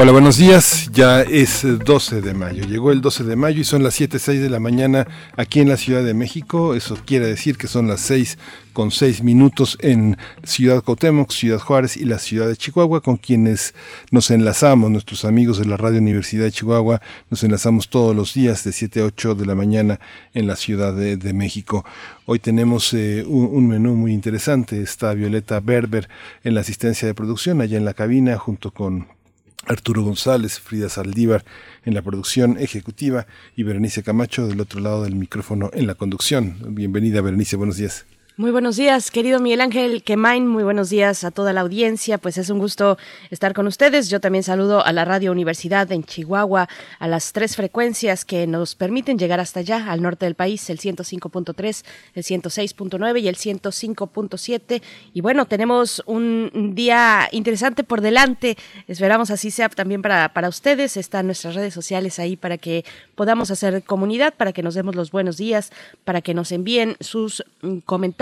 Hola, buenos días. Ya es 12 de mayo. Llegó el 12 de mayo y son las 7.06 de la mañana aquí en la Ciudad de México. Eso quiere decir que son las 6 con 6 minutos en Ciudad Cuauhtémoc, Ciudad Juárez y la Ciudad de Chihuahua, con quienes nos enlazamos, nuestros amigos de la Radio Universidad de Chihuahua. Nos enlazamos todos los días de 7 a 8 de la mañana en la Ciudad de, México. Hoy tenemos eh, un, menú muy interesante. Está Violeta Berber en la asistencia de producción, allá en la cabina, junto con Arturo González, Frida Saldívar en la producción ejecutiva y Berenice Camacho del otro lado del micrófono en la conducción. Bienvenida Berenice, buenos días. Muy buenos días, querido Miguel Ángel Quemain. Muy buenos días a toda la audiencia. Pues es un gusto estar con ustedes. Yo también saludo a la Radio Universidad en Chihuahua, a las tres frecuencias que nos permiten llegar hasta allá, al norte del país, el 105.3, el 106.9 y el 105.7. Y bueno, tenemos un día interesante por delante. Esperamos así sea también para, para ustedes. Están nuestras redes sociales ahí para que podamos hacer comunidad, para que nos demos los buenos días, para que nos envíen sus mm,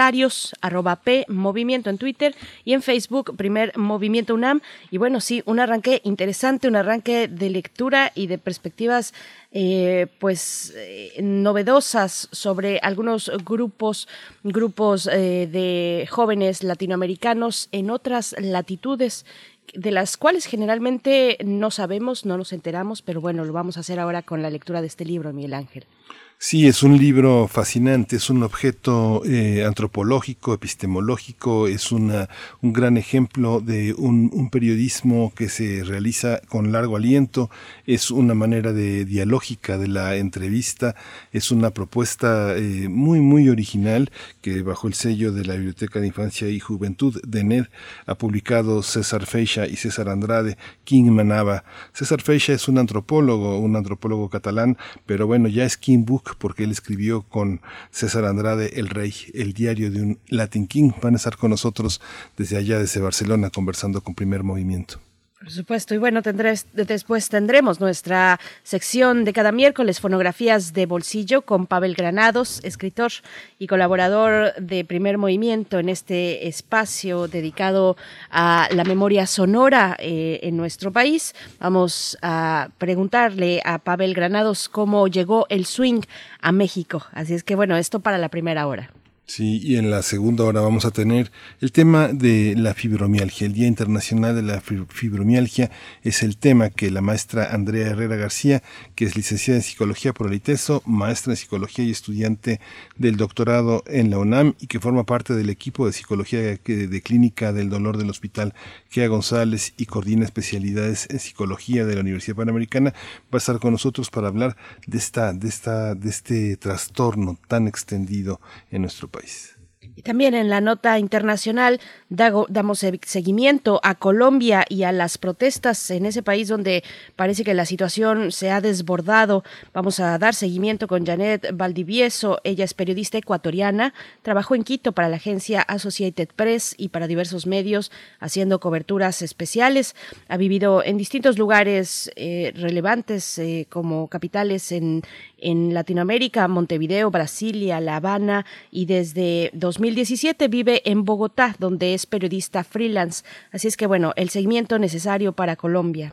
comentarios arroba P Movimiento en Twitter y en Facebook, Primer Movimiento UNAM. Y bueno, sí, un arranque interesante, un arranque de lectura y de perspectivas eh, pues eh, novedosas sobre algunos grupos, grupos eh, de jóvenes latinoamericanos en otras latitudes de las cuales generalmente no sabemos, no nos enteramos, pero bueno, lo vamos a hacer ahora con la lectura de este libro, Miguel Ángel. Sí, es un libro fascinante, es un objeto eh, antropológico, epistemológico, es una, un gran ejemplo de un, periodismo que se realiza con largo aliento, es una manera de dialógica de la entrevista, es una propuesta eh, muy, muy original que bajo el sello de la Biblioteca de Infancia y Juventud de NED ha publicado César Feixa y César Andrade, King Manaba. César Feixa es un antropólogo, un antropólogo catalán, pero bueno, ya es King Book porque él escribió con César Andrade El Rey, el diario de un Latin King. Van a estar con nosotros desde allá, desde Barcelona, conversando con Primer Movimiento. Por supuesto, y bueno, después tendremos nuestra sección de cada miércoles, fonografías de bolsillo con Pavel Granados, escritor y colaborador de Primer Movimiento en este espacio dedicado a la memoria sonora eh, en nuestro país. Vamos a preguntarle a Pavel Granados cómo llegó el swing a México. Así es que bueno, esto para la primera hora. Sí, y en la segunda hora vamos a tener el tema de la fibromialgia. El Día Internacional de la Fibromialgia es el tema que la maestra Andrea Herrera García, que es licenciada en Psicología por el ITESO, maestra en Psicología y estudiante del doctorado en la UNAM y que forma parte del equipo de Psicología de Clínica del Dolor del Hospital Kea González y coordina especialidades en Psicología de la Universidad Panamericana, va a estar con nosotros para hablar de, esta, de, esta, de este trastorno tan extendido en nuestro país. Y también en la nota internacional damos seguimiento a Colombia y a las protestas en ese país donde parece que la situación se ha desbordado. Vamos a dar seguimiento con Janet Valdivieso. Ella es periodista ecuatoriana, trabajó en Quito para la agencia Associated Press y para diversos medios haciendo coberturas especiales. Ha vivido en distintos lugares eh, relevantes eh, como capitales en, en Latinoamérica, Montevideo, Brasilia, La Habana y desde 2000 2017 vive en Bogotá, donde es periodista freelance. Así es que bueno, el seguimiento necesario para Colombia.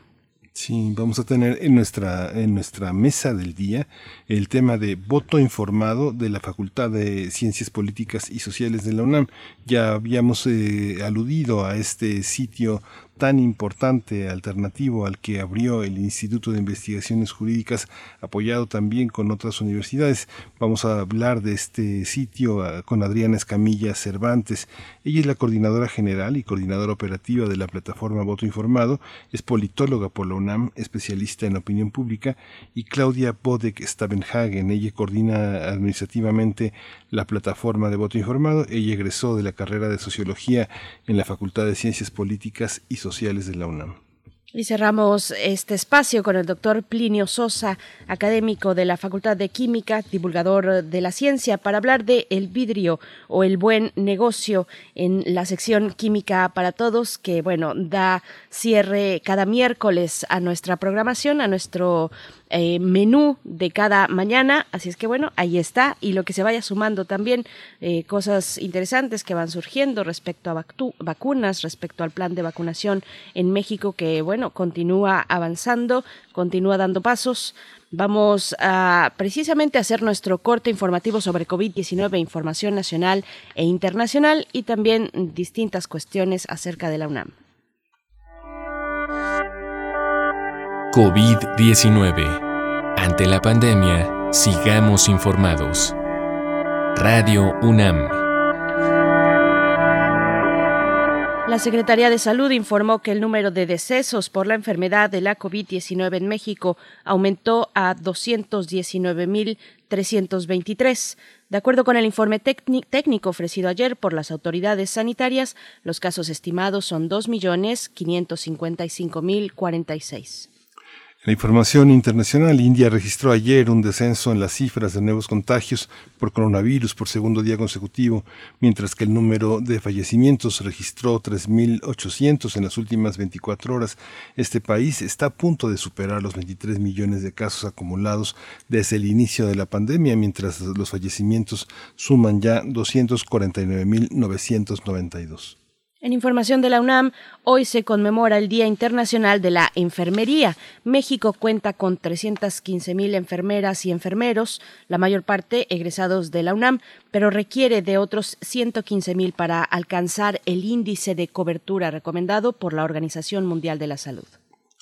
Sí, vamos a tener en nuestra, en nuestra mesa del día el tema de voto informado de la Facultad de Ciencias Políticas y Sociales de la UNAM. Ya habíamos eh, aludido a este sitio tan importante alternativo al que abrió el Instituto de Investigaciones Jurídicas, apoyado también con otras universidades. Vamos a hablar de este sitio ah, con Adriana Escamilla Cervantes. Ella es la coordinadora general y coordinadora operativa de la plataforma Voto Informado, es politóloga por la UNAM, especialista en opinión pública, y Claudia Bodek Stavenhagen. Ella coordina administrativamente la plataforma de Voto Informado. Ella egresó de la carrera de Sociología en la Facultad de Ciencias Políticas y Sociales de la UNAM. Y cerramos este espacio con el doctor Plinio Sosa, académico de la Facultad de Química, divulgador de la ciencia, para hablar de el vidrio o el buen negocio en la sección Química para Todos, que bueno, da cierre cada miércoles a nuestra programación, a nuestro eh, menú de cada mañana. Así es que bueno, ahí está. Y lo que se vaya sumando también, eh, cosas interesantes que van surgiendo respecto a vacunas, respecto al plan de vacunación en México, que bueno, continúa avanzando, continúa dando pasos. Vamos a precisamente hacer nuestro corte informativo sobre COVID-19, información nacional e internacional y también distintas cuestiones acerca de la UNAM. COVID-19. Ante la pandemia, sigamos informados. Radio UNAM. La Secretaría de Salud informó que el número de decesos por la enfermedad de la COVID-19 en México aumentó a 219.323. De acuerdo con el informe técnico ofrecido ayer por las autoridades sanitarias, los casos estimados son 2.555.046. La información internacional, India registró ayer un descenso en las cifras de nuevos contagios por coronavirus por segundo día consecutivo, mientras que el número de fallecimientos registró 3.800 en las últimas 24 horas. Este país está a punto de superar los 23 millones de casos acumulados desde el inicio de la pandemia, mientras los fallecimientos suman ya 249.992. En información de la UNAM, hoy se conmemora el Día Internacional de la Enfermería. México cuenta con 315 mil enfermeras y enfermeros, la mayor parte egresados de la UNAM, pero requiere de otros 115 mil para alcanzar el índice de cobertura recomendado por la Organización Mundial de la Salud.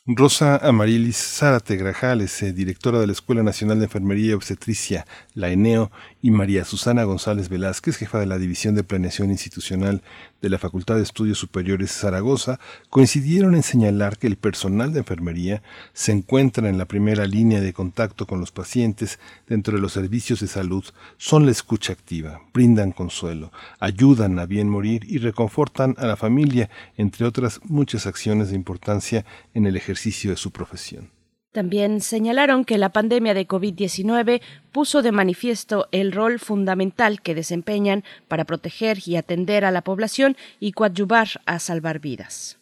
Rosa Amarilis Zárate Grajales, eh, directora de la Escuela Nacional de Enfermería y Obstetricia, la ENEO, y María Susana González Velázquez, jefa de la División de Planeación Institucional de la Facultad de Estudios Superiores Zaragoza, coincidieron en señalar que el personal de enfermería se encuentra en la primera línea de contacto con los pacientes dentro de los servicios de salud, son la escucha activa, brindan consuelo, ayudan a bien morir y reconfortan a la familia, entre otras muchas acciones de importancia en el ejercicio de su profesión. También señalaron que la pandemia de COVID-19 puso de manifiesto el rol fundamental que desempeñan para proteger y atender a la población y coadyuvar a salvar vidas.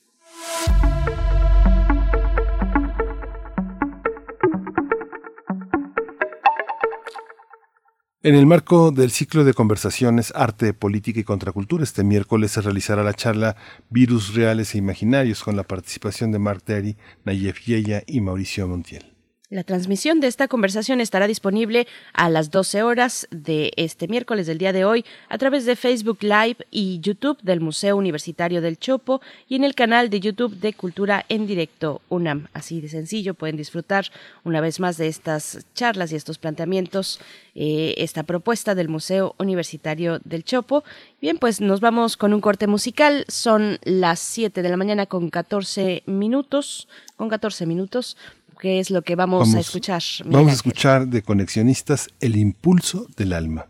En el marco del ciclo de conversaciones Arte, Política y Contracultura, este miércoles se realizará la charla Virus Reales e Imaginarios con la participación de Mark Terry, Nayef Yeya y Mauricio Montiel. La transmisión de esta conversación estará disponible a las 12 horas de este miércoles del día de hoy a través de Facebook Live y YouTube del Museo Universitario del Chopo y en el canal de YouTube de Cultura en Directo UNAM. Así de sencillo, pueden disfrutar una vez más de estas charlas y estos planteamientos, eh, esta propuesta del Museo Universitario del Chopo. Bien, pues nos vamos con un corte musical. Son las 7 de la mañana con 14 minutos. Con 14 minutos qué es lo que vamos, a escuchar. Vamos a escuchar de Conexionistas El impulso del alma.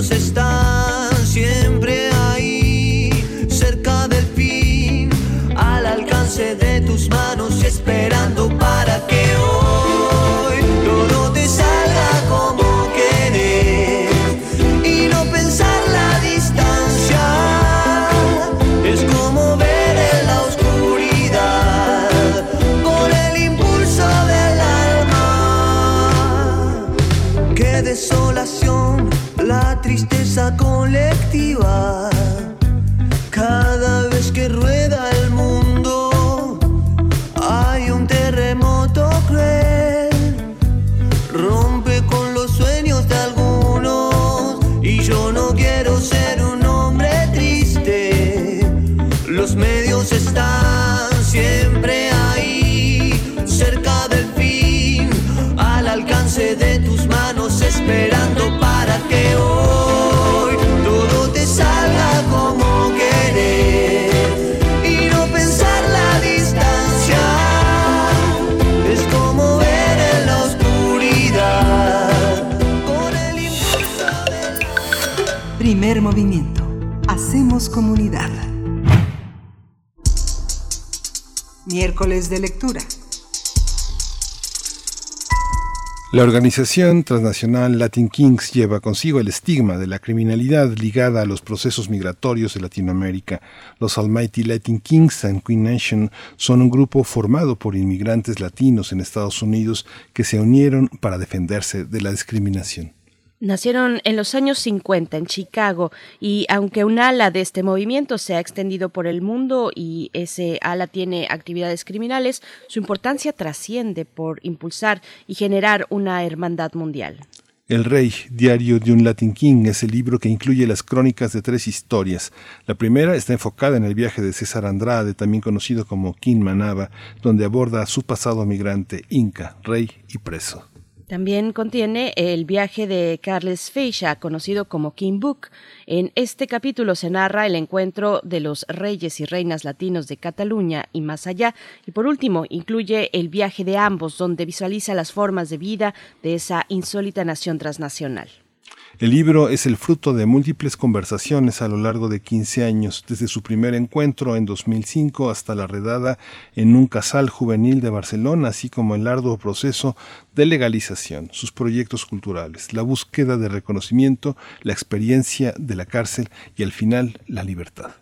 Están siempre tristeza colectiva Primer movimiento. Hacemos comunidad. Miércoles de lectura. La organización transnacional Latin Kings lleva consigo el estigma de la criminalidad ligada a los procesos migratorios de Latinoamérica. Los Almighty Latin Kings and Queen Nation son un grupo formado por inmigrantes latinos en Estados Unidos que se unieron para defenderse de la discriminación. Nacieron en los años 50 en Chicago y aunque un ala de este movimiento se ha extendido por el mundo y ese ala tiene actividades criminales, su importancia trasciende por impulsar y generar una hermandad mundial. El Rey, Diario de un Latin King, es el libro que incluye las crónicas de tres historias. La primera está enfocada en el viaje de César Andrade, también conocido como King Manaba, donde aborda su pasado migrante, inca, rey y preso. También contiene el viaje de Carles Feixa, conocido como King Book. En este capítulo se narra el encuentro de los reyes y reinas latinos de Cataluña y más allá. Y por último, incluye el viaje de ambos, donde visualiza las formas de vida de esa insólita nación transnacional. El libro es el fruto de múltiples conversaciones a lo largo de 15 años, desde su primer encuentro en 2005 hasta la redada en un casal juvenil de Barcelona, así como el arduo proceso de legalización, sus proyectos culturales, la búsqueda de reconocimiento, la experiencia de la cárcel y al final la libertad.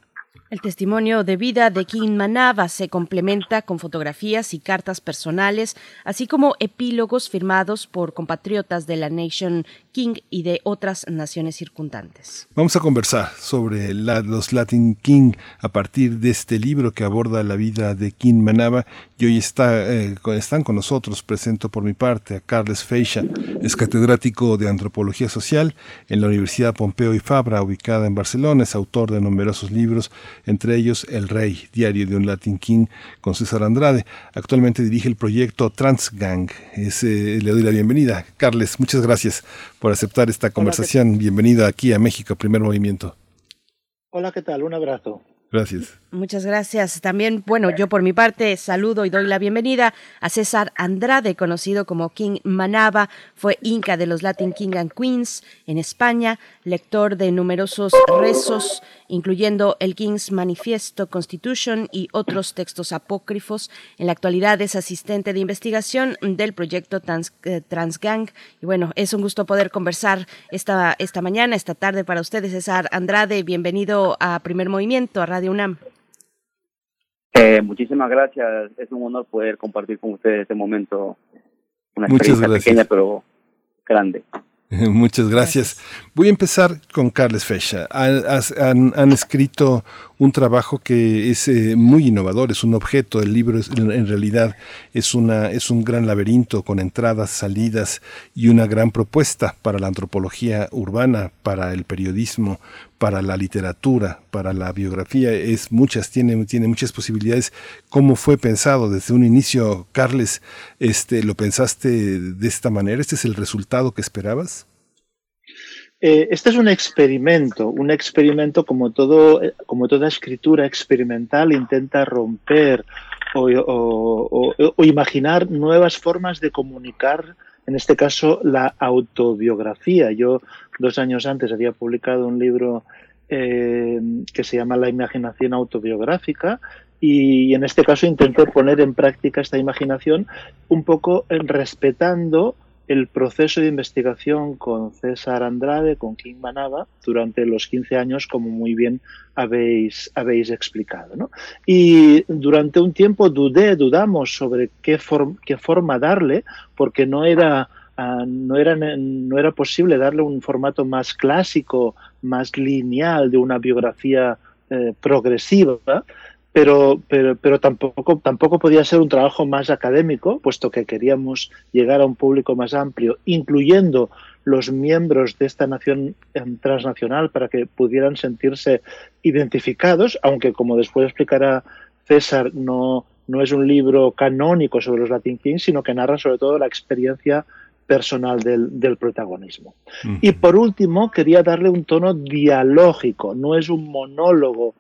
El testimonio de vida de King Manaba se complementa con fotografías y cartas personales, así como epílogos firmados por compatriotas de la Nation King y de otras naciones circundantes. Vamos a conversar sobre la- los Latin King a partir de este libro que aborda la vida de King Manaba y hoy está, eh, están con nosotros, presento por mi parte a Carles Feixa, es catedrático de Antropología Social en la Universidad Pompeo y Fabra, ubicada en Barcelona, es autor de numerosos libros, entre ellos El Rey, Diario de un Latin King con César Andrade. Actualmente dirige el proyecto Transgang. Es, eh, le doy la bienvenida. Carles, muchas gracias por aceptar esta conversación. Bienvenido aquí a México, Primer Movimiento. Hola, ¿qué tal? Un abrazo. Gracias. Muchas gracias. También, bueno, yo por mi parte saludo y doy la bienvenida a César Andrade, conocido como King Manaba, fue inca de los Latin King and Queens en España, lector de numerosos rezos, incluyendo el King's Manifiesto Constitution y otros textos apócrifos. En la actualidad es asistente de investigación del proyecto Trans- eh, Transgang. Y bueno, es un gusto poder conversar esta, esta mañana, esta tarde para ustedes. César Andrade, bienvenido a Primer Movimiento, a Radio UNAM. Eh, muchísimas gracias. Es un honor poder compartir con ustedes este momento. Una Muchas experiencia gracias. pequeña pero grande. Muchas gracias. Voy a empezar con Carles Fecha. Han, escrito un trabajo que es eh, muy innovador, es un objeto. El libro es- en realidad es un gran laberinto con entradas, salidas y una gran propuesta para la antropología urbana, para el periodismo, para la literatura, para la biografía. Es muchas, tiene, tiene muchas posibilidades. ¿Cómo fue pensado desde un inicio, Carles? Este, ¿Lo pensaste de esta manera? ¿Este es el resultado que esperabas? Eh, este es un experimento, un experimento como, todo, eh, como toda escritura experimental intenta romper o, imaginar nuevas formas de comunicar, en este caso la autobiografía. Yo dos años antes había publicado un libro eh, que se llama La imaginación autobiográfica y en este caso intenté poner en práctica esta imaginación un poco respetando el proceso de investigación con César Andrade, con King Manaba, durante los 15 años, como muy bien habéis, habéis explicado. ¿no? Y durante un tiempo dudé, dudamos sobre qué, form- qué forma darle, porque no era, ah, no, era, no era posible darle un formato más clásico, más lineal de una biografía eh, progresiva, pero, pero, pero tampoco, tampoco podía ser un trabajo más académico, puesto que queríamos llegar a un público más amplio, incluyendo los miembros de esta nación eh, transnacional para que pudieran sentirse identificados, aunque como después explicará César, no, no es un libro canónico sobre los Latin Kings, sino que narra sobre todo la experiencia personal del, del protagonismo. Y por último, quería darle un tono dialógico, no es un monólogo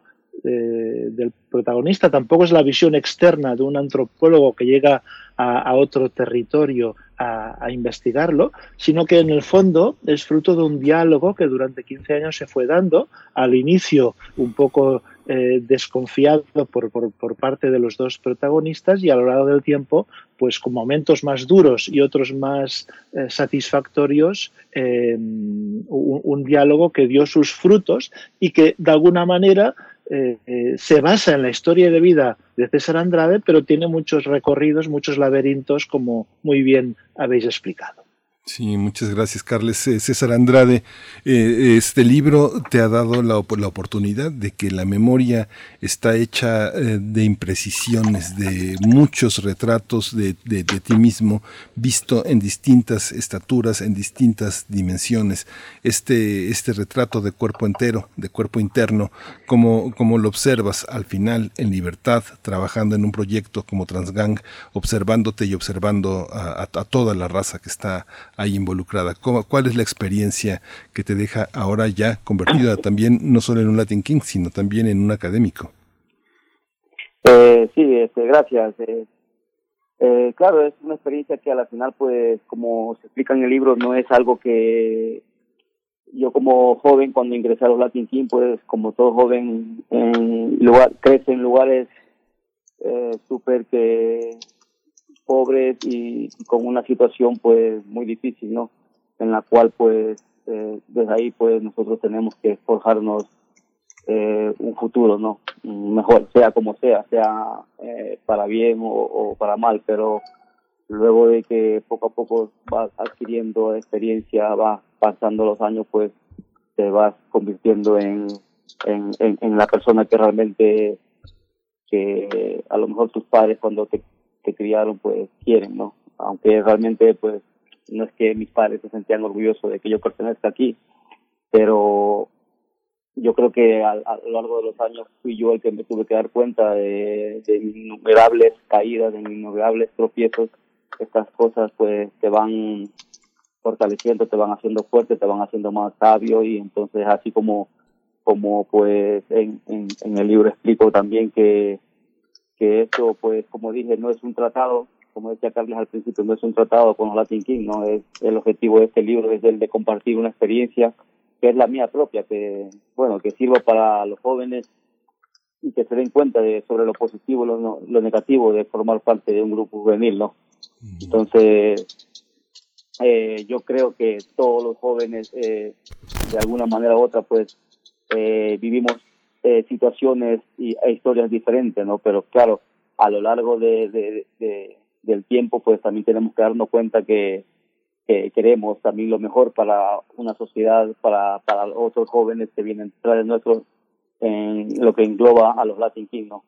eh, del protagonista, tampoco es la visión externa de un antropólogo que llega a, otro territorio a, investigarlo, sino que en el fondo es fruto de un diálogo que durante 15 años se fue dando, al inicio un poco eh, desconfiado por, por, parte de los dos protagonistas y a lo largo del tiempo, pues con momentos más duros y otros más eh, satisfactorios, un diálogo que dio sus frutos y que de alguna manera eh, eh, se basa en la historia de vida de César Andrade, pero tiene muchos recorridos, muchos laberintos, como muy bien habéis explicado. Sí, muchas gracias, Carles. César Andrade, eh, este libro te ha dado la, la, oportunidad de que la memoria está hecha eh, de imprecisiones, de muchos retratos de, de, ti mismo, visto en distintas estaturas, en distintas dimensiones. Este, este retrato de cuerpo entero, de cuerpo interno, como, como lo observas al final en libertad, trabajando en un proyecto como Transgang, observándote y observando a toda la raza que está ahí involucrada? ¿Cómo, ¿Cuál es la experiencia que te deja ahora ya convertida también no solo en un Latin King, sino también en un académico? Eh, sí, este, gracias. Eh, eh, claro, es una experiencia que a la final, pues, como se explica en el libro, no es algo que yo como joven, cuando ingresé a los Latin King, pues, como todo joven, en lugar, crece en lugares eh, súper que pobres y, con una situación pues muy difícil, ¿no? En la cual pues eh, desde ahí pues nosotros tenemos que forjarnos eh, un futuro, ¿no? Mejor, sea como sea, sea eh, para bien o, para mal, pero luego de que poco a poco vas adquiriendo experiencia, vas pasando los años, pues te vas convirtiendo en, en, en, en la persona que realmente que a lo mejor tus padres cuando te que criaron pues quieren, ¿no? Aunque realmente pues no es que mis padres se sentían orgullosos de que yo pertenezca aquí, pero yo creo que a, lo largo de los años fui yo el que me tuve que dar cuenta de, innumerables caídas, de innumerables tropiezos. Estas cosas pues te van fortaleciendo, te van haciendo fuerte, te van haciendo más sabio y entonces así como como pues en, en el libro explico también que que esto, pues, como dije, no es un tratado, como decía Carlos al principio, no es un tratado con los Latin King, no es el objetivo de este libro es el de compartir una experiencia que es la mía propia, que, bueno, que sirva para los jóvenes y que se den cuenta de sobre lo positivo y lo, lo negativo de formar parte de un grupo juvenil, ¿no? Entonces, eh, yo creo que todos los jóvenes, eh, de alguna manera u otra, pues, eh, vivimos eh, situaciones y, e historias diferentes, ¿no? Pero claro, a lo largo de, de, de, del tiempo, pues también tenemos que darnos cuenta que, que queremos también lo mejor para una sociedad, para, otros jóvenes que vienen detrás de nosotros en lo que engloba a los Latin King, ¿no?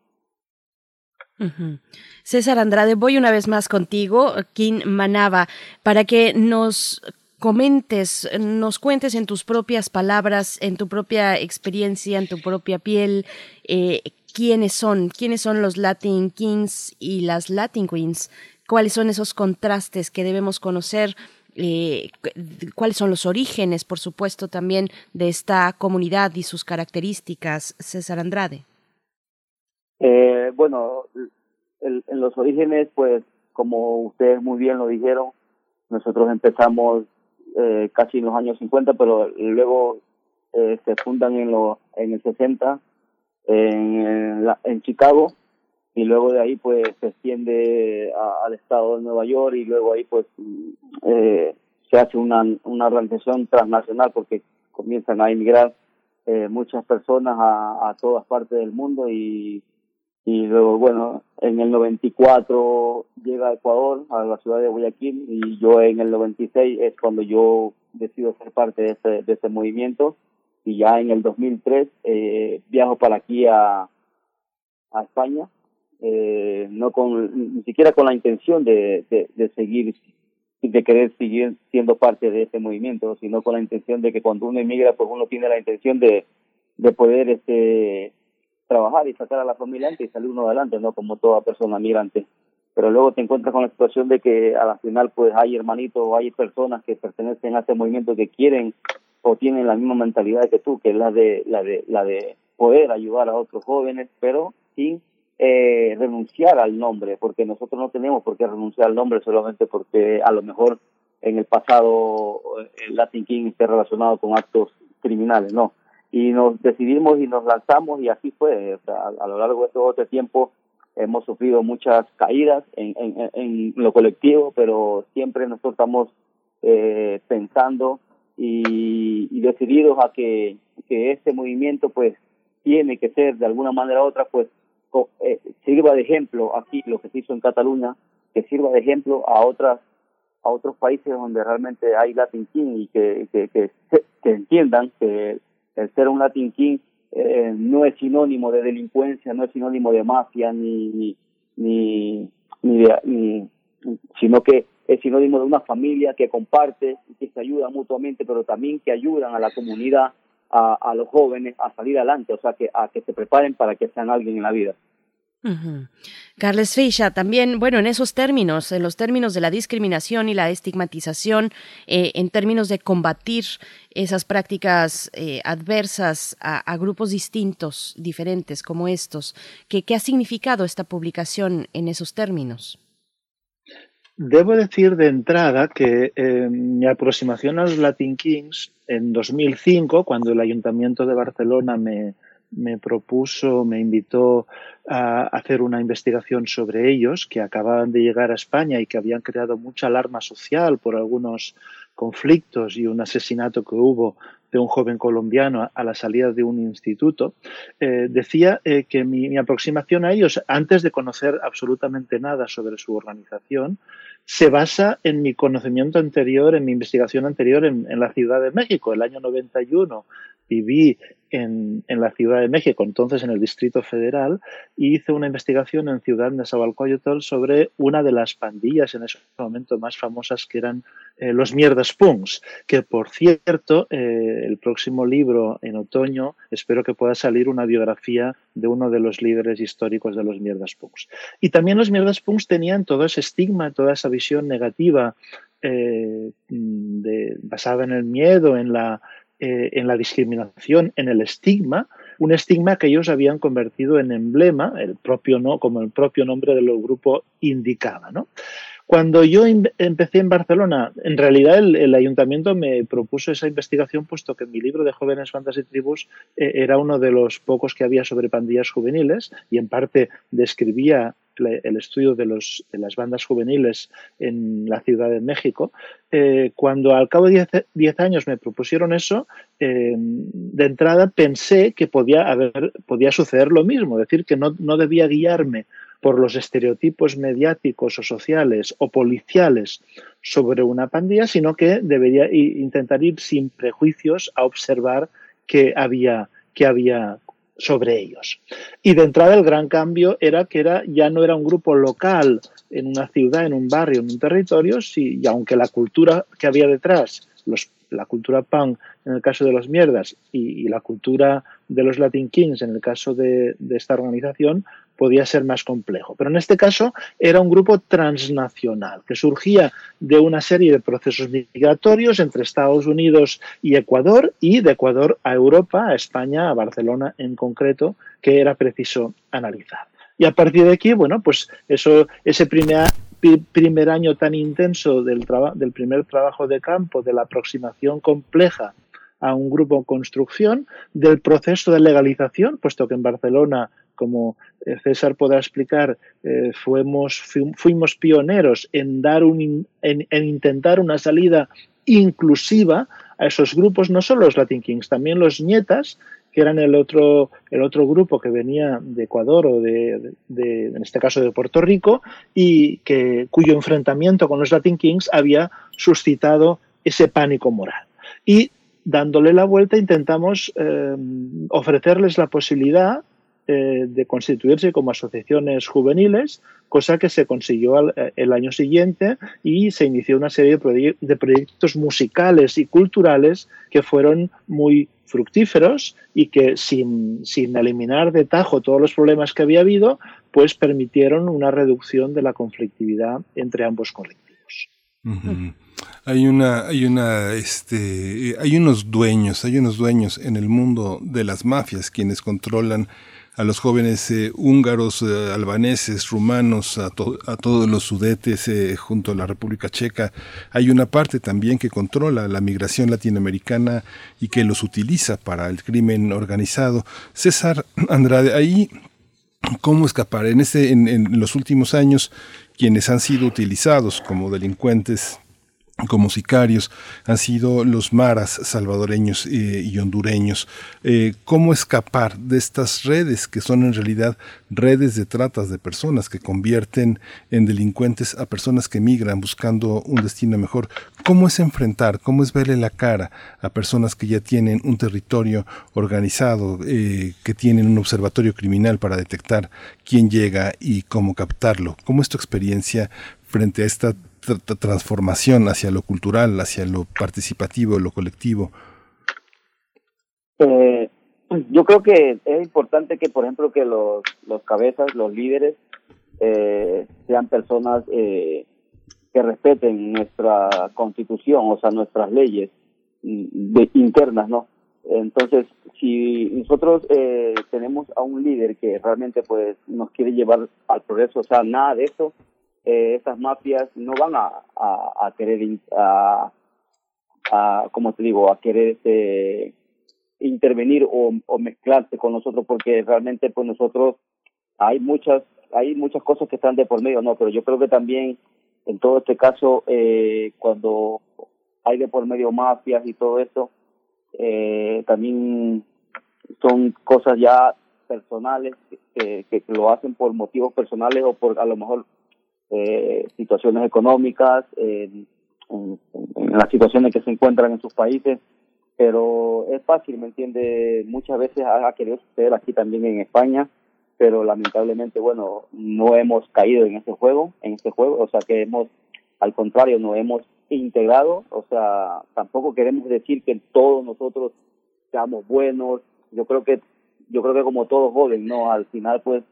César Andrade, voy una vez más contigo, King Manaba, para que nos comentes, nos cuentes en tus propias palabras, en tu propia experiencia, en tu propia piel, eh, quiénes son, quiénes son los Latin Kings y las Latin Queens, cuáles son esos contrastes que debemos conocer. Eh, cuáles son los orígenes, por supuesto, también de esta comunidad y sus características, César Andrade. Eh, bueno, el, en los orígenes, pues, como ustedes muy bien lo dijeron, nosotros empezamos eh, casi en los años 50, pero luego eh, se fundan en, lo, en el 60 en, en, la, en Chicago y luego de ahí pues se extiende a, al estado de Nueva York y luego ahí pues eh, se hace una, una organización transnacional porque comienzan a emigrar eh, muchas personas a, a todas partes del mundo y y luego, bueno, en el 94 llega a Ecuador, a la ciudad de Guayaquil, y yo en el 96 es cuando yo decido ser parte de ese, de ese movimiento, y ya en el 2003 eh, viajo para aquí a, a España, eh, no con, ni siquiera con la intención de, de, seguir, de querer seguir siendo parte de ese movimiento, sino con la intención de que cuando uno emigra, pues uno tiene la intención de, de poder este trabajar y sacar a la familia antes y salir uno adelante, ¿no? Como toda persona migrante. pero luego te encuentras con la situación de que a la final pues hay hermanitos o hay personas que pertenecen a este movimiento que quieren o tienen la misma mentalidad que tú, que es la de la de la de poder ayudar a otros jóvenes, pero sin eh, renunciar al nombre, porque nosotros no tenemos por qué renunciar al nombre solamente porque a lo mejor en el pasado el Latin King esté relacionado con actos criminales, no. Y nos decidimos y nos lanzamos y así fue. Sea, a, lo largo de todo este tiempo hemos sufrido muchas caídas en, en, en lo colectivo, pero siempre nosotros estamos eh, pensando y, y, decididos a que, que este movimiento pues tiene que ser de alguna manera u otra pues eh, sirva de ejemplo aquí lo que se hizo en Cataluña, que sirva de ejemplo a otras a otros países donde realmente hay Latin y que, que, que, que entiendan que el ser un Latin King eh, no es sinónimo de delincuencia, no es sinónimo de mafia, ni, ni, ni, ni, ni, sino que es sinónimo de una familia que comparte y que se ayuda mutuamente, pero también que ayudan a la comunidad, a, a los jóvenes a salir adelante, o sea, que, a que se preparen para que sean alguien en la vida. Uh Carles Feixa, también, bueno, en esos términos, en los términos de la discriminación y la estigmatización, eh, en términos de combatir esas prácticas eh, adversas a, grupos distintos, diferentes como estos, ¿qué, ¿qué ha significado esta publicación en esos términos? Debo decir de entrada que eh, mi aproximación a los Latin Kings en 2005, cuando el Ayuntamiento de Barcelona me, me propuso, me invitó a hacer una investigación sobre ellos, que acababan de llegar a España y que habían creado mucha alarma social por algunos conflictos y un asesinato que hubo de un joven colombiano a la salida de un instituto, eh, decía eh, que mi, aproximación a ellos, antes de conocer absolutamente nada sobre su organización, se basa en mi conocimiento anterior, en mi investigación anterior en, en la Ciudad de México. El año 91 viví en, en, la Ciudad de México, entonces en el Distrito Federal, y hice una investigación en Ciudad Nezahualcóyotl sobre una de las pandillas en ese momento más famosas que eran eh, los Mierdas Punks, que por cierto, eh, el próximo libro en otoño espero que pueda salir una biografía de uno de los líderes históricos de los Mierdas Punks. Y también los Mierdas Punks tenían todo ese estigma, toda esa visión negativa eh, basada en el miedo, en la eh, en la discriminación, en el estigma, un estigma que ellos habían convertido en emblema, el propio no, como el propio nombre del grupo indicaba. ¿no? Cuando yo empecé en Barcelona, en realidad el, ayuntamiento me propuso esa investigación, puesto que mi libro de jóvenes bandas y tribus eh, era uno de los pocos que había sobre pandillas juveniles y en parte describía el estudio de, los, las bandas juveniles en la Ciudad de México, eh, cuando al cabo de 10 años me propusieron eso, eh, de entrada pensé que podía, suceder lo mismo, es decir, que no debía guiarme por los estereotipos mediáticos o sociales o policiales sobre una pandilla, sino que debería intentar ir sin prejuicios a observar qué había, había sobre ellos. Y de entrada el gran cambio era que era, ya no era un grupo local en una ciudad, en un barrio, en un territorio, sí, y aunque la cultura que había detrás, la cultura punk en el caso de los mierdas y, la cultura de los Latin Kings en el caso de esta organización, podía ser más complejo. Pero en este caso era un grupo transnacional que surgía de una serie de procesos migratorios entre Estados Unidos y Ecuador y de Ecuador a Europa, a España, a Barcelona en concreto, que era preciso analizar. Y a partir de aquí, bueno, pues eso, ese primer, año tan intenso del, del primer trabajo de campo, de la aproximación compleja a un grupo en construcción, del proceso de legalización, puesto que en Barcelona como eh, César podrá explicar, eh, fuimos, pioneros en, dar un, en, en, intentar una salida inclusiva a esos grupos, no solo los Latin Kings, también los nietas, que eran el otro, el otro grupo que venía de Ecuador o de, en este caso de Puerto Rico, y que, cuyo enfrentamiento con los Latin Kings había suscitado ese pánico moral. Y dándole la vuelta intentamos eh, ofrecerles la posibilidad eh, de constituirse como asociaciones juveniles, cosa que se consiguió al, eh, el año siguiente y se inició una serie de, proye de proyectos musicales y culturales que fueron muy fructíferos y que sin, sin, eliminar de tajo todos los problemas que había habido, pues permitieron una reducción de la conflictividad entre ambos colectivos. Hay una, hay una, este, hay unos dueños, hay unos dueños en el mundo de las mafias quienes controlan a los jóvenes eh, húngaros, eh, albaneses, rumanos, a, a, todos los sudetes eh, junto a la República Checa. Hay una parte también que controla la migración latinoamericana y que los utiliza para el crimen organizado. César Andrade, ahí, ¿cómo escapar? En, este, en los últimos años, quienes han sido utilizados como delincuentes como sicarios han sido los maras salvadoreños eh, y hondureños. Eh, ¿Cómo escapar de estas redes que son en realidad redes de tratas de personas que convierten en delincuentes a personas que migran buscando un destino mejor? ¿Cómo es enfrentar, cómo es verle la cara a personas que ya tienen un territorio organizado, eh, que tienen un observatorio criminal para detectar quién llega y cómo captarlo? ¿Cómo es tu experiencia frente a esta transformación hacia lo cultural, hacia lo participativo, lo colectivo? Eh, yo creo que es importante que, por ejemplo, que los, los cabezas, los líderes, eh, sean personas eh, que respeten nuestra constitución, o sea, nuestras leyes mm, de, internas, ¿no? Entonces, si nosotros eh, tenemos a un líder que realmente pues nos quiere llevar al progreso, o sea, nada de eso, eh, esas mafias no van a, a, querer, a, como te digo, a querer este, intervenir o, o mezclarse con nosotros porque realmente pues nosotros hay muchas hay muchas cosas que están de por medio, no, pero yo creo que también en todo este caso eh, cuando hay de por medio mafias y todo eso eh, también son cosas ya personales que, que, lo hacen por motivos personales o por a lo mejor eh, situaciones económicas, en, en, las situaciones que se encuentran en sus países, pero es fácil, ¿me entiende? Muchas veces ha, querido suceder aquí también en España, pero lamentablemente, bueno, no hemos caído en ese juego, en ese juego, o sea que hemos, al contrario, no hemos integrado, o sea, tampoco queremos decir que todos nosotros seamos buenos, yo creo que, yo creo que como todos joven, ¿no? Al final, pues,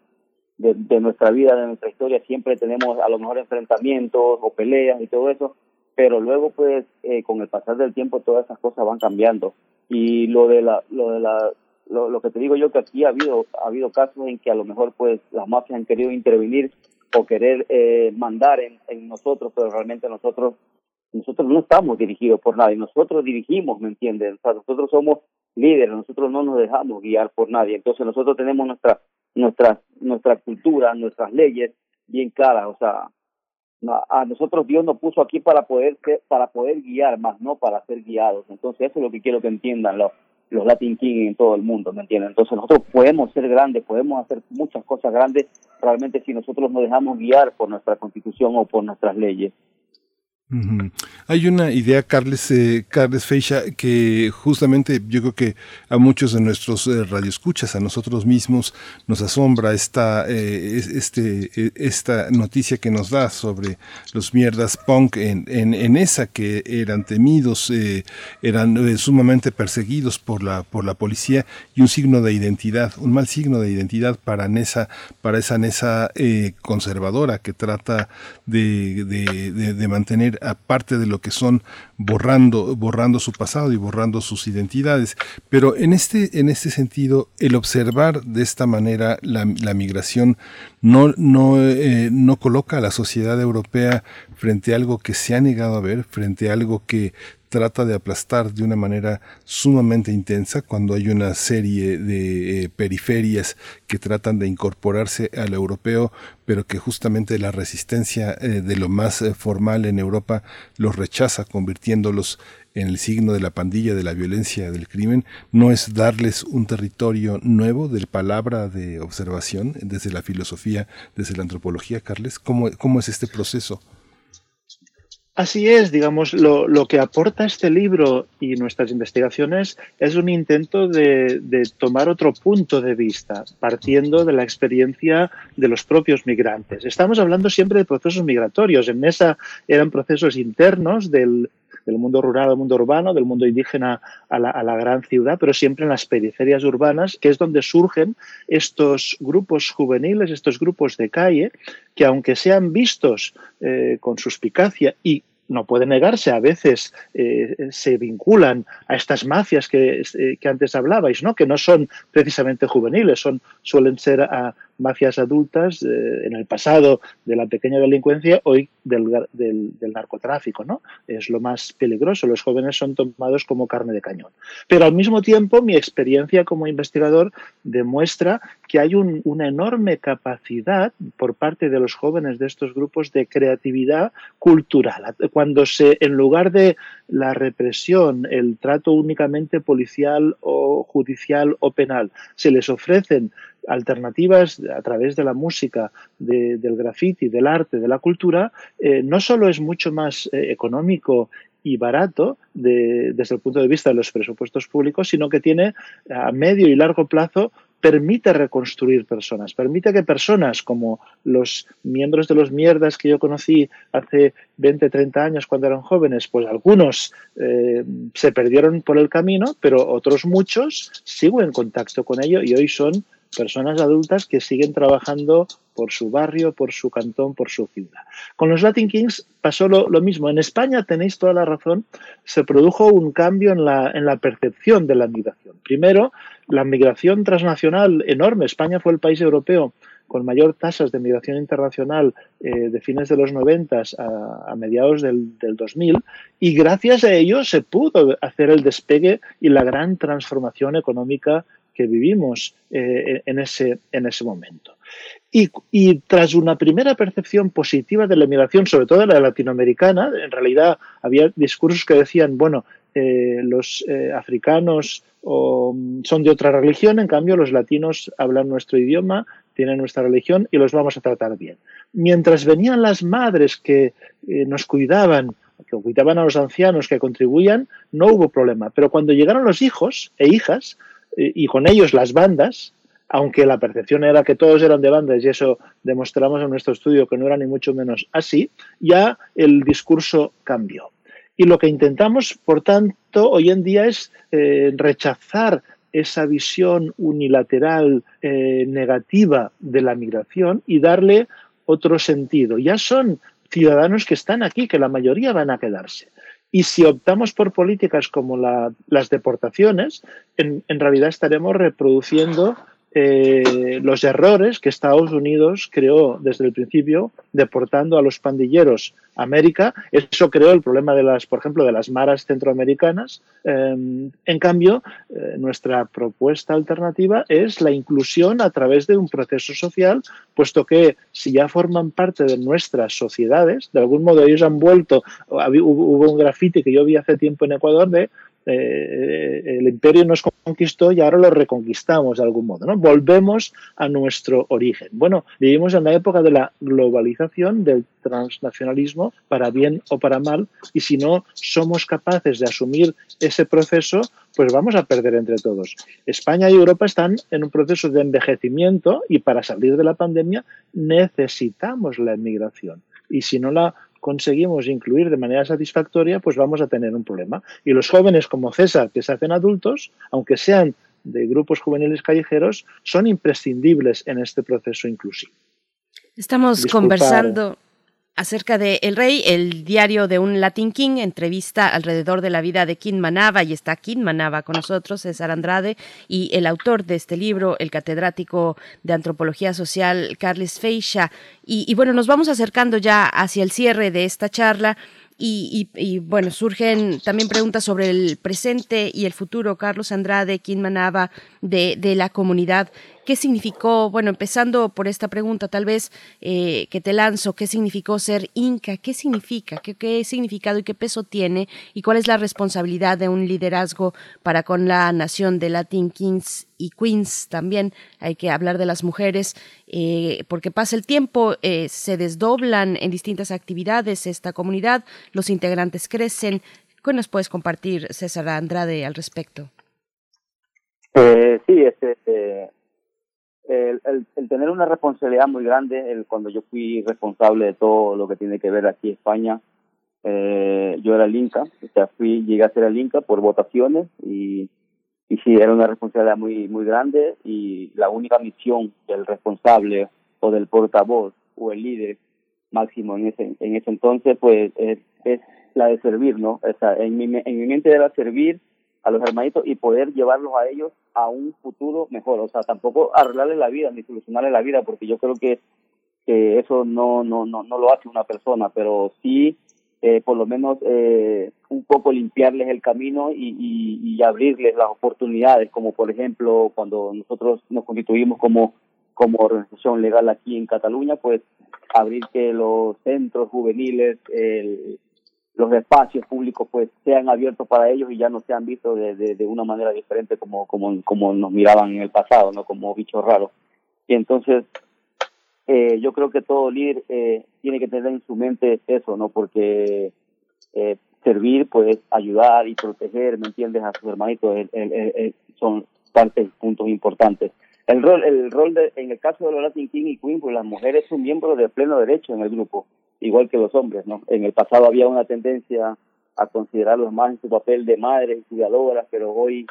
de, nuestra vida, de nuestra historia, siempre tenemos a lo mejor enfrentamientos o peleas y todo eso, pero luego pues eh, con el pasar del tiempo todas esas cosas van cambiando. Y lo de la, lo de la, lo, que te digo yo que aquí ha habido, ha habido casos en que a lo mejor pues las mafias han querido intervenir o querer eh, mandar en, en nosotros, pero realmente nosotros nosotros no estamos dirigidos por nadie, nosotros dirigimos, ¿me entienden? O sea, nosotros somos líderes, nosotros no nos dejamos guiar por nadie, entonces nosotros tenemos nuestra nuestra, nuestra cultura, nuestras leyes bien claras. O sea, a nosotros Dios nos puso aquí para poder para poder guiar, más no para ser guiados. Entonces eso es lo que quiero que entiendan los, los Latin King en todo el mundo, ¿me entienden? Entonces nosotros podemos ser grandes, podemos hacer muchas cosas grandes realmente si nosotros nos dejamos guiar por nuestra constitución o por nuestras leyes. Hay una idea, Carles, eh, Carles Feixa, que justamente yo creo que a muchos de nuestros eh, radioescuchas, a nosotros mismos, nos asombra esta, eh, este, e, esta noticia que nos da sobre los mierdas punk en, en, esa que eran temidos, eh, eran sumamente perseguidos por la, por la policía y un signo de identidad, un mal signo de identidad para para esa Nesa conservadora que trata de mantener aparte de lo que son borrando, borrando su pasado y borrando sus identidades. Pero en este, en este sentido, el observar de esta manera la, migración no, no, eh, no coloca a la sociedad europea frente a algo que se ha negado a ver, frente a algo que trata de aplastar de una manera sumamente intensa cuando hay una serie de eh, periferias que tratan de incorporarse al europeo, pero que justamente la resistencia eh, de lo más eh, formal en Europa los rechaza, convirtiéndolos en el signo de la pandilla, de la violencia, del crimen, no es darles un territorio nuevo de palabra de observación desde la filosofía, desde la antropología, Carles. ¿Cómo, cómo es este proceso? Así es, digamos, lo, lo, que aporta este libro y nuestras investigaciones es un intento de, de, tomar otro punto de vista, partiendo de la experiencia de los propios migrantes. Estamos hablando siempre de procesos migratorios. En Mesa eran procesos internos del, del mundo rural al mundo urbano, del mundo indígena a la, gran ciudad, pero siempre en las periferias urbanas, que es donde surgen estos grupos juveniles, estos grupos de calle, que aunque sean vistos eh, con suspicacia y no puede negarse, a veces eh, se vinculan a estas mafias que, eh, que, antes hablabais, ¿no? que no son precisamente juveniles, son, suelen ser mafias adultas eh, en el pasado de la pequeña delincuencia, hoy del, narcotráfico. ¿no? Es lo más peligroso. Los jóvenes son tomados como carne de cañón. Pero al mismo tiempo, mi experiencia como investigador demuestra que hay un, una enorme capacidad por parte de los jóvenes de estos grupos de creatividad cultural. Cuando se, en lugar de la represión, el trato únicamente policial o judicial o penal, se les ofrecen alternativas a través de la música, de, del graffiti, del arte, de la cultura, eh, no solo es mucho más eh, económico y barato de, desde el punto de vista de los presupuestos públicos, sino que tiene a medio y largo plazo permite reconstruir personas, permite que personas como los miembros de los mierdas que yo conocí hace 20, 30 años cuando eran jóvenes, pues algunos eh, se perdieron por el camino, pero otros muchos sigo en contacto con ellos y hoy son personas adultas que siguen trabajando por su barrio, por su cantón, por su ciudad. Con los Latin Kings pasó lo, mismo. En España, tenéis toda la razón, se produjo un cambio en la, en la percepción de la migración. Primero, la migración transnacional enorme. España fue el país europeo con mayor tasas de migración internacional eh, de fines de los 90 a, a mediados del, del, 2000 y gracias a ello se pudo hacer el despegue y la gran transformación económica que vivimos eh, en, ese, en ese momento. Y, y, tras una primera percepción positiva de la migración, sobre todo la latinoamericana, en realidad había discursos que decían, bueno, eh, los eh, africanos o, son de otra religión, en cambio los latinos hablan nuestro idioma, tienen nuestra religión y los vamos a tratar bien. Mientras venían las madres que eh, nos cuidaban, que cuidaban a los ancianos, que contribuían, no hubo problema. Pero cuando llegaron los hijos e hijas, y con ellos las bandas, aunque la percepción era que todos eran de bandas y eso demostramos en nuestro estudio que no era ni mucho menos así, ya el discurso cambió. Y lo que intentamos, por tanto, hoy en día es eh, rechazar esa visión unilateral eh, negativa de la migración y darle otro sentido. Ya son ciudadanos que están aquí, que la mayoría van a quedarse. Y si optamos por políticas como la, las deportaciones, en, en, realidad estaremos reproduciendo eh, los errores que Estados Unidos creó desde el principio deportando a los pandilleros a América. Eso creó el problema de las, por ejemplo, de las maras centroamericanas. Eh, en cambio, eh, nuestra propuesta alternativa es la inclusión a través de un proceso social, puesto que si ya forman parte de nuestras sociedades, de algún modo ellos han vuelto, hubo un grafiti que yo vi hace tiempo en Ecuador de eh, el imperio nos conquistó y ahora lo reconquistamos de algún modo, ¿no? Volvemos a nuestro origen. Bueno, vivimos en la época de la globalización, del transnacionalismo, para bien o para mal, y si no somos capaces de asumir ese proceso, pues vamos a perder entre todos. España y Europa están en un proceso de envejecimiento y para salir de la pandemia necesitamos la emigración. Y si no la conseguimos incluir de manera satisfactoria, pues vamos a tener un problema. Y los jóvenes como César, que se hacen adultos, aunque sean de grupos juveniles callejeros, son imprescindibles en este proceso inclusivo. Estamos Disculpar. conversando acerca de El Rey, el diario de un Latin King, entrevista alrededor de la vida de King Manaba, y está King Manaba con nosotros, César Andrade, y el autor de este libro, el catedrático de Antropología Social, Carles Feixa. Y, bueno, nos vamos acercando ya hacia el cierre de esta charla. Y, bueno, surgen también preguntas sobre el presente y el futuro. Carlos Andrade, King Manaba, de, de la comunidad. ¿Qué significó, bueno, empezando por esta pregunta tal vez eh, que te lanzo, qué significó ser inca? ¿Qué significa? ¿Qué, ¿Qué significado y qué peso tiene? ¿Y cuál es la responsabilidad de un liderazgo para con la nación de Latin Kings y Queens? También hay que hablar de las mujeres, eh, porque pasa el tiempo, eh, se desdoblan en distintas actividades esta comunidad, los integrantes crecen. ¿Qué nos puedes compartir, César Andrade, al respecto? Eh, sí, este, eh, el, tener una responsabilidad muy grande, el, cuando yo fui responsable de todo lo que tiene que ver aquí en España, eh, yo era el Inca, o sea, fui, llegué a ser el Inca por votaciones y, y sí, era una responsabilidad muy, muy grande y la única misión del responsable o del portavoz o el líder máximo en ese, en ese entonces, pues es, es la de servir, ¿no? O sea, en mi, en mi mente era servir a los hermanitos y poder llevarlos a ellos a un futuro mejor. O sea, tampoco arreglarles la vida ni solucionarles la vida, porque yo creo que, que eso no, no, no, no lo hace una persona, pero sí eh, por lo menos eh, un poco limpiarles el camino y, y, y abrirles las oportunidades, como por ejemplo cuando nosotros nos constituimos como, como organización legal aquí en Cataluña, pues abrir que los centros juveniles, el, los espacios públicos pues sean abiertos para ellos y ya no sean vistos de, de, de, una manera diferente como, como, como nos miraban en el pasado, ¿no? Como bichos raros. Y entonces eh, yo creo que todo líder eh, tiene que tener en su mente eso, ¿no? Porque eh, servir, pues ayudar y proteger, ¿me entiendes? A sus hermanitos el, son partes, puntos importantes. El rol, el rol de, en el caso de los Latin King y Queen, pues las mujeres son miembros de pleno derecho en el grupo, igual que los hombres, ¿no? En el pasado había una tendencia a considerarlos más en su papel de madres y cuidadoras, pero hoy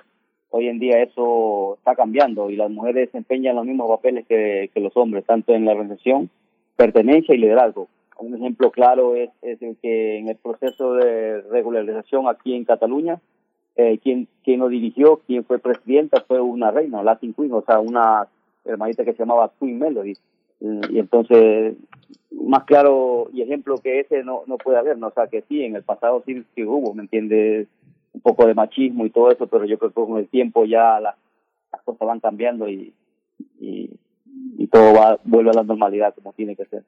hoy en día eso está cambiando y las mujeres desempeñan los mismos papeles que, que los hombres, tanto en la organización, pertenencia y liderazgo. Un ejemplo claro es, es el que en el proceso de regularización aquí en Cataluña, eh, quien, quien lo dirigió, quien fue presidenta, fue una reina, Latin Queen, o sea, una hermanita que se llamaba Queen Melody. Y, y entonces, más claro y ejemplo que ese no, no puede haber, ¿no? O sea, que sí, en el pasado sí, sí hubo, ¿me entiendes? un poco de machismo y todo eso, pero yo creo que con el tiempo ya la, las cosas van cambiando y, y, y todo va, vuelve a la normalidad como tiene que ser.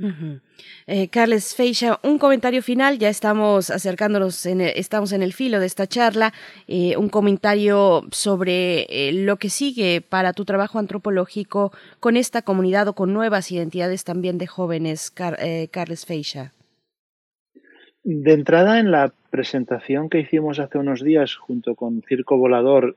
Uh -huh. eh, Carles Feixa, un comentario final, ya estamos acercándonos, en el, estamos en el filo de esta charla, eh, un comentario sobre eh, lo que sigue para tu trabajo antropológico con esta comunidad o con nuevas identidades también de jóvenes, Car Carles Feixa. De entrada, en la presentación que hicimos hace unos días junto con Circo Volador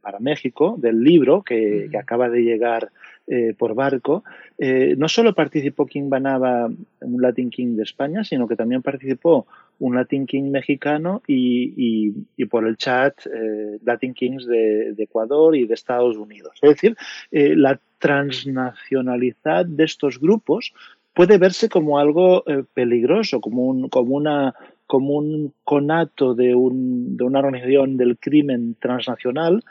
para México, del libro que, que acaba de llegar eh, por barco, eh, no solo participó King Banaba, un Latin King de España, sino que también participó un Latin King mexicano y, y, por el chat eh, Latin Kings de, de, Ecuador y de Estados Unidos. Es decir, eh, la transnacionalidad de estos grupos puede verse como algo peligroso, como, un, como, una, como un conato de, un, de una organización del crimen transnacional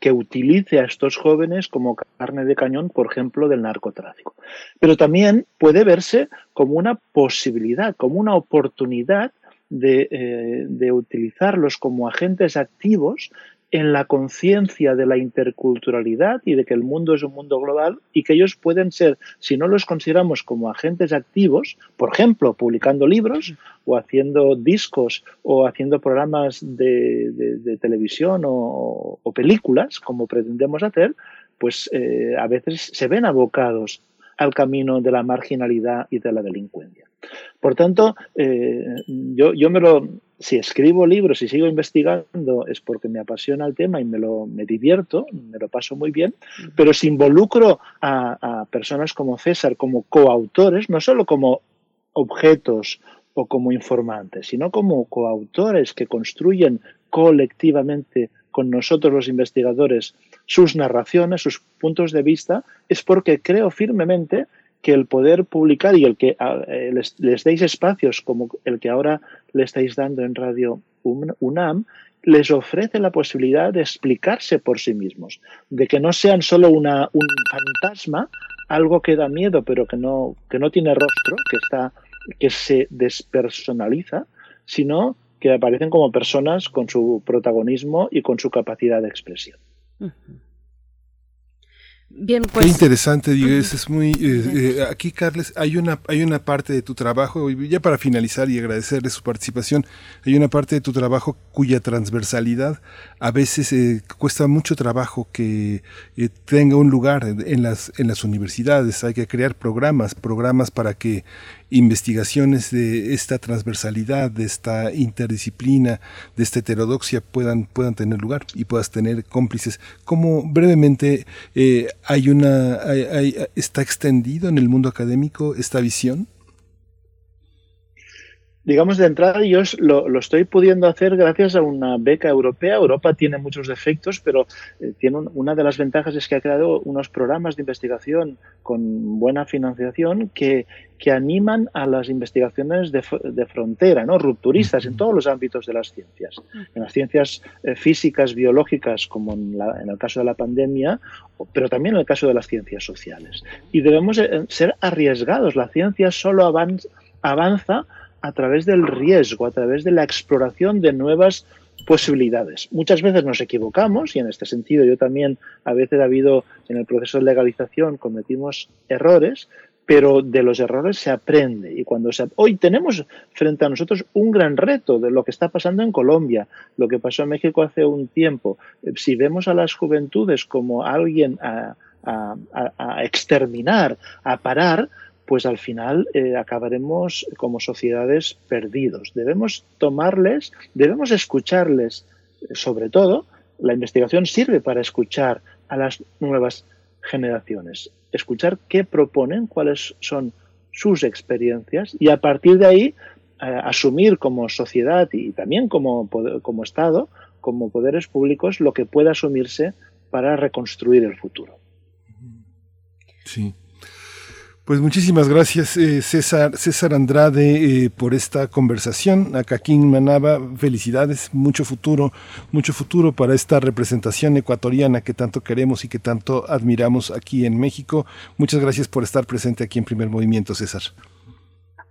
que utilice a estos jóvenes como carne de cañón, por ejemplo, del narcotráfico. Pero también puede verse como una posibilidad, como una oportunidad de, eh, utilizarlos como agentes activos en la conciencia de la interculturalidad y de que el mundo es un mundo global y que ellos pueden ser, si no los consideramos como agentes activos, por ejemplo, publicando libros o haciendo discos o haciendo programas de, televisión o, o, películas, como pretendemos hacer, pues eh, a veces se ven abocados al camino de la marginalidad y de la delincuencia. Por tanto, eh, yo, yo me lo, si escribo libros y sigo investigando es porque me apasiona el tema y me lo me divierto, me lo paso muy bien, pero si involucro a, a personas como César como coautores, no solo como objetos o como informantes, sino como coautores que construyen colectivamente con nosotros los investigadores sus narraciones, sus puntos de vista, es porque creo firmemente que el poder publicar y el que eh, les, deis espacios como el que ahora le estáis dando en Radio UNAM, les ofrece la posibilidad de explicarse por sí mismos, de que no sean solo un fantasma, algo que da miedo pero que no, que no tiene rostro, que, está, que se despersonaliza, sino que aparecen como personas con su protagonismo y con su capacidad de expresión. Bien, pues. Qué interesante, digo, es muy. Eh, eh, aquí, Carles, hay una, hay una parte de tu trabajo, ya para finalizar y agradecerle su participación, hay una parte de tu trabajo cuya transversalidad a veces eh, cuesta mucho trabajo que tenga un lugar en las, en las universidades. Hay que crear programas, programas para que investigaciones de esta transversalidad, de esta interdisciplina, de esta heterodoxia puedan, puedan tener lugar y puedas tener cómplices. Como brevemente eh, hay una, hay, hay, está extendido en el mundo académico esta visión? Digamos, de entrada yo lo, lo, estoy pudiendo hacer gracias a una beca europea. Europa tiene muchos defectos, pero eh, tiene un, una de las ventajas es que ha creado unos programas de investigación con buena financiación que, que animan a las investigaciones de, de, frontera, ¿no? rupturistas en todos los ámbitos de las ciencias. En las ciencias eh, físicas, biológicas, como en, la, en, el caso de la pandemia, pero también en el caso de las ciencias sociales. Y debemos eh, ser arriesgados. La ciencia solo avanza, avanza a través del riesgo, a través de la exploración de nuevas posibilidades. Muchas veces nos equivocamos y en este sentido yo también a veces ha habido en el proceso de legalización cometimos errores, pero de los errores se aprende y cuando se hoy tenemos frente a nosotros un gran reto de lo que está pasando en Colombia, lo que pasó en México hace un tiempo. Si vemos a las juventudes como alguien a, a, a exterminar, a parar, pues al final eh, acabaremos como sociedades perdidos. Debemos tomarles, debemos escucharles, sobre todo, la investigación sirve para escuchar a las nuevas generaciones, escuchar qué proponen, cuáles son sus experiencias y a partir de ahí eh, asumir como sociedad y también como, como Estado, como poderes públicos, lo que pueda asumirse para reconstruir el futuro. Sí. Pues muchísimas gracias eh, César, César Andrade eh, por esta conversación. A Caquín Manaba, felicidades, mucho futuro, mucho futuro para esta representación ecuatoriana que tanto queremos y que tanto admiramos aquí en México. Muchas gracias por estar presente aquí en Primer Movimiento, César.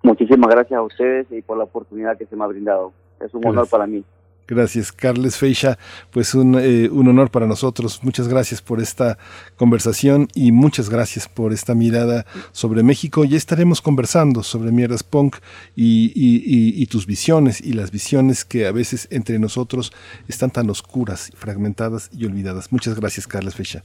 Muchísimas gracias a ustedes y por la oportunidad que se me ha brindado. Es un gracias. honor para mí. Gracias, Carles Feixa. Pues un, eh, un, honor para nosotros. Muchas gracias por esta conversación y muchas gracias por esta mirada sobre México. Ya estaremos conversando sobre Mierdas Punk y, y, tus visiones y las visiones que a veces entre nosotros están tan oscuras, fragmentadas y olvidadas. Muchas gracias, Carles Feixa.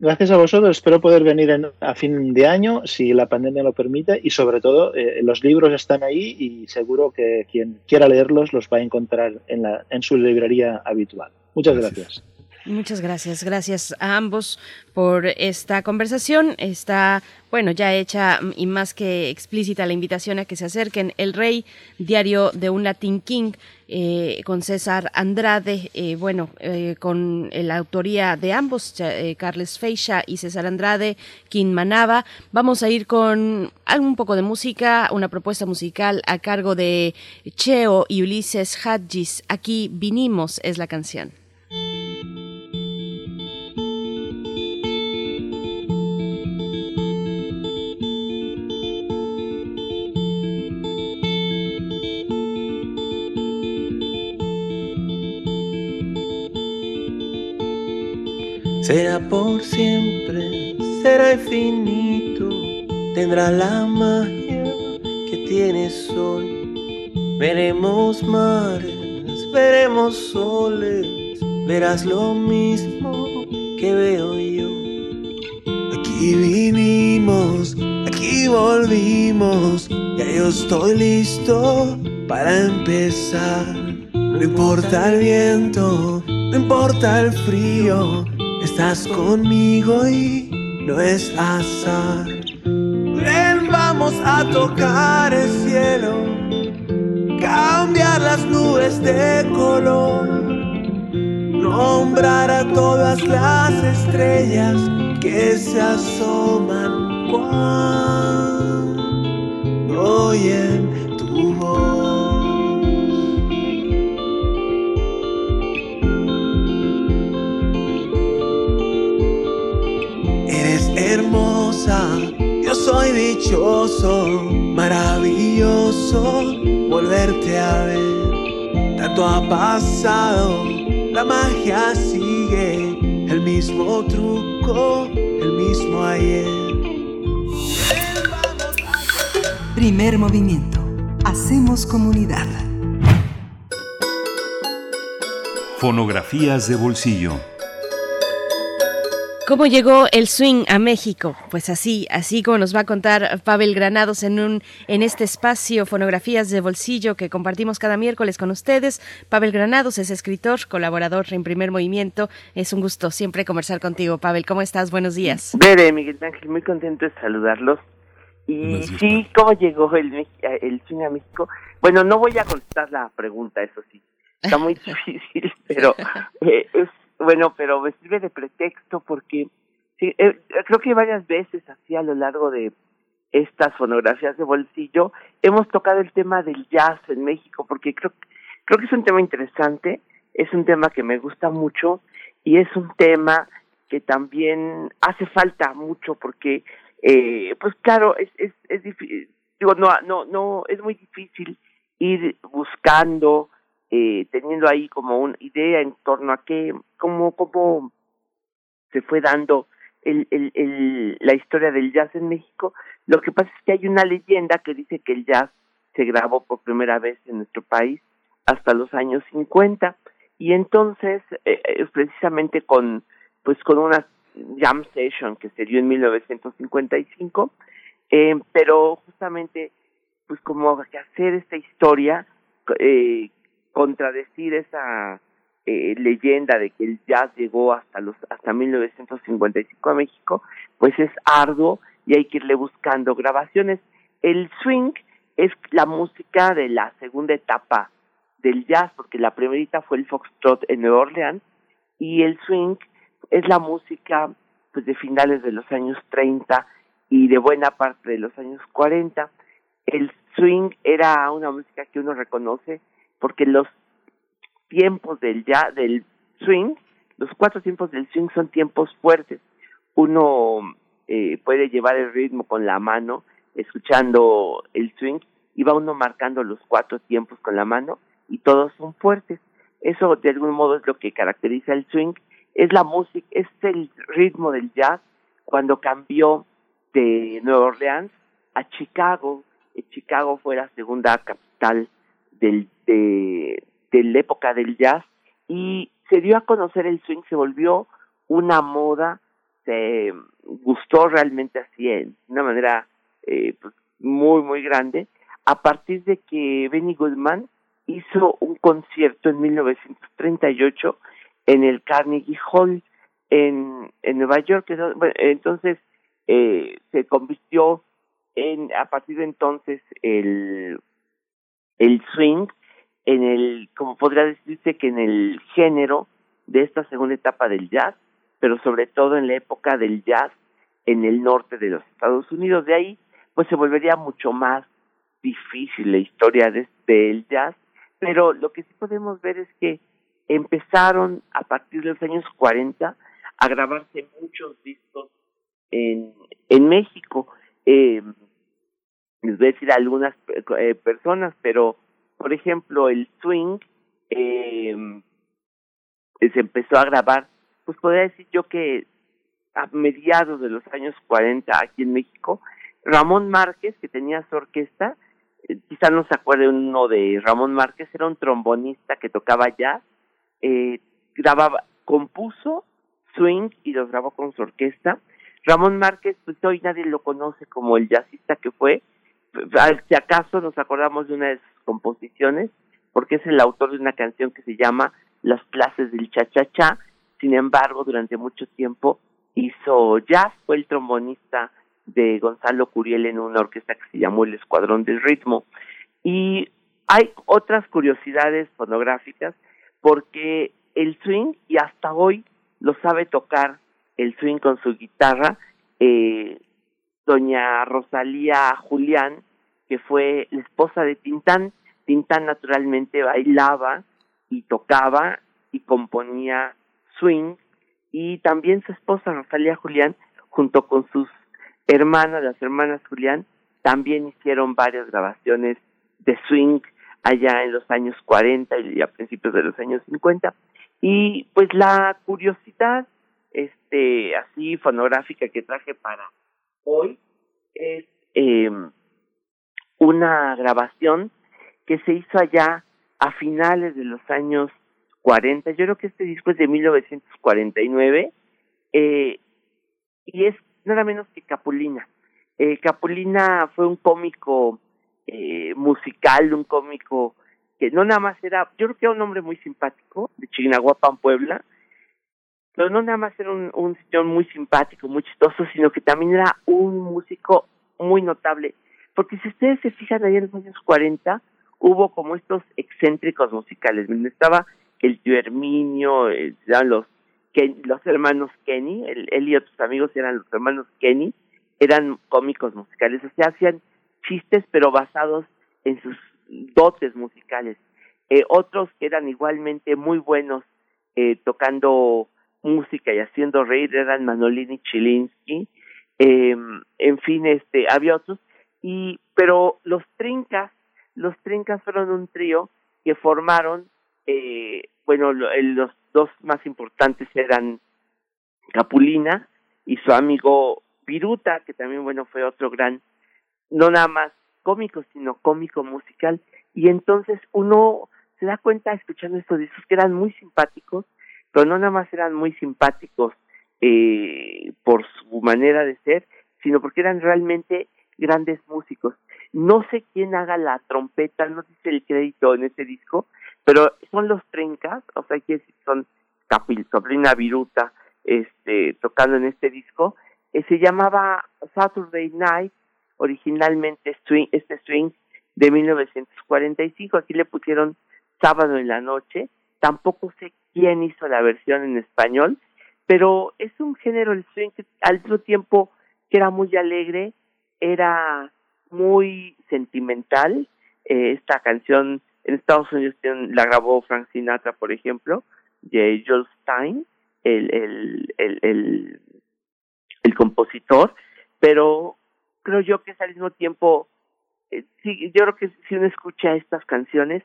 Gracias a vosotros. Espero poder venir en, a fin de año, si la pandemia lo permite, y sobre todo eh, los libros están ahí y seguro que quien quiera leerlos los va a encontrar en, la, en su librería habitual. Muchas gracias. gracias. Muchas gracias. Gracias a ambos por esta conversación. Está, bueno, ya hecha y más que explícita la invitación a que se acerquen. El Rey, diario de un Latin King, eh, con César Andrade, eh, bueno, eh, con la autoría de ambos, eh, Carles Feixa y César Andrade, Kim Manaba. Vamos a ir con un poco de música, una propuesta musical a cargo de Cheo y Ulises Hadjis. Aquí vinimos es la canción. Será por siempre, será infinito, tendrá la magia que tienes hoy. Veremos mares, veremos soles, verás lo mismo que veo yo. Aquí vinimos, aquí volvimos, ya yo estoy listo para empezar. No importa el viento, no importa el frío Estás conmigo y no es azar. Ven, vamos a tocar el cielo, cambiar las nubes de color, nombrar a todas las estrellas que se asoman cuando oyen soy dichoso, maravilloso volverte a ver. Tanto ha pasado, la magia sigue, el mismo truco, el mismo ayer. Primer movimiento. Hacemos comunidad. Fonografías de bolsillo. ¿Cómo llegó el swing a México? Pues así, así como nos va a contar Pavel Granados en un en este espacio Fonografías de Bolsillo que compartimos cada miércoles con ustedes. Pavel Granados es escritor, colaborador en Primer Movimiento. Es un gusto siempre conversar contigo, Pavel. ¿Cómo estás? Buenos días. Bere, Miguel Ángel, muy contento de saludarlos Y sí, ¿cómo llegó el, el swing a México? Bueno, no voy a contestar la pregunta, eso sí. Está muy difícil, pero eh, es bueno, pero me sirve de pretexto porque sí, eh, creo que varias veces así a lo largo de estas fonografías de bolsillo hemos tocado el tema del jazz en México porque creo creo que es un tema interesante, es un tema que me gusta mucho y es un tema que también hace falta mucho porque eh, pues claro, es, es, es difícil, digo, no, no, no, es muy difícil ir buscando, eh, teniendo ahí como una idea en torno a qué, cómo, cómo se fue dando el, la historia del jazz en México. Lo que pasa es que hay una leyenda que dice que el jazz se grabó por primera vez en nuestro país hasta los años 50 y entonces eh, eh, precisamente con pues con una jam session que se dio en 1955, eh, pero justamente pues como hacer esta historia, eh, contradecir esa eh, leyenda de que el jazz llegó hasta los hasta 1955 a México, pues es arduo y hay que irle buscando grabaciones. El swing es la música de la segunda etapa del jazz, porque la primerita fue el foxtrot en Nueva Orleans y el swing es la música pues de finales de los años 30 y de buena parte de los años 40. El swing era una música que uno reconoce porque los tiempos del ya del swing, los cuatro tiempos del swing son tiempos fuertes. Uno eh, puede llevar el ritmo con la mano, escuchando el swing, y va uno marcando los cuatro tiempos con la mano, y todos son fuertes. Eso de algún modo es lo que caracteriza el swing es la música, es el ritmo del jazz cuando cambió de Nueva Orleans a Chicago. Chicago fue la segunda capital del, de, la época del jazz y se dio a conocer el swing, se volvió una moda, se gustó realmente así de una manera eh, pues, muy, muy grande, a partir de que Benny Goodman hizo un concierto en 1938 en el Carnegie Hall en, en Nueva York. entonces eh, se convirtió en, a partir de entonces, el, el swing en el, como podría decirse que en el género de esta segunda etapa del jazz, pero sobre todo en la época del jazz en el norte de los Estados Unidos. De ahí, pues se volvería mucho más difícil la historia de, del jazz, pero lo que sí podemos ver es que empezaron a partir de los años 40 a grabarse muchos discos en, en México. Eh, les voy a decir a algunas eh, personas, pero por ejemplo el swing eh, se empezó a grabar, pues podría decir yo que a mediados de los años 40 aquí en México, Ramón Márquez, que tenía su orquesta, eh, quizá no se acuerde uno de Ramón Márquez, era un trombonista que tocaba jazz eh, grababa, compuso swing y los grabó con su orquesta. Ramón Márquez, pues hoy nadie lo conoce como el jazzista que fue. Si acaso nos acordamos de una de sus composiciones, porque es el autor de una canción que se llama Las clases del cha-cha-cha. Sin embargo, durante mucho tiempo hizo jazz, fue el trombonista de Gonzalo Curiel en una orquesta que se llamó El Escuadrón del Ritmo. Y hay otras curiosidades fonográficas porque el swing, y hasta hoy lo sabe tocar el swing con su guitarra, eh, doña Rosalía Julián, que fue la esposa de Tintán. Tintán naturalmente bailaba y tocaba y componía swing, y también su esposa Rosalía Julián, junto con sus hermanas, las hermanas Julián, también hicieron varias grabaciones de swing allá en los años 40 y a principios de los años 50. Y pues la curiosidad, este, así fonográfica que traje para hoy es eh, una grabación que se hizo allá a finales de los años 40. Yo creo que este disco es de 1949 eh, y es nada menos que Capulina. Eh, Capulina fue un cómico eh, musical, un cómico que no nada más era, yo creo que era un hombre muy simpático, de Chignahuapan, Puebla, pero no nada más era un, un señor muy simpático, muy chistoso, sino que también era un músico muy notable, porque si ustedes se fijan ahí en los años 40, hubo como estos excéntricos musicales. Estaba el tío Herminio, eh, los, los hermanos Kenny, él, él y otros amigos eran los hermanos Kenny, eran cómicos musicales, o sea, hacían chistes pero basados en sus dotes musicales. Eh, otros que eran igualmente muy buenos eh, tocando música y haciendo reír eran Manolini Chilinsky, eh, en fin, este, había otros, y, pero los Trincas, los Trincas fueron un trío que formaron, eh, bueno, los dos más importantes eran Capulina y su amigo Viruta, que también, bueno, fue otro gran, no nada más cómico, sino cómico musical. Y entonces uno se da cuenta escuchando estos discos que eran muy simpáticos, pero no nada más eran muy simpáticos eh, por su manera de ser, sino porque eran realmente grandes músicos. No sé quién haga la trompeta, no dice el crédito en ese disco, pero son los trencas, o sea, que son Capil, Sobrina Viruta, este, tocando en este disco. Eh, se llamaba Saturday Night, originalmente swing, este swing de 1945. Aquí le pusieron sábado en la noche. Tampoco sé quién hizo la versión en español, pero es un género el swing que al mismo tiempo que era muy alegre, era muy sentimental. Eh, esta canción en Estados Unidos la grabó Frank Sinatra, por ejemplo, de Joel Stein, el, el, el, el, el compositor, pero creo yo que es al mismo tiempo, eh, sí, yo creo que si uno escucha estas canciones,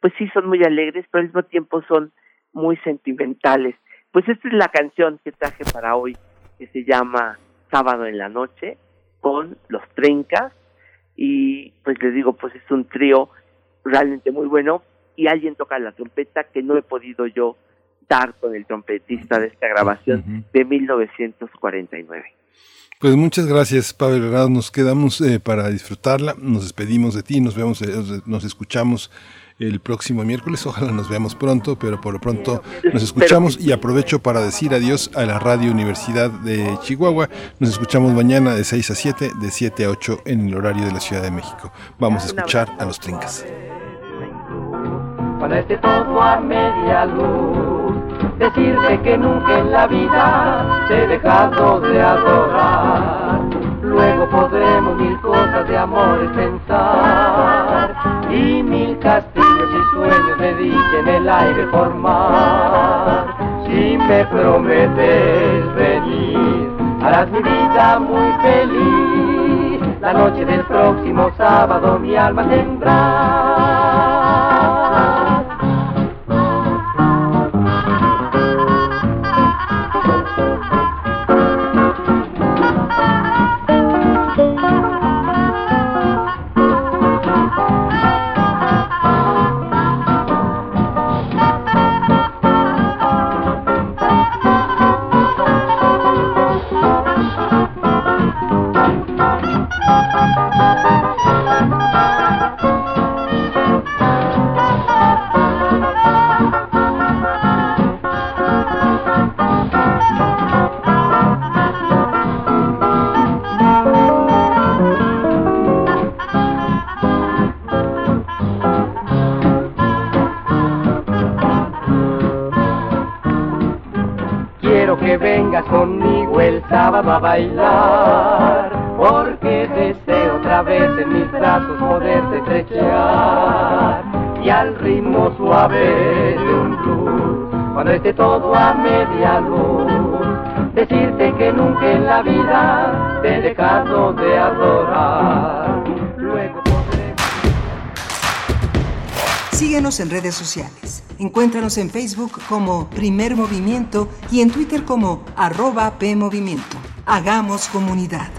pues sí son muy alegres, pero al mismo tiempo son muy sentimentales. Pues esta es la canción que traje para hoy, que se llama Sábado en la Noche, con los Trencas, y pues les digo, pues es un trío realmente muy bueno, y alguien toca la trompeta que no he podido yo dar con el trompetista de esta grabación de 1949. Pues muchas gracias, Pavel Herrado. Nos quedamos eh, para disfrutarla. Nos despedimos de ti. Nos vemos, eh, nos escuchamos el próximo miércoles. Ojalá nos veamos pronto, pero por lo pronto nos escuchamos y aprovecho para decir adiós a la Radio Universidad de Chihuahua. Nos escuchamos mañana de 6 a 7, de 7 a 8 en el horario de la Ciudad de México. Vamos a escuchar a los Trincas. esté todo a media luz. Decirte que nunca en la vida te he dejado de adorar. Luego podremos mil cosas de amores pensar y mil castillos en el aire formar. Si me prometes venir, harás mi vida muy feliz. La noche del próximo sábado mi alma tendrá. Conmigo el sábado a bailar, porque deseo otra vez en mis brazos poderte estrechar y al ritmo suave de un blues, cuando esté todo a media luz, decirte que nunca en la vida te he dejado de adorar. Luego Síguenos en redes sociales. Encuéntranos en Facebook como Primer Movimiento y en Twitter como arroba PMovimiento. Hagamos comunidad.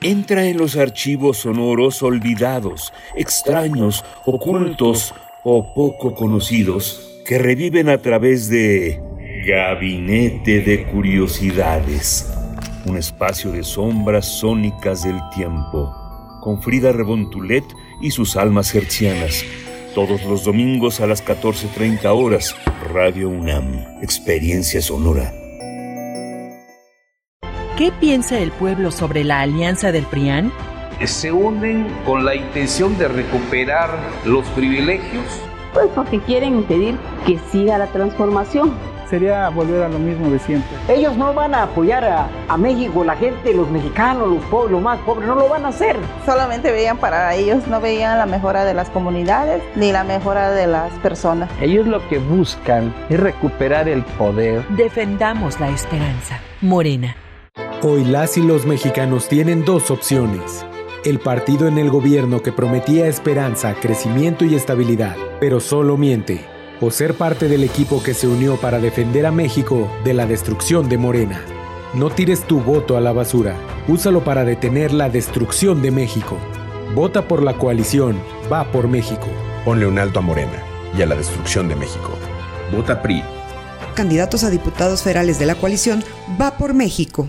Entra en los archivos sonoros olvidados, extraños, ocultos o poco conocidos que reviven a través de Gabinete de Curiosidades, un espacio de sombras sónicas del tiempo, con Frida Rebontulet y sus almas hertzianas, Todos los domingos a las 14.30 horas, Radio UNAM, Experiencia Sonora. ¿Qué piensa el pueblo sobre la alianza del PRIAN? Se unen con la intención de recuperar los privilegios. Pues porque quieren impedir que siga la transformación. Sería volver a lo mismo de siempre. Ellos no van a apoyar a, a México, la gente, los mexicanos, los pobres, los más pobres, no lo van a hacer. Solamente veían para ellos, no veían la mejora de las comunidades ni la mejora de las personas. Ellos lo que buscan es recuperar el poder. Defendamos la esperanza. Morena. Hoy las y los mexicanos tienen dos opciones. El partido en el gobierno que prometía esperanza, crecimiento y estabilidad, pero solo miente. O ser parte del equipo que se unió para defender a México de la destrucción de Morena. No tires tu voto a la basura. Úsalo para detener la destrucción de México. Vota por la coalición. Va por México. Ponle un alto a Morena y a la destrucción de México. Vota PRI. Candidatos a diputados federales de la coalición Va por México.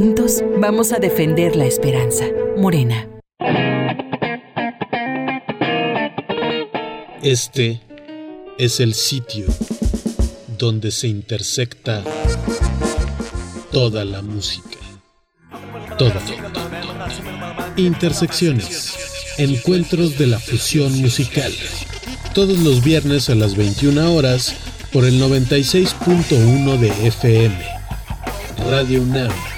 Juntos vamos a defender la esperanza. Morena. Este es el sitio donde se intersecta toda la música. Toda. Intersecciones. Encuentros de la fusión musical. Todos los viernes a las 21 horas por el 96.1 de FM. Radio UNAM.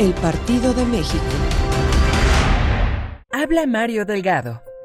el Partido de México. Habla Mario Delgado.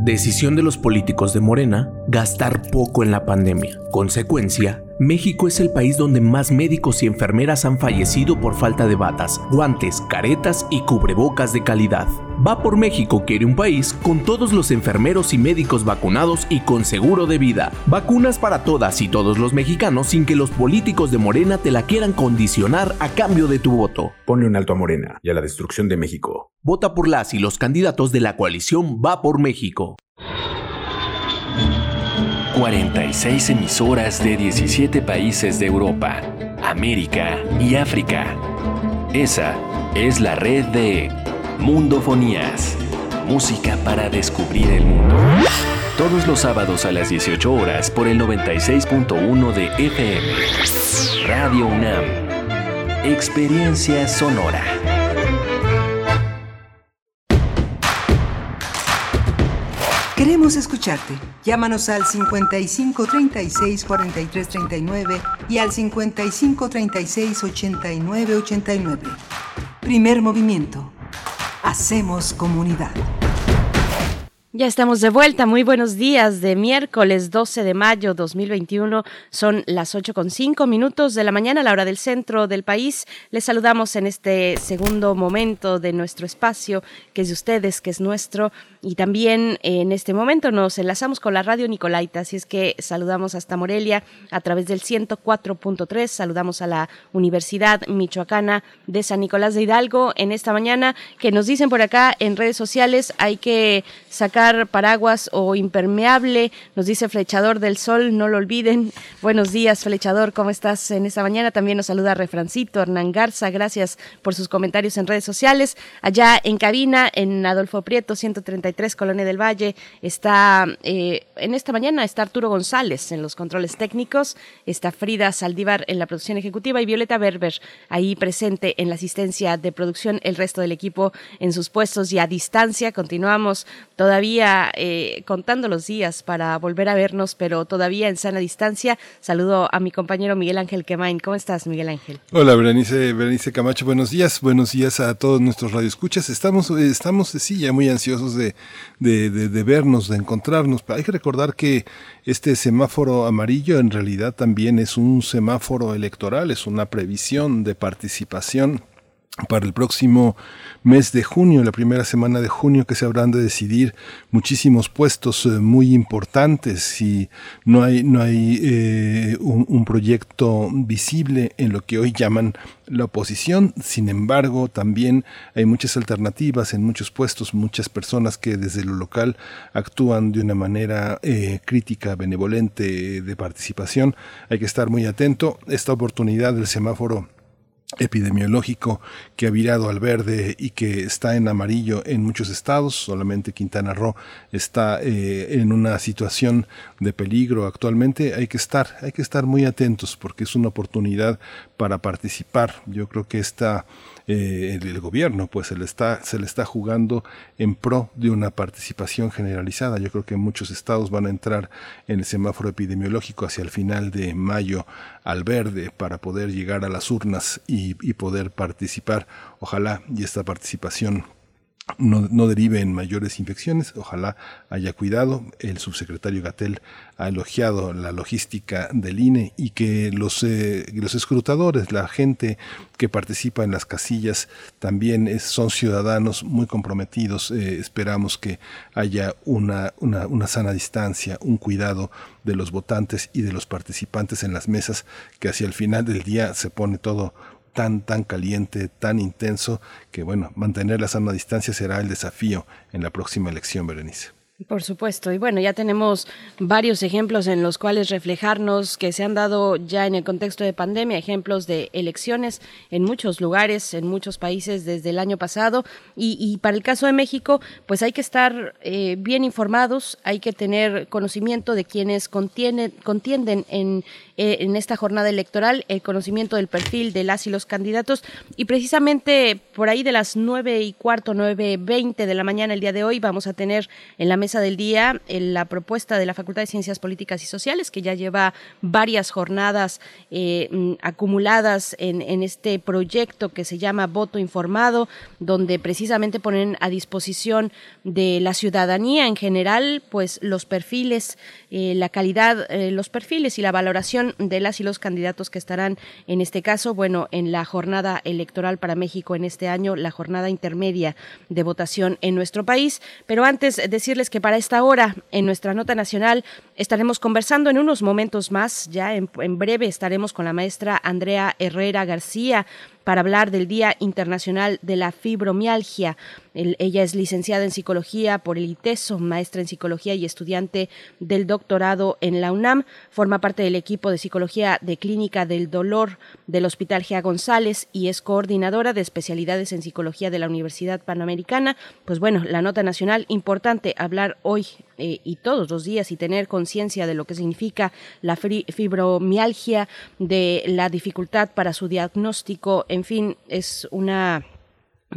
Decisión de los políticos de Morena, gastar poco en la pandemia. Consecuencia, México es el país donde más médicos y enfermeras han fallecido por falta de batas, guantes, caretas y cubrebocas de calidad. Va por México quiere un país con todos los enfermeros y médicos vacunados y con seguro de vida. Vacunas para todas y todos los mexicanos sin que los políticos de Morena te la quieran condicionar a cambio de tu voto. Ponle un alto a Morena y a la destrucción de México. Vota por las y los candidatos de la coalición Va por México. 46 emisoras de 17 países de Europa, América y África. Esa es la red de Mundofonías, música para descubrir el mundo. Todos los sábados a las 18 horas por el 96.1 de FM. Radio UNAM. Experiencia sonora. Queremos escucharte. Llámanos al 55 36 43 39 y al 55 36 89 89. Primer movimiento. Hacemos comunidad. Ya estamos de vuelta. Muy buenos días de miércoles 12 de mayo 2021. Son las 8 con 5 minutos de la mañana la hora del centro del país. Les saludamos en este segundo momento de nuestro espacio, que es de ustedes, que es nuestro. Y también en este momento nos enlazamos con la radio Nicolaita. Así es que saludamos hasta Morelia a través del 104.3. Saludamos a la Universidad Michoacana de San Nicolás de Hidalgo en esta mañana, que nos dicen por acá en redes sociales hay que sacar paraguas o impermeable, nos dice Flechador del Sol, no lo olviden. Buenos días, Flechador, ¿cómo estás en esta mañana? También nos saluda Refrancito, Hernán Garza, gracias por sus comentarios en redes sociales. Allá en cabina, en Adolfo Prieto, 133, Colonia del Valle, está eh, en esta mañana está Arturo González en los controles técnicos, está Frida Saldívar en la producción ejecutiva y Violeta Berber ahí presente en la asistencia de producción, el resto del equipo en sus puestos y a distancia. Continuamos todavía eh, contando los días para volver a vernos, pero todavía en sana distancia. Saludo a mi compañero Miguel Ángel Quemain. ¿Cómo estás, Miguel Ángel? Hola, Berenice, Berenice Camacho. Buenos días. Buenos días a todos nuestros radioescuchas. Estamos, estamos sí, ya muy ansiosos de, de, de vernos, de encontrarnos. Hay que recordar que este semáforo amarillo en realidad también es un semáforo electoral, es una previsión de participación para el próximo mes de junio, la primera semana de junio, que se habrán de decidir muchísimos puestos eh, muy importantes y no hay, no hay eh, un, proyecto visible en lo que hoy llaman la oposición. Sin embargo, también hay muchas alternativas en muchos puestos, muchas personas que desde lo local actúan de una manera eh, crítica, benevolente de participación. Hay que estar muy atento. Esta oportunidad del semáforo epidemiológico que ha virado al verde y que está en amarillo en muchos estados. Solamente Quintana Roo está eh, en una situación de peligro actualmente. Hay que estar, hay que estar muy atentos porque es una oportunidad para participar. Yo creo que esta eh, el gobierno pues se le está se le está jugando en pro de una participación generalizada. Yo creo que muchos estados van a entrar en el semáforo epidemiológico hacia el final de mayo al verde para poder llegar a las urnas y, y poder participar. Ojalá y esta participación no, no, derive en mayores infecciones. Ojalá haya cuidado. El subsecretario Gatel ha elogiado la logística del INE y que los, eh, los escrutadores, la gente que participa en las casillas, también son ciudadanos muy comprometidos. Eh, esperamos que haya una, una, una sana distancia, un cuidado de los votantes y de los participantes en las mesas, que hacia el final del día se pone todo tan, tan caliente, tan intenso, que bueno, mantener la sana distancia será el desafío en la próxima elección, Berenice. Por supuesto. Y bueno, ya tenemos varios ejemplos en los cuales reflejarnos que se han dado ya en el contexto de pandemia, ejemplos de elecciones en muchos lugares, en muchos países desde el año pasado. Y, para el caso de México, pues hay que estar eh, bien informados, hay que tener conocimiento de quienes contienen, contienden en, eh, en esta jornada electoral, el conocimiento del perfil de las y los candidatos. Y precisamente por ahí de las nueve y cuarto, nueve veinte de la mañana el día de hoy, vamos a tener en la mesa del día la propuesta de la Facultad de Ciencias Políticas y Sociales, que ya lleva varias jornadas eh, mm, acumuladas en, en, este proyecto que se llama Voto Informado, donde precisamente ponen a disposición de la ciudadanía en general, pues los perfiles, eh, la calidad, eh, los perfiles y la valoración de las y los candidatos que estarán en este caso, bueno, en la jornada electoral para México en este año, la jornada intermedia de votación en nuestro país. Pero antes decirles que para esta hora en nuestra nota nacional estaremos conversando en unos momentos más, ya en, breve estaremos con la maestra Andrea Herrera García para hablar del Día Internacional de la Fibromialgia. El, ella es licenciada en psicología por el ITESO, maestra en psicología y estudiante del doctorado en la UNAM. Forma parte del equipo de psicología de clínica del dolor del Hospital Gea González y es coordinadora de especialidades en psicología de la Universidad Panamericana. Pues bueno, la nota nacional, importante hablar hoy eh, y todos los días y tener conciencia de lo que significa la fibromialgia, de la dificultad para su diagnóstico, en fin, es una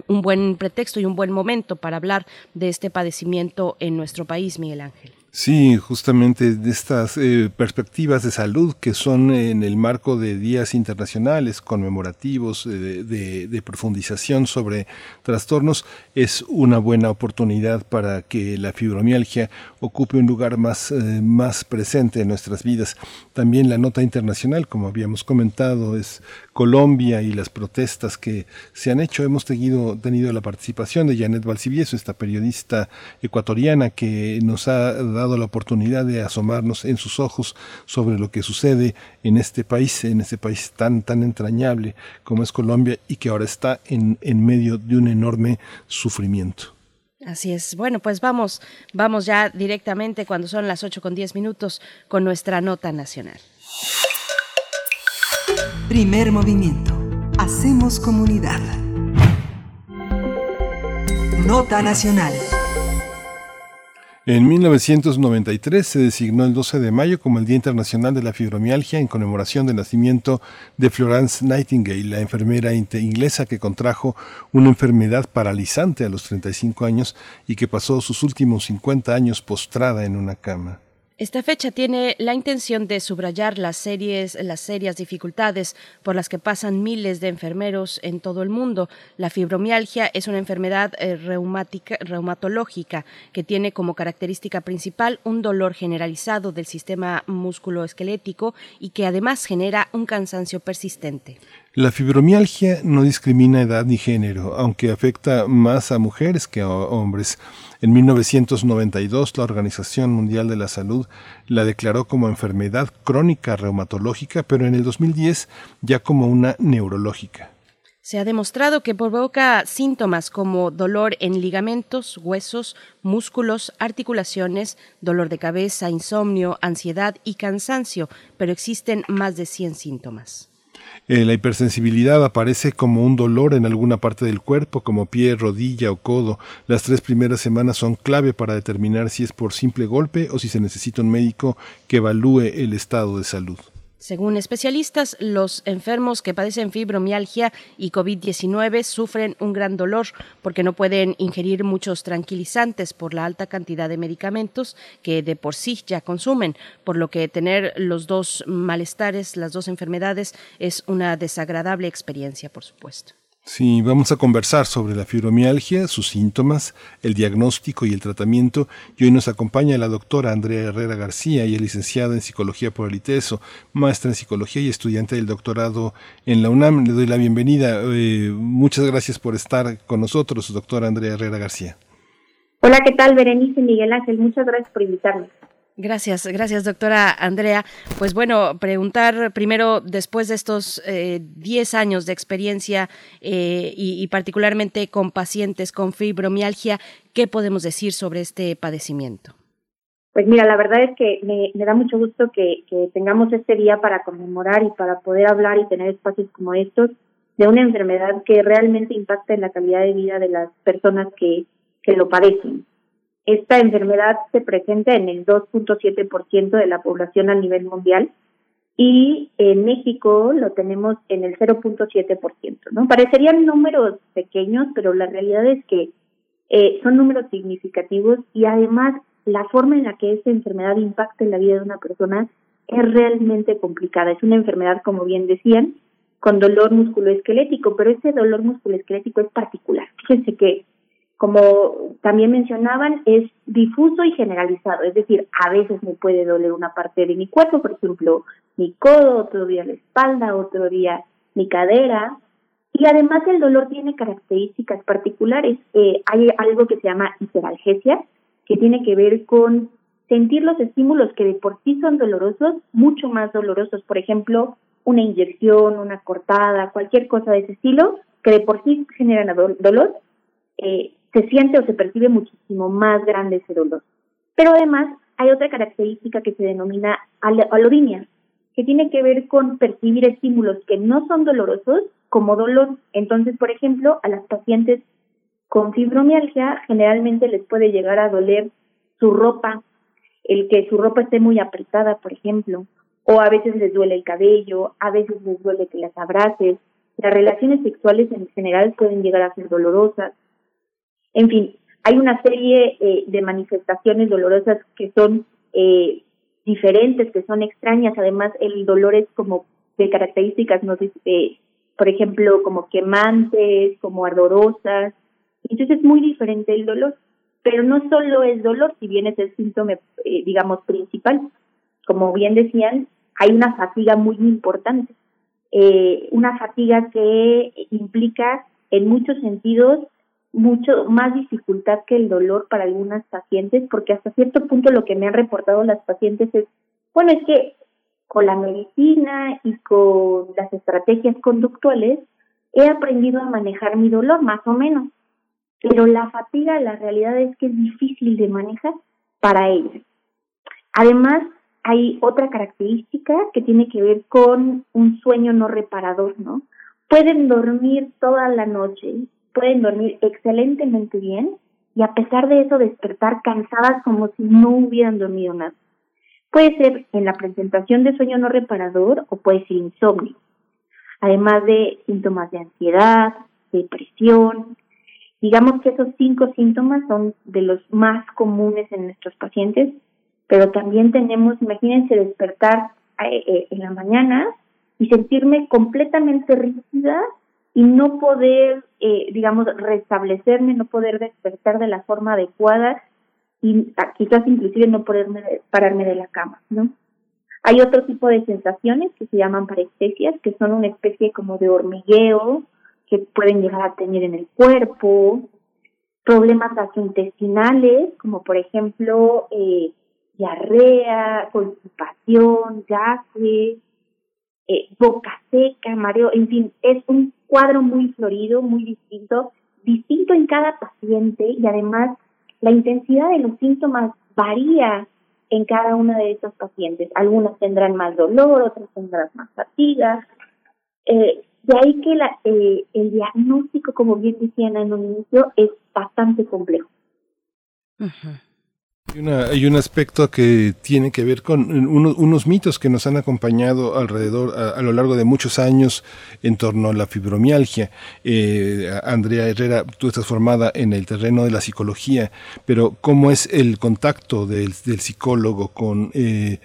un buen pretexto y un buen momento para hablar de este padecimiento en nuestro país, Miguel Ángel. Sí, justamente de estas eh, perspectivas de salud que son en el marco de días internacionales conmemorativos de, de, de, profundización sobre trastornos es una buena oportunidad para que la fibromialgia ocupe un lugar más, eh, más presente en nuestras vidas. También la nota internacional, como habíamos comentado, es Colombia y las protestas que se han hecho. Hemos tenido, tenido la participación de Janet Valcivieso, esta periodista ecuatoriana que nos ha dado la oportunidad de asomarnos en sus ojos sobre lo que sucede en este país, en este país tan, tan entrañable como es Colombia y que ahora está en, en medio de un enorme sufrimiento. Así es. Bueno, pues vamos, vamos ya directamente cuando son las 8 con 10 minutos con nuestra nota nacional. Primer movimiento. Hacemos comunidad. Nota nacional. En 1993 se designó el 12 de mayo como el Día Internacional de la Fibromialgia en conmemoración del nacimiento de Florence Nightingale, la enfermera inglesa que contrajo una enfermedad paralizante a los 35 años y que pasó sus últimos 50 años postrada en una cama. Esta fecha tiene la intención de subrayar las, serias dificultades por las que pasan miles de enfermeros en todo el mundo. La fibromialgia es una enfermedad eh, reumática, reumatológica que tiene como característica principal un dolor generalizado del sistema musculoesquelético y que además genera un cansancio persistente. La fibromialgia no discrimina edad ni género, aunque afecta más a mujeres que a hombres. En 1992, la Organización Mundial de la Salud la declaró como enfermedad crónica reumatológica, pero en el 2010 ya como una neurológica. Se ha demostrado que provoca síntomas como dolor en ligamentos, huesos, músculos, articulaciones, dolor de cabeza, insomnio, ansiedad y cansancio, pero existen más de 100 síntomas. Eh, la hipersensibilidad aparece como un dolor en alguna parte del cuerpo, como pie, rodilla o codo. Las tres primeras semanas son clave para determinar si es por simple golpe o si se necesita un médico que evalúe el estado de salud. Según especialistas, los enfermos que padecen fibromialgia y COVID-19 sufren un gran dolor porque no pueden ingerir muchos tranquilizantes por la alta cantidad de medicamentos que de por sí ya consumen, por lo que tener los dos malestares, las dos enfermedades, es una desagradable experiencia, por supuesto. Sí, vamos a conversar sobre la fibromialgia, sus síntomas, el diagnóstico y el tratamiento. Y hoy nos acompaña la doctora Andrea Herrera García, y es licenciada en Psicología por el ITESO, maestra en Psicología y estudiante del doctorado en la UNAM. Le doy la bienvenida. Eh, muchas gracias por estar con nosotros, doctora Andrea Herrera García. Hola, ¿qué tal, Berenice Miguel Ángel? Muchas gracias por invitarme. Gracias, gracias doctora Andrea. Pues bueno, preguntar primero, después de estos 10 eh, años de experiencia eh, y, particularmente con pacientes con fibromialgia, ¿qué podemos decir sobre este padecimiento? Pues mira, la verdad es que me, da mucho gusto que, tengamos este día para conmemorar y para poder hablar y tener espacios como estos de una enfermedad que realmente impacta en la calidad de vida de las personas que, que lo padecen. Esta enfermedad se presenta en el 2.7% de la población a nivel mundial y en México lo tenemos en el 0.7%, ¿no? Parecerían números pequeños, pero la realidad es que eh, son números significativos y además la forma en la que esta enfermedad impacta en la vida de una persona es realmente complicada. Es una enfermedad, como bien decían, con dolor musculoesquelético, pero ese dolor musculoesquelético es particular. Fíjense que como también mencionaban, es difuso y generalizado, es decir, a veces me puede doler una parte de mi cuerpo, por ejemplo, mi codo, otro día la espalda, otro día mi cadera, y además el dolor tiene características particulares. Eh, hay algo que se llama hiperalgesia, que tiene que ver con sentir los estímulos que de por sí son dolorosos, mucho más dolorosos, por ejemplo, una inyección, una cortada, cualquier cosa de ese estilo, que de por sí generan dolor, eh, se siente o se percibe muchísimo más grande ese dolor. Pero además hay otra característica que se denomina alodinia, que tiene que ver con percibir estímulos que no son dolorosos como dolor. Entonces, por ejemplo, a las pacientes con fibromialgia generalmente les puede llegar a doler su ropa, el que su ropa esté muy apretada, por ejemplo, o a veces les duele el cabello, a veces les duele que las abraces. Las relaciones sexuales en general pueden llegar a ser dolorosas. En fin, hay una serie eh, de manifestaciones dolorosas que son eh, diferentes, que son extrañas. Además, el dolor es como de características, no eh, por ejemplo, como quemantes, como ardorosas. Entonces es muy diferente el dolor. Pero no solo es dolor, si bien es el síntoma, eh, digamos, principal. Como bien decían, hay una fatiga muy importante. Eh, una fatiga que implica en muchos sentidos mucho más dificultad que el dolor para algunas pacientes, porque hasta cierto punto lo que me han reportado las pacientes es, bueno, es que con la medicina y con las estrategias conductuales he aprendido a manejar mi dolor, más o menos, pero la fatiga, la realidad es que es difícil de manejar para ellas. Además, hay otra característica que tiene que ver con un sueño no reparador, ¿no? Pueden dormir toda la noche, pueden dormir excelentemente bien y a pesar de eso despertar cansadas como si no hubieran dormido nada. Puede ser en la presentación de sueño no reparador o puede ser insomnio, además de síntomas de ansiedad, depresión. Digamos que esos cinco síntomas son de los más comunes en nuestros pacientes, pero también tenemos, imagínense, despertar eh, eh, en la mañana y sentirme completamente rígida y no poder, eh, digamos, restablecerme, no poder despertar de la forma adecuada y quizás inclusive no poderme pararme de la cama, ¿no? Hay otro tipo de sensaciones que se llaman parestesias, que son una especie como de hormigueo que pueden llegar a tener en el cuerpo, problemas gastrointestinales, como por ejemplo eh, diarrea, constipación, gases, eh, boca seca, mareo, en fin, es un cuadro muy florido, muy distinto, distinto en cada paciente y además la intensidad de los síntomas varía en cada una de estos pacientes. Algunos tendrán más dolor, otros tendrán más fatiga. Eh, de ahí que la, eh, el diagnóstico, como bien decían en un inicio, es bastante complejo. Hay, un aspecto que tiene que ver con unos mitos que nos han acompañado alrededor a, lo largo de muchos años en torno a la fibromialgia. Eh, Andrea Herrera, tú estás formada en el terreno de la psicología, pero ¿cómo es el contacto del, del psicólogo con, eh,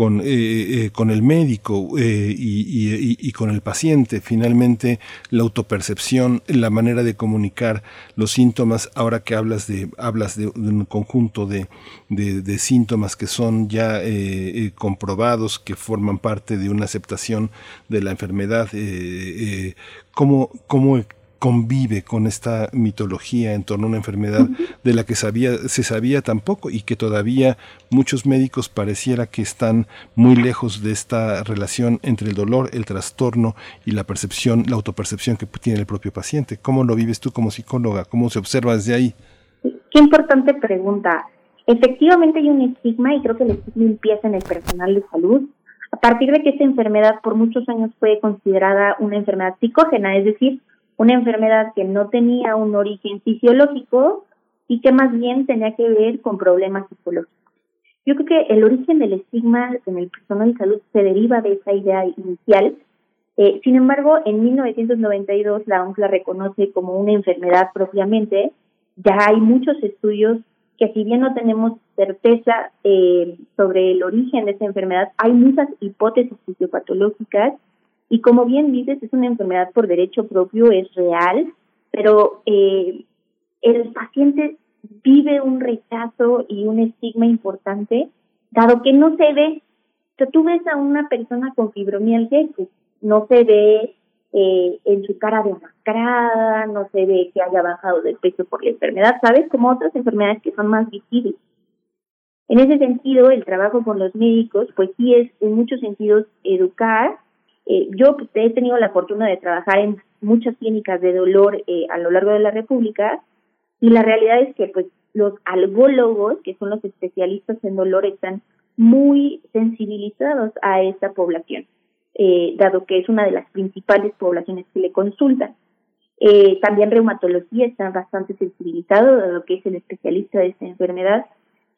con, eh, eh, con el médico eh, y, con el paciente. Finalmente, la autopercepción, la manera de comunicar los síntomas, ahora que hablas de, hablas de, un conjunto de, de, síntomas que son ya comprobados, que forman parte de una aceptación de la enfermedad, ¿cómo, cómo convive con esta mitología en torno a una enfermedad de la que sabía, se sabía tan poco y que todavía muchos médicos pareciera que están muy lejos de esta relación entre el dolor, el trastorno y la percepción, la autopercepción que tiene el propio paciente. ¿Cómo lo vives tú como psicóloga? ¿Cómo se observa desde ahí? Qué importante pregunta. Efectivamente hay un estigma y creo que el estigma empieza en el personal de salud a partir de que esta enfermedad por muchos años fue considerada una enfermedad psicógena, es decir, una enfermedad que no tenía un origen fisiológico y que más bien tenía que ver con problemas psicológicos. Yo creo que el origen del estigma en el personal de salud se deriva de esa idea inicial. Eh, sin embargo, en 1992 la OMS la reconoce como una enfermedad propiamente. Ya hay muchos estudios que si bien no tenemos certeza eh, sobre el origen de esa enfermedad, hay muchas hipótesis fisiopatológicas y como bien dices, es una enfermedad por derecho propio, es real, pero eh, el paciente vive un rechazo y un estigma importante, dado que no se ve. O tú ves a una persona con fibromialgia que no se ve eh, en su cara demacrada, no se ve que haya bajado de peso por la enfermedad, ¿sabes? Como otras enfermedades que son más visibles. En ese sentido, el trabajo con los médicos, pues sí es en muchos sentidos educar eh, yo he tenido la fortuna de trabajar en muchas clínicas de dolor eh, a lo largo de la República y la realidad es que pues los algólogos, que son los especialistas en dolor, están muy sensibilizados a esta población, eh, dado que es una de las principales poblaciones que le consultan. Eh, también reumatología está bastante sensibilizado, dado que es el especialista de esta enfermedad.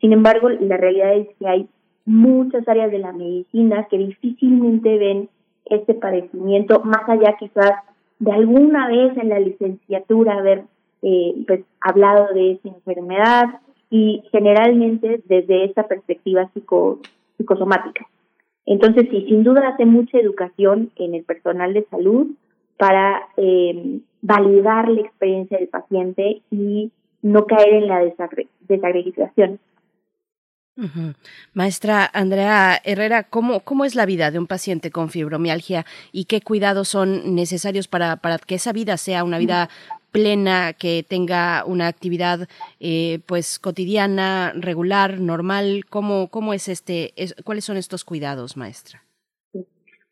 Sin embargo, la realidad es que hay muchas áreas de la medicina que difícilmente ven este padecimiento, más allá quizás de alguna vez en la licenciatura haber eh, pues, hablado de esa enfermedad y generalmente desde esta perspectiva psico, psicosomática. Entonces, sí, sin duda hace mucha educación en el personal de salud para eh, validar la experiencia del paciente y no caer en la desagregación. Maestra Andrea Herrera, ¿cómo, ¿cómo es la vida de un paciente con fibromialgia y qué cuidados son necesarios para, para que esa vida sea una vida plena, que tenga una actividad eh, pues cotidiana, regular, normal? ¿Cómo, cómo es este, cuáles son estos cuidados, maestra?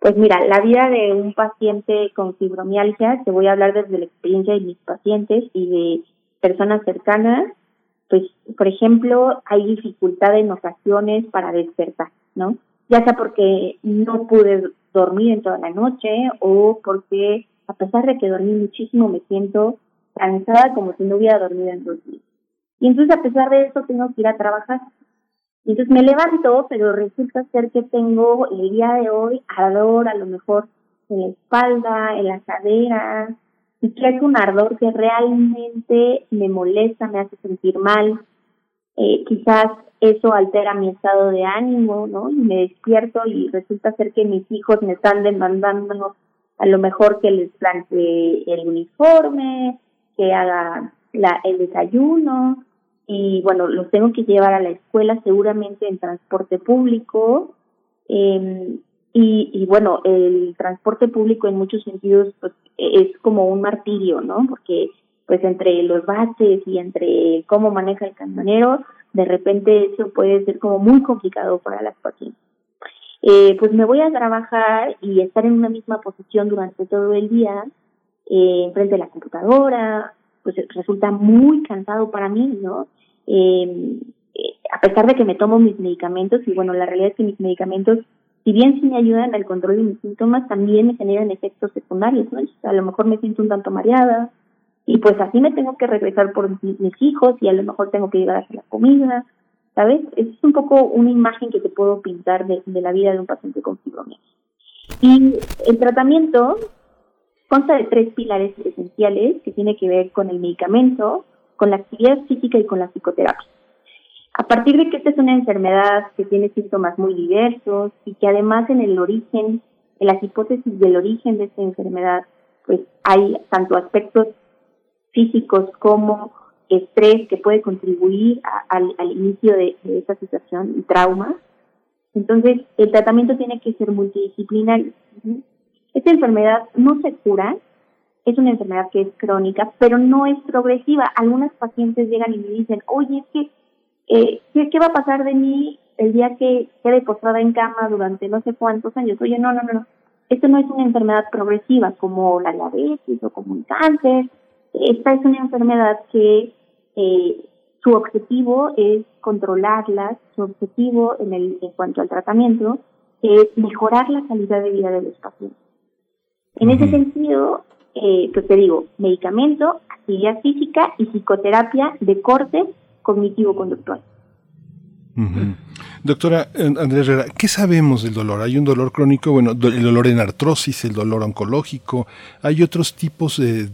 Pues mira, la vida de un paciente con fibromialgia, te voy a hablar desde la experiencia de mis pacientes y de personas cercanas, pues, por ejemplo, hay dificultad en ocasiones para despertar, ¿no? Ya sea porque no pude dormir en toda la noche o porque a pesar de que dormí muchísimo me siento cansada como si no hubiera dormido en dos días. Y entonces a pesar de eso tengo que ir a trabajar. Y entonces me levanto, pero resulta ser que tengo el día de hoy ardor a lo mejor en la espalda, en la cadera, y es un ardor que realmente me molesta, me hace sentir mal. Eh, quizás eso altera mi estado de ánimo, ¿no? Y me despierto y resulta ser que mis hijos me están demandando a lo mejor que les plantee el uniforme, que haga la, el desayuno, y bueno, los tengo que llevar a la escuela seguramente en transporte público. Eh, y, y bueno, el transporte público en muchos sentidos pues, es como un martirio, ¿no? Porque pues entre los baches y entre cómo maneja el camionero, de repente eso puede ser como muy complicado para las pacientes. Eh, pues me voy a trabajar y estar en una misma posición durante todo el día, eh, frente a la computadora, pues resulta muy cansado para mí, ¿no? Eh, a pesar de que me tomo mis medicamentos, y bueno, la realidad es que mis medicamentos si bien sí me ayudan al control de mis síntomas, también me generan efectos secundarios, ¿no? A lo mejor me siento un tanto mareada y pues así me tengo que regresar por mis hijos y a lo mejor tengo que llegar a hacer la comida, ¿sabes? Es un poco una imagen que te puedo pintar de, la vida de un paciente con fibromialgia. Y el tratamiento consta de tres pilares esenciales que tiene que ver con el medicamento, con la actividad física y con la psicoterapia. A partir de que esta es una enfermedad que tiene síntomas muy diversos y que además en el origen, en las hipótesis del origen de esta enfermedad, pues hay tanto aspectos físicos como estrés que puede contribuir al, inicio de, esta situación y trauma. Entonces, el tratamiento tiene que ser multidisciplinario. Esta enfermedad no se cura, es una enfermedad que es crónica, pero no es progresiva. Algunas pacientes llegan y me dicen, oye, es que eh, ¿qué, va a pasar de mí el día que quede postrada en cama durante no sé cuántos años? Oye, no, no, no, Esto no es una enfermedad progresiva como la diabetes o como un cáncer. Esta es una enfermedad que eh, su objetivo es controlarlas, su objetivo en, el, en cuanto al tratamiento es mejorar la calidad de vida de los pacientes. En ese sentido, eh, pues te digo, medicamento, actividad física y psicoterapia de corte cognitivo-conductual. Doctora eh, Andrea Herrera, ¿qué sabemos del dolor? Hay un dolor crónico, bueno, el dolor en artrosis, el dolor oncológico, hay otros tipos de,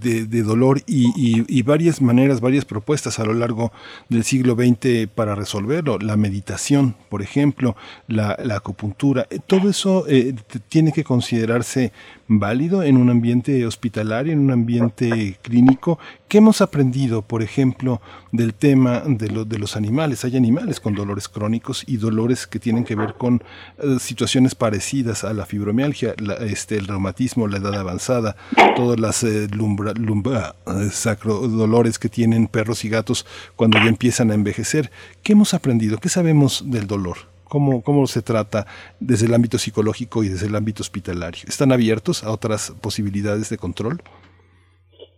dolor y, varias maneras, varias propuestas a lo largo del siglo XX para resolverlo. La meditación, por ejemplo, la, acupuntura, eh, todo eso eh, tiene que considerarse válido en un ambiente hospitalario, en un ambiente clínico. ¿Qué hemos aprendido, por ejemplo, del tema de, de los animales? Hay animales con dolores crónicos y dolores que tienen que ver con eh, situaciones parecidas a la fibromialgia, este, el reumatismo, la edad avanzada, todas las eh, eh, sacro, dolores que tienen perros y gatos cuando ya empiezan a envejecer. ¿Qué hemos aprendido? ¿Qué sabemos del dolor? ¿Cómo, ¿Cómo se trata desde el ámbito psicológico y desde el ámbito hospitalario? ¿Están abiertos a otras posibilidades de control?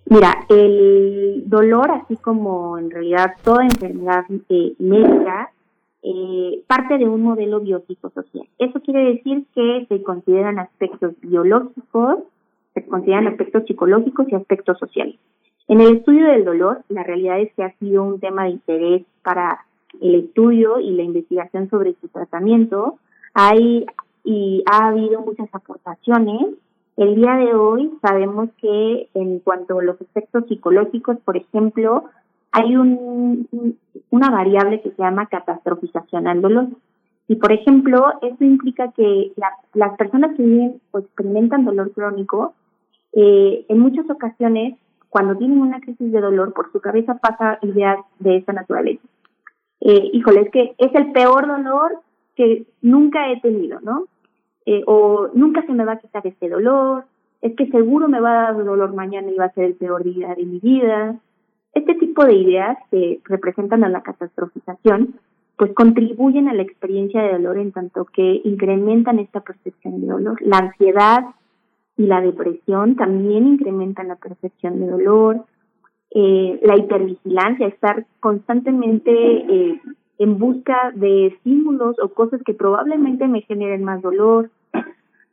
Mira, el dolor, así como en realidad toda enfermedad eh, médica, eh, parte de un modelo biopsicosocial. Eso quiere decir que se consideran aspectos biológicos, se consideran aspectos psicológicos y aspectos sociales. En el estudio del dolor, la realidad es que ha sido un tema de interés para el estudio y la investigación sobre su tratamiento. Hay y ha habido muchas aportaciones. El día de hoy sabemos que en cuanto a los efectos psicológicos, por ejemplo, hay un, una variable que se llama catastrofización al dolor. Y, por ejemplo, eso implica que las personas que viven o experimentan dolor crónico, eh, en muchas ocasiones, cuando tienen una crisis de dolor, por su cabeza pasa ideas de esta naturaleza eh, híjole, es que es el peor dolor que nunca he tenido, ¿no? Eh, o nunca se me va a quitar este dolor, es que seguro me va a dar dolor mañana y va a ser el peor día de mi vida. Este tipo de ideas que representan a la catastrofización, pues contribuyen a la experiencia de dolor en tanto que incrementan esta percepción de dolor. La ansiedad y la depresión también incrementan la percepción de dolor. Eh, la hipervigilancia, estar constantemente eh, en busca de estímulos o cosas que probablemente me generen más dolor.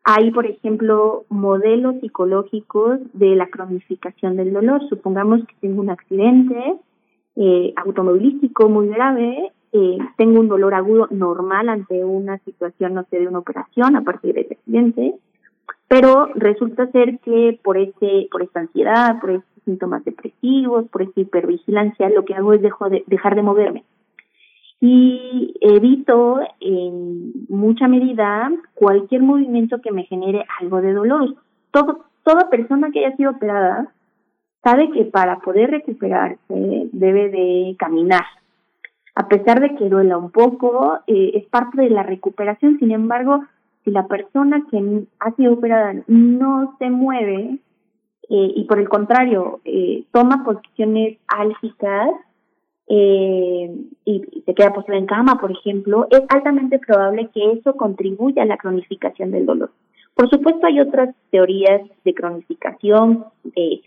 Hay, por ejemplo, modelos psicológicos de la cronificación del dolor. Supongamos que tengo un accidente eh, automovilístico muy grave, eh, tengo un dolor agudo normal ante una situación, no sé, de una operación a partir de ese accidente, pero resulta ser que por este, por esta ansiedad, por estos síntomas depresivos, por esta hipervigilancia, lo que hago es dejo de, dejar de moverme y evito en mucha medida cualquier movimiento que me genere algo de dolor. Todo, toda persona que haya sido operada sabe que para poder recuperarse debe de caminar. A pesar de que duela un poco, eh, es parte de la recuperación. Sin embargo, si la persona que ha sido operada no se mueve eh, y por el contrario eh, toma posiciones álgicas, eh, y, se queda postrada en cama, por ejemplo, es altamente probable que eso contribuya a la cronificación del dolor. Por supuesto, hay otras teorías de cronificación, eh,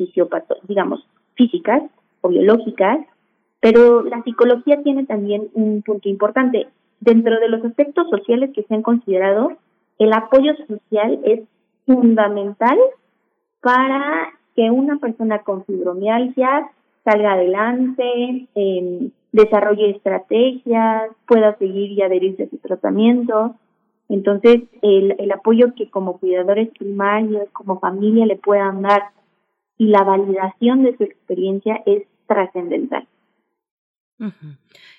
digamos, físicas o biológicas, pero la psicología tiene también un punto importante. Dentro de los aspectos sociales que se han considerado, el apoyo social es fundamental para que una persona con fibromialgia salga adelante, eh, desarrolle estrategias, pueda seguir y adherirse a su tratamiento. Entonces, el, el apoyo que como cuidadores primarios, como familia le puedan dar y la validación de su experiencia es trascendental.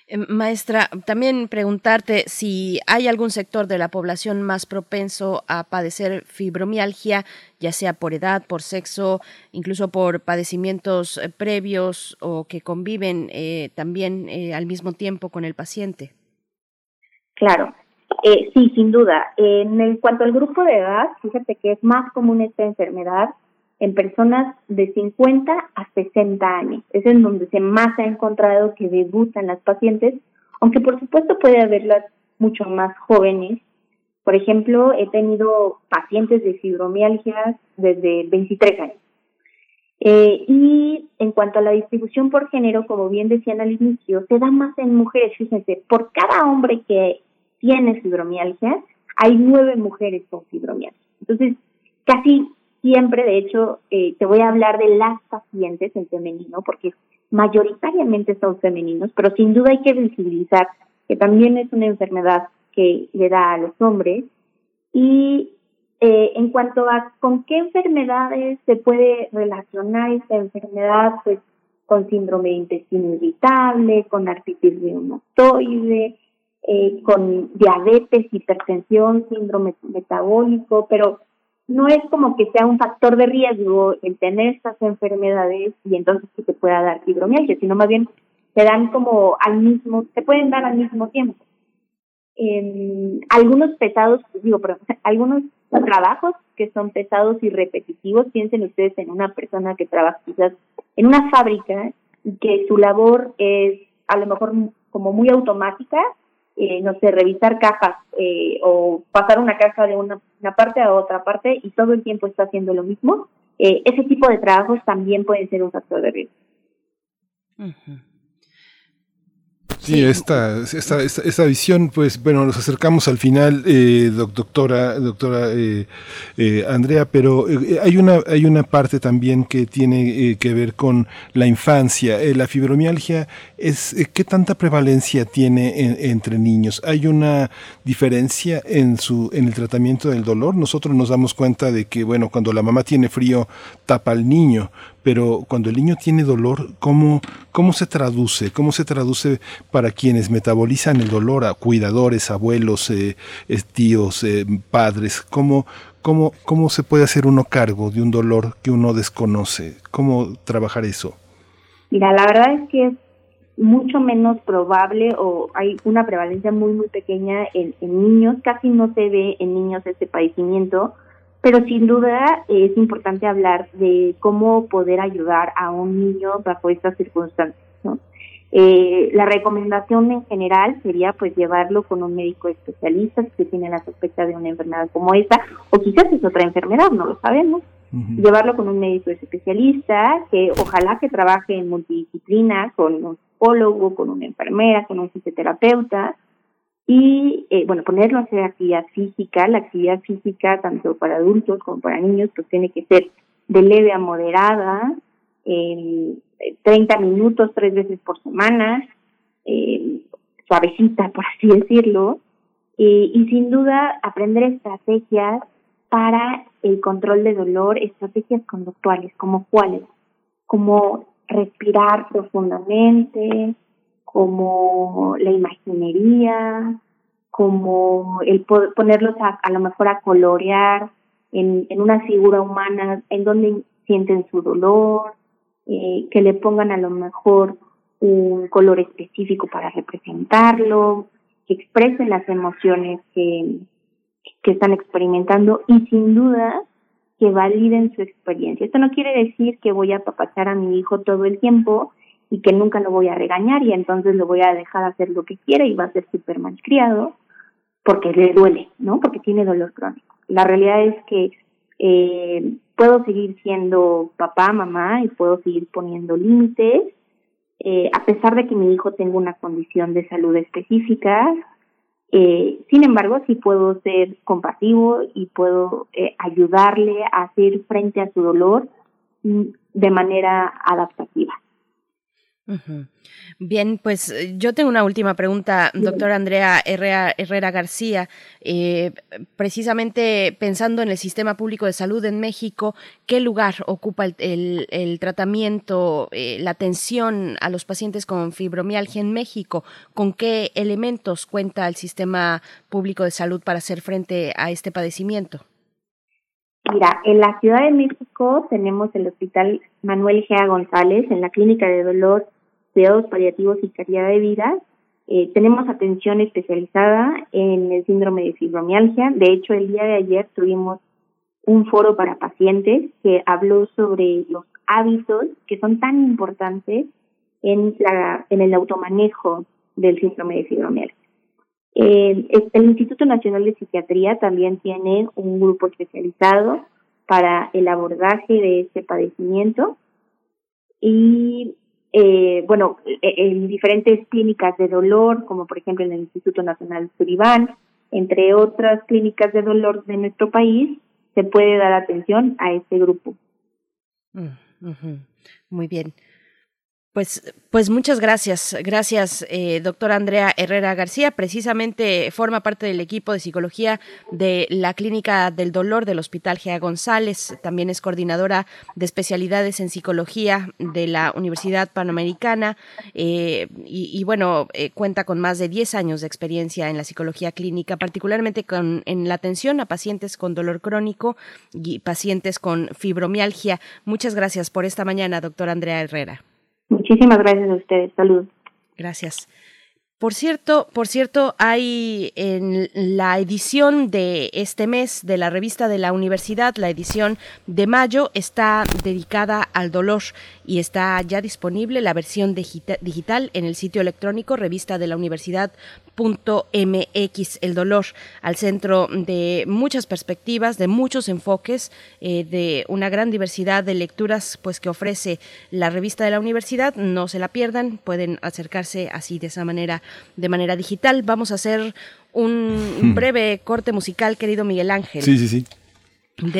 Em, maestra, también preguntarte si hay algún sector de la población más propenso a padecer fibromialgia, ya sea por edad, por sexo, incluso por padecimientos eh, previos o que conviven eh, también eh, al mismo tiempo con el paciente. Claro, sí, sin duda. En cuanto al grupo de edad, fíjate que es más común esta enfermedad en personas de 50 a 60 años. Es en donde se más ha encontrado que debutan las pacientes, aunque por supuesto puede haberlas mucho más jóvenes. Por ejemplo, he tenido pacientes de fibromialgia desde 23 años. Eh, y en cuanto a la distribución por género, como bien decían al inicio, se da más en mujeres. Fíjense, por cada hombre que tiene fibromialgia, hay nueve mujeres con fibromialgia. Entonces, casi siempre, de hecho, eh, te voy a hablar de las pacientes en femenino, porque mayoritariamente son femeninos, pero sin duda hay que visibilizar que también es una enfermedad que le da a los hombres. Y eh, en cuanto a con qué enfermedades se puede relacionar esta enfermedad, pues con síndrome de intestino irritable, con artritis reumatoide, eh, con diabetes, hipertensión, síndrome metabólico, pero no es como que sea un factor de riesgo el tener estas enfermedades y entonces que te pueda dar fibromialgia, sino más bien se dan como al mismo, se pueden dar al mismo tiempo. algunos pesados, digo, pero algunos trabajos que son pesados y repetitivos, piensen ustedes en una persona que trabaja quizás en una fábrica y que su labor es a lo mejor como muy automática eh, no sé, revisar cajas eh, o pasar una caja de una, parte a otra parte y todo el tiempo está haciendo lo mismo, eh, ese tipo de trabajos también pueden ser un factor de riesgo. Sí, esta, esta, esta, visión, pues bueno, nos acercamos al final, eh, doctora, doctora eh, eh, Andrea, pero hay, una, hay una parte también que tiene que ver con la infancia. la fibromialgia, es ¿qué tanta prevalencia tiene entre niños? ¿Hay una diferencia en, su, en el tratamiento del dolor? Nosotros nos damos cuenta de que, bueno, cuando la mamá tiene frío, tapa al niño, pero cuando el niño tiene dolor, ¿cómo, cómo se traduce? ¿Cómo se traduce para quienes metabolizan el dolor a cuidadores, abuelos, eh, tíos, eh, padres? ¿Cómo, cómo, ¿Cómo se puede hacer uno cargo de un dolor que uno desconoce? ¿Cómo trabajar eso? Mira, la verdad es que es mucho menos probable o hay una prevalencia muy, muy pequeña en, en niños. Casi no se ve en niños este padecimiento pero sin duda es importante hablar de cómo poder ayudar a un niño bajo estas circunstancias. ¿no? Eh, la recomendación en general sería pues llevarlo con un médico especialista que tiene la sospecha de una enfermedad como esta, o quizás es otra enfermedad, no lo sabemos. llevarlo con un médico especialista que ojalá que trabaje en multidisciplina con un psicólogo, con una enfermera, con un fisioterapeuta y eh, bueno, ponerlo a hacer actividad física. La actividad física, tanto para adultos como para niños, pues tiene que ser de leve a moderada, eh, 30 minutos tres veces por semana, eh, suavecita, por así decirlo, y sin duda aprender estrategias para el control de dolor, estrategias conductuales, como cuáles, como respirar profundamente, como la imaginería, como el ponerlos a, a lo mejor a colorear en, en una figura humana, en donde sienten su dolor, eh, que le pongan a lo mejor un color específico para representarlo, que expresen las emociones que, que están experimentando y sin duda que validen su experiencia. Esto no quiere decir que voy a apapachar a mi hijo todo el tiempo y que nunca lo voy a regañar y entonces lo voy a dejar hacer lo que quiera y va a ser súper malcriado porque le duele, ¿no? Porque tiene dolor crónico. La realidad es que eh, puedo seguir siendo papá, mamá y puedo seguir poniendo límites eh, a pesar de que mi hijo tenga una condición de salud específica, eh, sin embargo, sí puedo ser compasivo y puedo eh, ayudarle a hacer frente a su dolor mm, de manera adaptativa. Bien, pues eh, yo tengo una última pregunta, doctora Andrea Herrera, García. Eh, precisamente pensando en el sistema público de salud en México, ¿qué lugar ocupa el, tratamiento, eh, la atención a los pacientes con fibromialgia en México? ¿Con qué elementos cuenta el sistema público de salud para hacer frente a este padecimiento? Mira, en la Ciudad de México tenemos el Hospital Manuel Gea González, en la Clínica de Dolor cuidados paliativos y calidad de vida. Eh, tenemos atención especializada en el síndrome de fibromialgia. De hecho, el día de ayer tuvimos un foro para pacientes que habló sobre los hábitos que son tan importantes en, la, en el automanejo del síndrome de fibromialgia. el Instituto Nacional de Psiquiatría también tiene un grupo especializado para el abordaje de este padecimiento y eh, bueno, e, en diferentes clínicas de dolor, como por ejemplo en el Instituto Nacional Suribán, entre otras clínicas de dolor de nuestro país, se puede dar atención a este grupo. Mm, Muy bien. Pues, pues muchas gracias. Gracias, eh, doctora Andrea Herrera García. Precisamente forma parte del equipo de psicología de la Clínica del Dolor del Hospital Gea González. También es coordinadora de especialidades en psicología de la Universidad Panamericana. Eh, y, bueno, eh, cuenta con más de 10 años de experiencia en la psicología clínica, particularmente con, en la atención a pacientes con dolor crónico y pacientes con fibromialgia. Muchas gracias por esta mañana, doctora Andrea Herrera. Muchísimas gracias a ustedes. Salud. Gracias. Por cierto, por cierto, hay en la edición de este mes de la revista de la universidad, la edición de mayo, está dedicada al dolor y está ya disponible la versión digital en el sitio electrónico revista de la universidad MX, el dolor, al centro de muchas perspectivas, de muchos enfoques, eh, de una gran diversidad de lecturas pues que ofrece la revista de la universidad. No se la pierdan, pueden acercarse así de esa manera, de manera digital. Vamos a hacer un, hmm. breve corte musical, querido Miguel Ángel. Sí, sí, sí.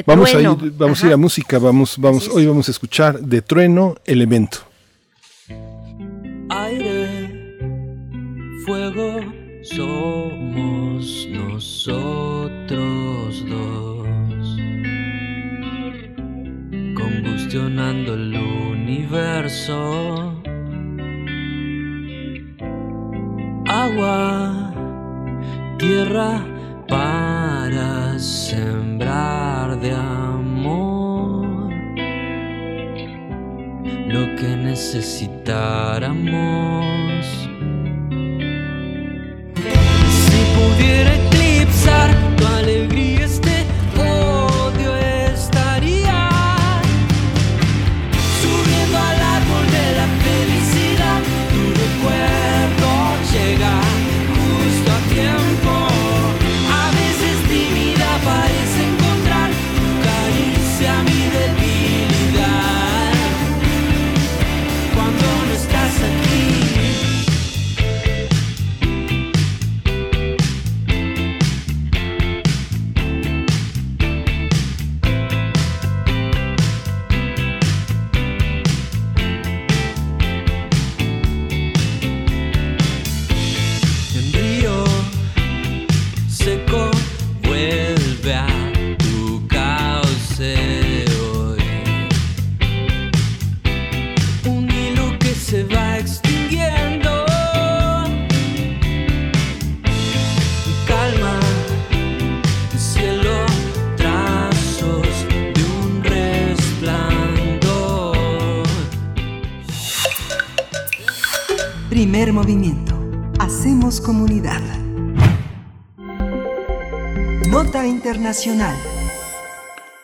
vamos a ir, vamos a ir a música, vamos, vamos, hoy vamos a escuchar de trueno elemento. Aire, fuego somos nosotros dos, combustionando el universo. Agua, tierra para sembrar de amor. Lo que necesitáramos pudiera eclipsar tu alegría, Movimiento. Hacemos comunidad. Nota Internacional.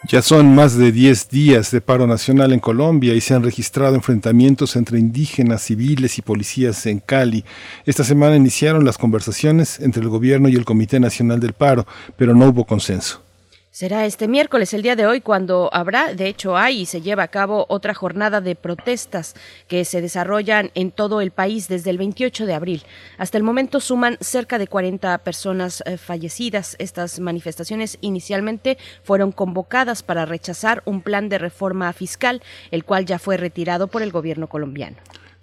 Ya son más de 10 días de paro nacional en Colombia y se han registrado enfrentamientos entre indígenas, civiles y policías en Cali. Esta semana iniciaron las conversaciones entre el gobierno y el Comité Nacional del Paro, pero no hubo consenso. Será este miércoles, el día de hoy, cuando habrá, de hecho hay y se lleva a cabo otra jornada de protestas que se desarrollan en todo el país desde el 28 de abril. Hasta el momento suman cerca de 40 personas eh, fallecidas. Estas manifestaciones inicialmente fueron convocadas para rechazar un plan de reforma fiscal, el cual ya fue retirado por el gobierno colombiano.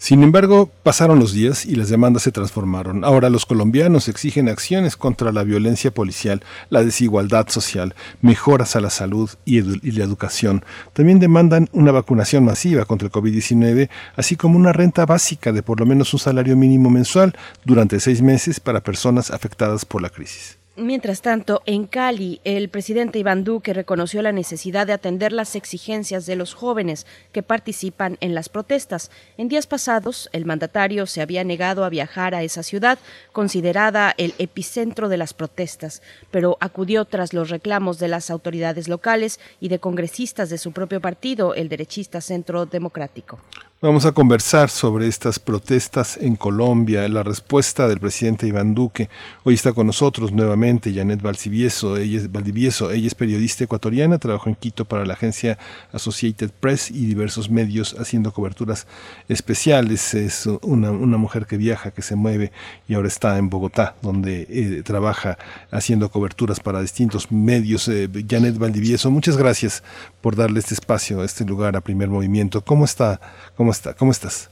Sin embargo, pasaron los días y las demandas se transformaron. Ahora los colombianos exigen acciones contra la violencia policial, la desigualdad social, mejoras a la salud y, la educación. También demandan una vacunación masiva contra el COVID-19, así como una renta básica de por lo menos un salario mínimo mensual durante seis meses para personas afectadas por la crisis. Mientras tanto, en Cali, el presidente Iván Duque reconoció la necesidad de atender las exigencias de los jóvenes que participan en las protestas. En días pasados, el mandatario se había negado a viajar a esa ciudad, considerada el epicentro de las protestas, pero acudió tras los reclamos de las autoridades locales y de congresistas de su propio partido, el derechista Centro Democrático. Vamos a conversar sobre estas protestas en Colombia, la respuesta del presidente Iván Duque. Hoy está con nosotros nuevamente Janet Valdivieso. Ella es, Valdivieso. Ella es periodista ecuatoriana, trabajó en Quito para la agencia Associated Press y diversos medios haciendo coberturas especiales. Es una, una mujer que viaja, que se mueve y ahora está en Bogotá, donde eh, trabaja haciendo coberturas para distintos medios. Eh, Janet Valdivieso, muchas gracias por darle este espacio, este lugar a primer movimiento. ¿Cómo está? ¿Cómo está? ¿Cómo estás?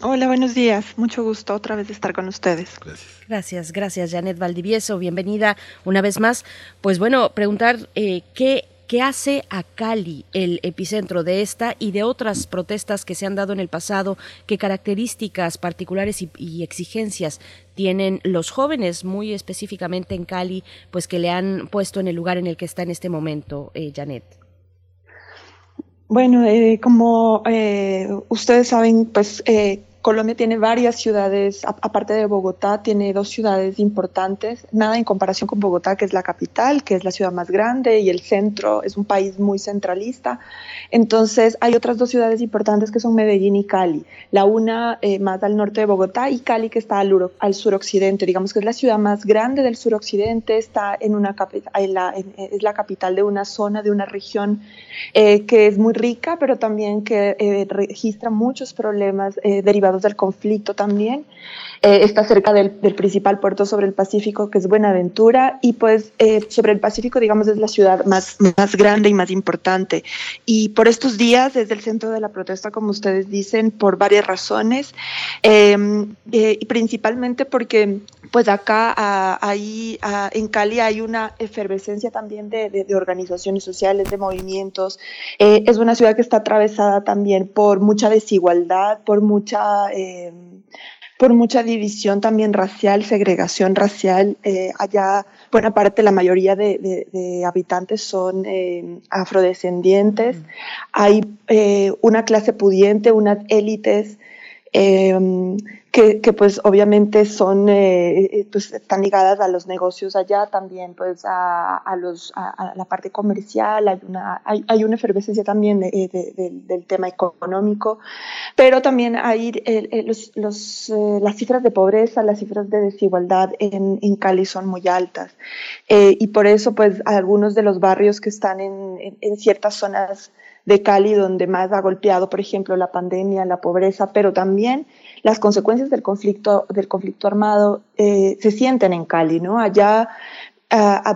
Hola, buenos días. Mucho gusto otra vez de estar con ustedes. Gracias. Gracias, gracias, Janet Valdivieso. Bienvenida una vez más. Pues bueno, preguntar eh, qué ¿Qué hace a Cali el epicentro de esta y de otras protestas que se han dado en el pasado? ¿Qué características particulares y, y, exigencias tienen los jóvenes, muy específicamente en Cali, pues que le han puesto en el lugar en el que está en este momento, eh, Janet? Bueno, eh, como eh, ustedes saben, pues eh, Colombia tiene varias ciudades, aparte de Bogotá, tiene dos ciudades importantes, nada en comparación con Bogotá, que es la capital, que es la ciudad más grande, y el centro es un país muy centralista. Entonces, hay otras dos ciudades importantes que son Medellín y Cali, la una eh, más al norte de Bogotá y Cali, que está al, al suroccidente, digamos que es la ciudad más grande del suroccidente, está en una en la, en, es la capital de una zona, de una región eh, que es muy rica, pero también que eh, registra muchos problemas derivados del conflicto también. Eh, está cerca del, del, principal puerto sobre el Pacífico, que es Buenaventura, y pues eh, sobre el Pacífico, digamos, es la ciudad más, más grande y más importante. Y por estos días, desde el centro de la protesta, como ustedes dicen, por varias razones, eh, y principalmente porque pues acá ahí a, en Cali hay una efervescencia también de, de, organizaciones sociales, de movimientos. Es una ciudad que está atravesada también por mucha desigualdad, por mucha... Eh, por mucha división también racial, segregación racial. Eh, allá, buena parte, la mayoría de, de, de habitantes son eh, afrodescendientes. Mm. Hay eh, una clase pudiente, unas élites que, que, pues obviamente son, eh, pues están ligadas a los negocios allá, también pues a, a los, a, a, la parte comercial, hay una, hay, hay una efervescencia también de, de, de, del tema económico, pero también hay eh, eh, los, los, eh, las cifras de pobreza, las cifras de desigualdad en, en Cali son muy altas y por eso pues algunos de los barrios que están en, en, en ciertas zonas de Cali donde más ha golpeado, por ejemplo, la pandemia, la pobreza, pero también las consecuencias del conflicto, del conflicto armado eh, se sienten en Cali, ¿no? Allá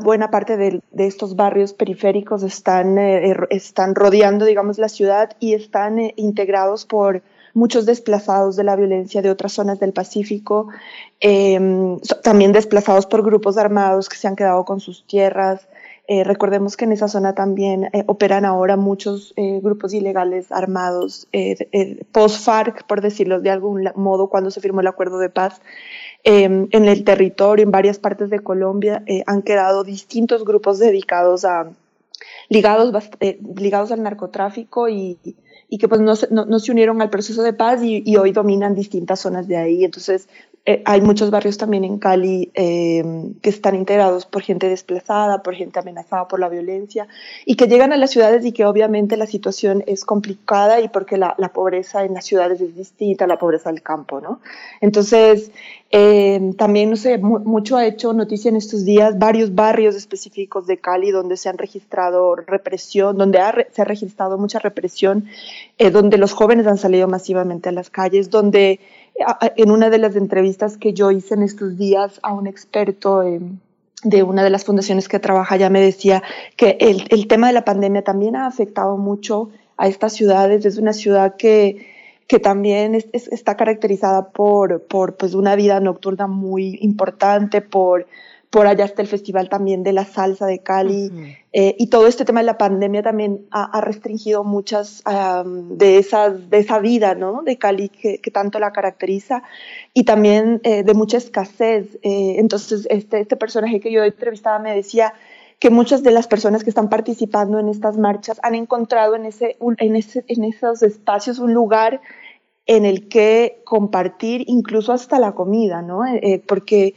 buena parte de, estos barrios periféricos están, eh, están rodeando, digamos, la ciudad y están eh, integrados por muchos desplazados de la violencia de otras zonas del Pacífico, eh, también desplazados por grupos armados que se han quedado con sus tierras, Eh, recordemos que en esa zona también eh, operan ahora muchos eh, grupos ilegales armados post-FARC, por decirlo de algún modo, cuando se firmó el acuerdo de paz. Em, en el territorio, en varias partes de Colombia, han quedado distintos grupos dedicados a, ligados, ligados al narcotráfico y, y que pues no, no, no, se unieron al proceso de paz y, y, hoy dominan distintas zonas de ahí. Entonces, eh, hay muchos barrios también en Cali eh, que están integrados por gente desplazada, por gente amenazada por la violencia y que llegan a las ciudades y que obviamente la situación es complicada y porque la, la pobreza en las ciudades es distinta a la pobreza del campo, ¿no? Entonces, eh, también, no sé, mucho ha hecho noticia en estos días varios barrios específicos de Cali donde se han registrado represión, donde se ha registrado mucha represión, eh, donde los jóvenes han salido masivamente a las calles, donde en una de las entrevistas que yo hice en estos días a un experto de una de las fundaciones que trabaja ya me decía que el, el, tema de la pandemia también ha afectado mucho a estas ciudades. Es una ciudad que, que también es, está caracterizada por, por pues, una vida nocturna muy importante, por por allá está el festival también de la salsa de Cali eh, y todo este tema de la pandemia también ha, restringido muchas de esas de esa vida ¿no? de Cali que, tanto la caracteriza y también eh, de mucha escasez eh, entonces este, este personaje que yo entrevistaba me decía que muchas de las personas que están participando en estas marchas han encontrado en, ese, en, ese, en esos espacios un lugar en el que compartir incluso hasta la comida, ¿no? porque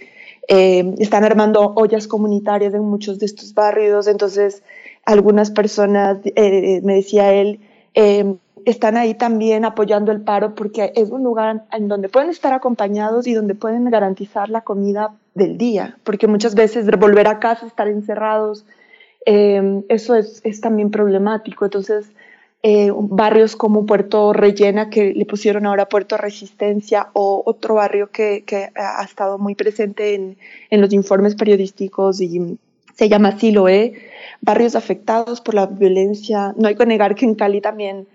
eh, están armando ollas comunitarias en muchos de estos barrios, entonces algunas personas, eh, me decía él, eh, están ahí también apoyando el paro porque es un lugar en donde pueden estar acompañados y donde pueden garantizar la comida del día, porque muchas veces volver a casa, estar encerrados, eso es, es también problemático. Entonces, eh, barrios como Puerto Rellena, que le pusieron ahora Puerto Resistencia, o otro barrio que, que ha estado muy presente en, en, los informes periodísticos y se llama Siloé, barrios afectados por la violencia. No hay que negar que en Cali también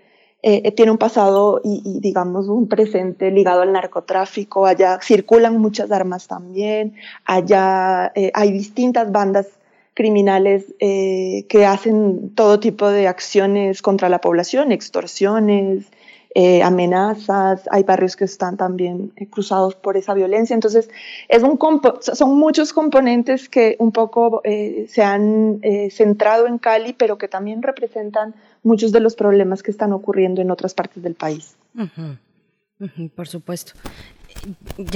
eh, tiene un pasado y, y, digamos un presente ligado al narcotráfico. Allá circulan muchas armas también. Allá eh, hay distintas bandas criminales eh, que hacen todo tipo de acciones contra la población, extorsiones, eh, amenazas, hay barrios que están también eh, cruzados por esa violencia. Entonces, es un son muchos componentes que un poco se han centrado en Cali, pero que también representan muchos de los problemas que están ocurriendo en otras partes del país. por supuesto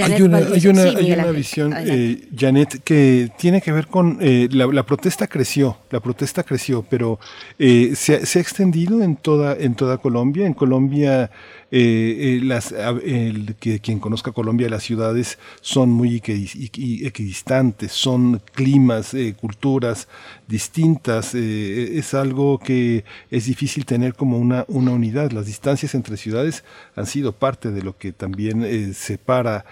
hay una, hay una, hay una visión, eh, Janet, que tiene que ver con eh, la, protesta creció, la protesta creció, pero eh, se, se, ha extendido en toda, en toda Colombia. En Colombia eh, eh, las, el, que, quien conozca Colombia, las ciudades son muy equidistantes, son climas, culturas distintas. es algo que es difícil tener como una, una unidad. Las distancias entre ciudades han sido parte de lo que también separa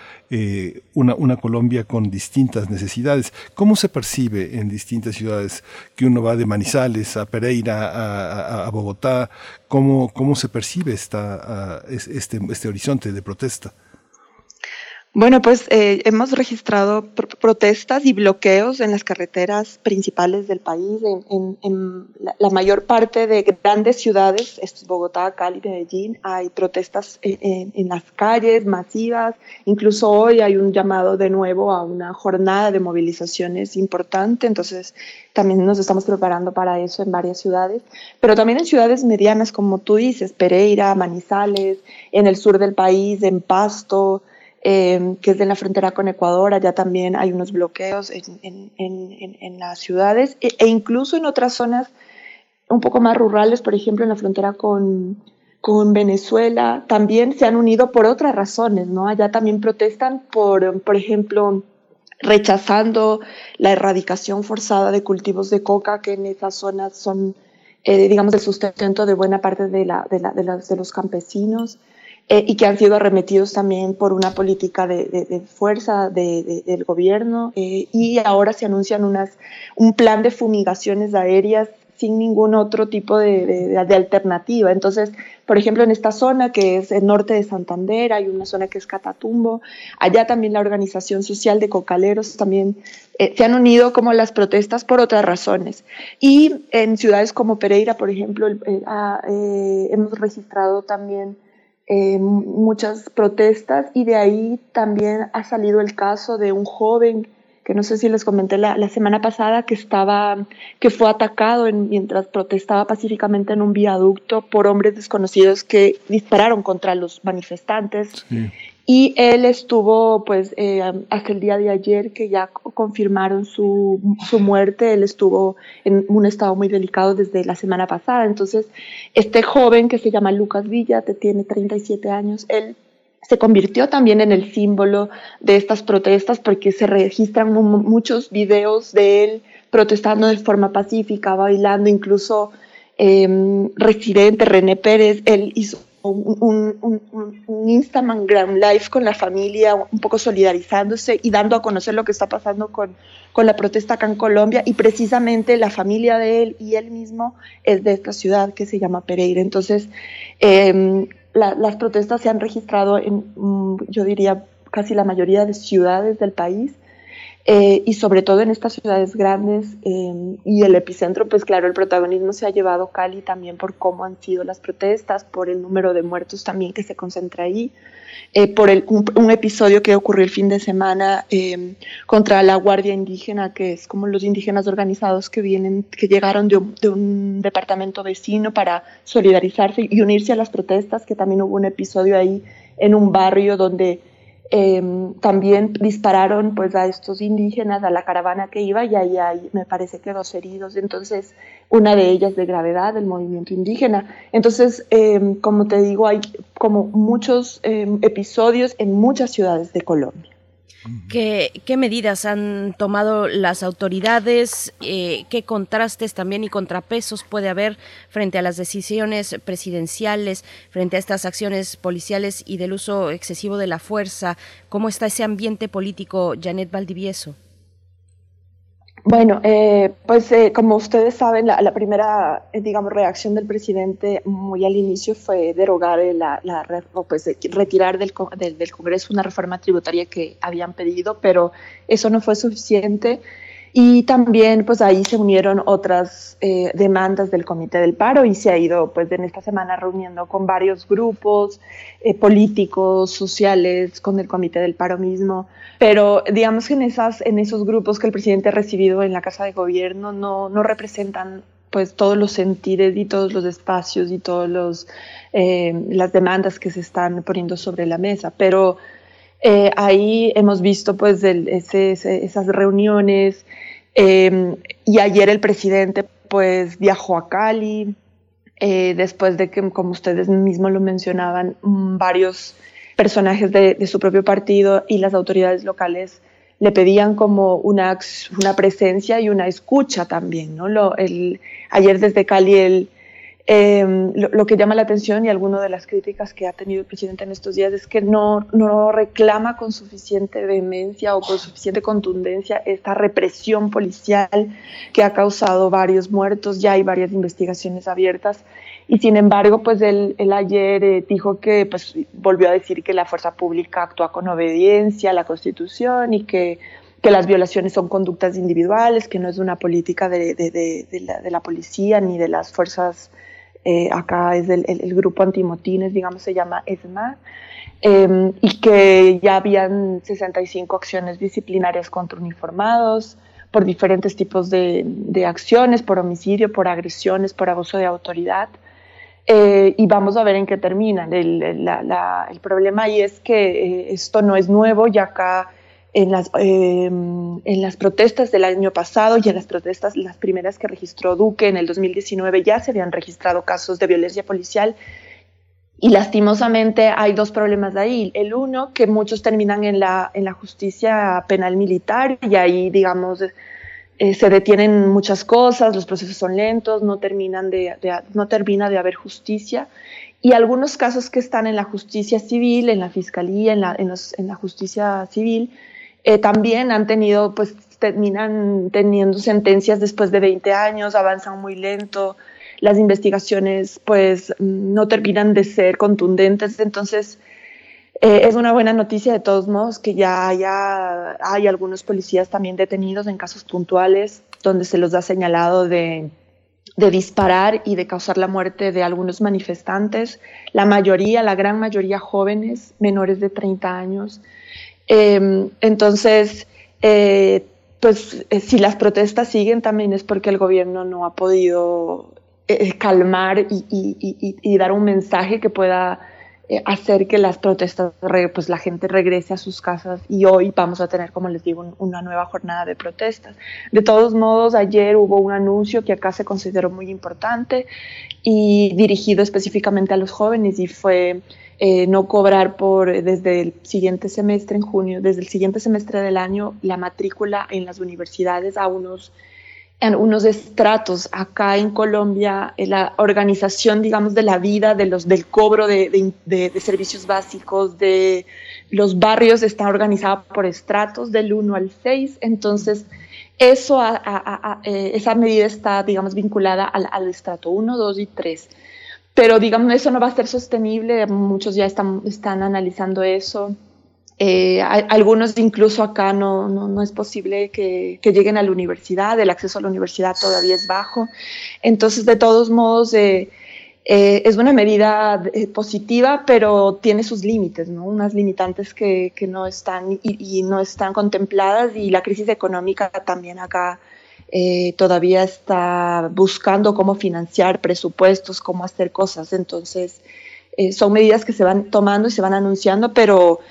una, una Colombia con distintas necesidades. ¿Cómo se percibe en distintas ciudades que uno va de Manizales a Pereira, a, a Bogotá? ¿Cómo, cómo se percibe esta, este, este horizonte de protesta? Bueno, pues eh, hemos registrado protestas y bloqueos en las carreteras principales del país, en, la, mayor parte de grandes ciudades, Bogotá, Cali, Medellín, hay protestas en, las calles masivas, incluso hoy hay un llamado de nuevo a una jornada de movilizaciones importante, entonces también nos estamos preparando para eso en varias ciudades, pero también en ciudades medianas, como tú dices, Pereira, Manizales, en el sur del país, en Pasto, eh, que es de la frontera con Ecuador, allá también hay unos bloqueos en, en, en, las ciudades e, e, incluso en otras zonas un poco más rurales, por ejemplo en la frontera con, con Venezuela, también se han unido por otras razones, ¿no? Allá también protestan por, por ejemplo, rechazando la erradicación forzada de cultivos de coca que en esas zonas son, eh, digamos, el sustento de buena parte de, la, de, la, de, de los campesinos. Eh, y que han sido arremetidos también por una política de, de, fuerza de, del gobierno eh, y ahora se anuncian unas, un plan de fumigaciones aéreas sin ningún otro tipo de, de, alternativa. Entonces, por ejemplo, en esta zona que es el norte de Santander, hay una zona que es Catatumbo, allá también la organización social de cocaleros también eh, se han unido como las protestas por otras razones. Y en ciudades como Pereira, por ejemplo, ah, eh, hemos registrado también eh, muchas protestas y de ahí también ha salido el caso de un joven que no sé si les comenté la, semana pasada que estaba que fue atacado en, mientras protestaba pacíficamente en un viaducto por hombres desconocidos que dispararon contra los manifestantes y él estuvo, pues, eh, hasta el día de ayer que ya confirmaron su, su, muerte, él estuvo en un estado muy delicado desde la semana pasada. Entonces, este joven que se llama Lucas Villa, que tiene 37 años, él se convirtió también en el símbolo de estas protestas porque se registran muchos videos de él protestando de forma pacífica, bailando, incluso eh, residente René Pérez, él hizo un, un, un, Instagram Live con la familia, un poco solidarizándose y dando a conocer lo que está pasando con, con la protesta acá en Colombia. Y precisamente la familia de él y él mismo es de esta ciudad que se llama Pereira. Entonces, em, las protestas se han registrado en, mm, yo diría, casi la mayoría de ciudades del país. Eh, y sobre todo en estas ciudades grandes eh, y el epicentro, pues claro, el protagonismo se ha llevado Cali también por cómo han sido las protestas, por el número de muertos también que se concentra ahí, eh, por el, un, episodio que ocurrió el fin de semana contra la Guardia Indígena, que es como los indígenas organizados que vienen, que llegaron de un, de un departamento vecino para solidarizarse y unirse a las protestas, que también hubo un episodio ahí en un barrio donde Em, también dispararon pues a estos indígenas, a la caravana que iba y ahí hay, me parece que dos heridos, entonces una de ellas de gravedad, del movimiento indígena. Entonces, em, como te digo, hay como muchos em, episodios en muchas ciudades de Colombia. ¿Qué, medidas han tomado las autoridades? Eh, ¿Qué contrastes también y contrapesos puede haber frente a las decisiones presidenciales, frente a estas acciones policiales y del uso excesivo de la fuerza? ¿Cómo está ese ambiente político, Janet Valdivieso? Bueno, eh, pues eh, como ustedes saben, la, primera, eh, digamos, reacción del presidente muy al inicio fue derogar la, la pues, retirar del, del, del, Congreso una reforma tributaria que habían pedido, pero eso no fue suficiente. Y también, pues ahí se unieron otras eh, demandas del Comité del Paro y se ha ido, pues en esta semana reuniendo con varios grupos eh, políticos, sociales, con el Comité del Paro mismo. Pero digamos que en, esas, en esos grupos que el presidente ha recibido en la Casa de Gobierno no, no representan pues todos los sentires y todos los espacios y todas eh, las demandas que se están poniendo sobre la mesa. Pero eh, ahí hemos visto pues ese, esas reuniones em, y ayer el presidente pues viajó a Cali eh, después de que, como ustedes mismos lo mencionaban, mm, varios personajes de, su propio partido y las autoridades locales le pedían como una, una presencia y una escucha también. ¿no? Lo, el, ayer desde Cali el Em, lo, que llama la atención y alguna de las críticas que ha tenido el presidente en estos días es que no, no reclama con suficiente vehemencia o con suficiente contundencia esta represión policial que ha causado varios muertos, ya hay varias investigaciones abiertas. Y sin embargo pues él, ayer eh, dijo que pues volvió a decir que la fuerza pública actúa con obediencia a la constitución y que que las violaciones son conductas individuales, que no es una política de, de, de, la, de la, policía ni de las fuerzas eh, acá es el, el, grupo antimotines, digamos, se llama ESMA, em, y que ya habían 65 acciones disciplinarias contra uniformados por diferentes tipos de, de acciones, por homicidio, por agresiones, por abuso de autoridad. Eh, y vamos a ver en qué terminan. El, la, la, el problema ahí es que eh, esto no es nuevo, y acá en las, em, en las protestas del año pasado y en las protestas, las primeras que registró Duque en el 2019, ya se habían registrado casos de violencia policial. Y lastimosamente hay dos problemas de ahí. El uno, que muchos terminan en la, en la justicia penal militar y ahí, digamos, eh, se detienen muchas cosas, los procesos son lentos, no, terminan de, no termina de haber justicia. Y algunos casos que están en la justicia civil, en la fiscalía, en la, en, los, en la justicia civil, eh, también han tenido, pues terminan teniendo sentencias después de 20 años, avanzan muy lento, las investigaciones pues no terminan de ser contundentes, entonces eh, es una buena noticia de todos modos que ya haya, hay algunos policías también detenidos en casos puntuales donde se los ha señalado de, de disparar y de causar la muerte de algunos manifestantes, la mayoría, la gran mayoría jóvenes, menores de 30 años. Em, entonces, eh, pues eh, si las protestas siguen también es porque el gobierno no ha podido eh, calmar y, y, y, dar un mensaje que pueda hacer que las protestas, pues la gente regrese a sus casas y hoy vamos a tener, como les digo, una nueva jornada de protestas. De todos modos, ayer hubo un anuncio que acá se consideró muy importante y dirigido específicamente a los jóvenes y fue eh, no cobrar por desde el siguiente semestre, en junio, desde el siguiente semestre del año, la matrícula en las universidades a unos, en unos estratos. Acá en Colombia, eh, la organización, digamos, de la vida, de los, del cobro de, de, servicios básicos, de los barrios, está organizada por estratos del 1 al 6. Entonces, eso, eh, esa medida está, digamos, vinculada al, al estrato 1, 2 y 3 pero digamos, eso no va a ser sostenible, muchos ya están, están analizando eso. Eh, algunos incluso acá no, no, no es posible que, que, lleguen a la universidad, el acceso a la universidad todavía es bajo. Entonces, de todos modos, eh, eh, es una medida positiva, pero tiene sus límites, ¿no? unas limitantes que, que no están y, no están contempladas y la crisis económica también acá eh, todavía está buscando cómo financiar presupuestos, cómo hacer cosas. Entonces, eh, son medidas que se van tomando y se van anunciando, pero,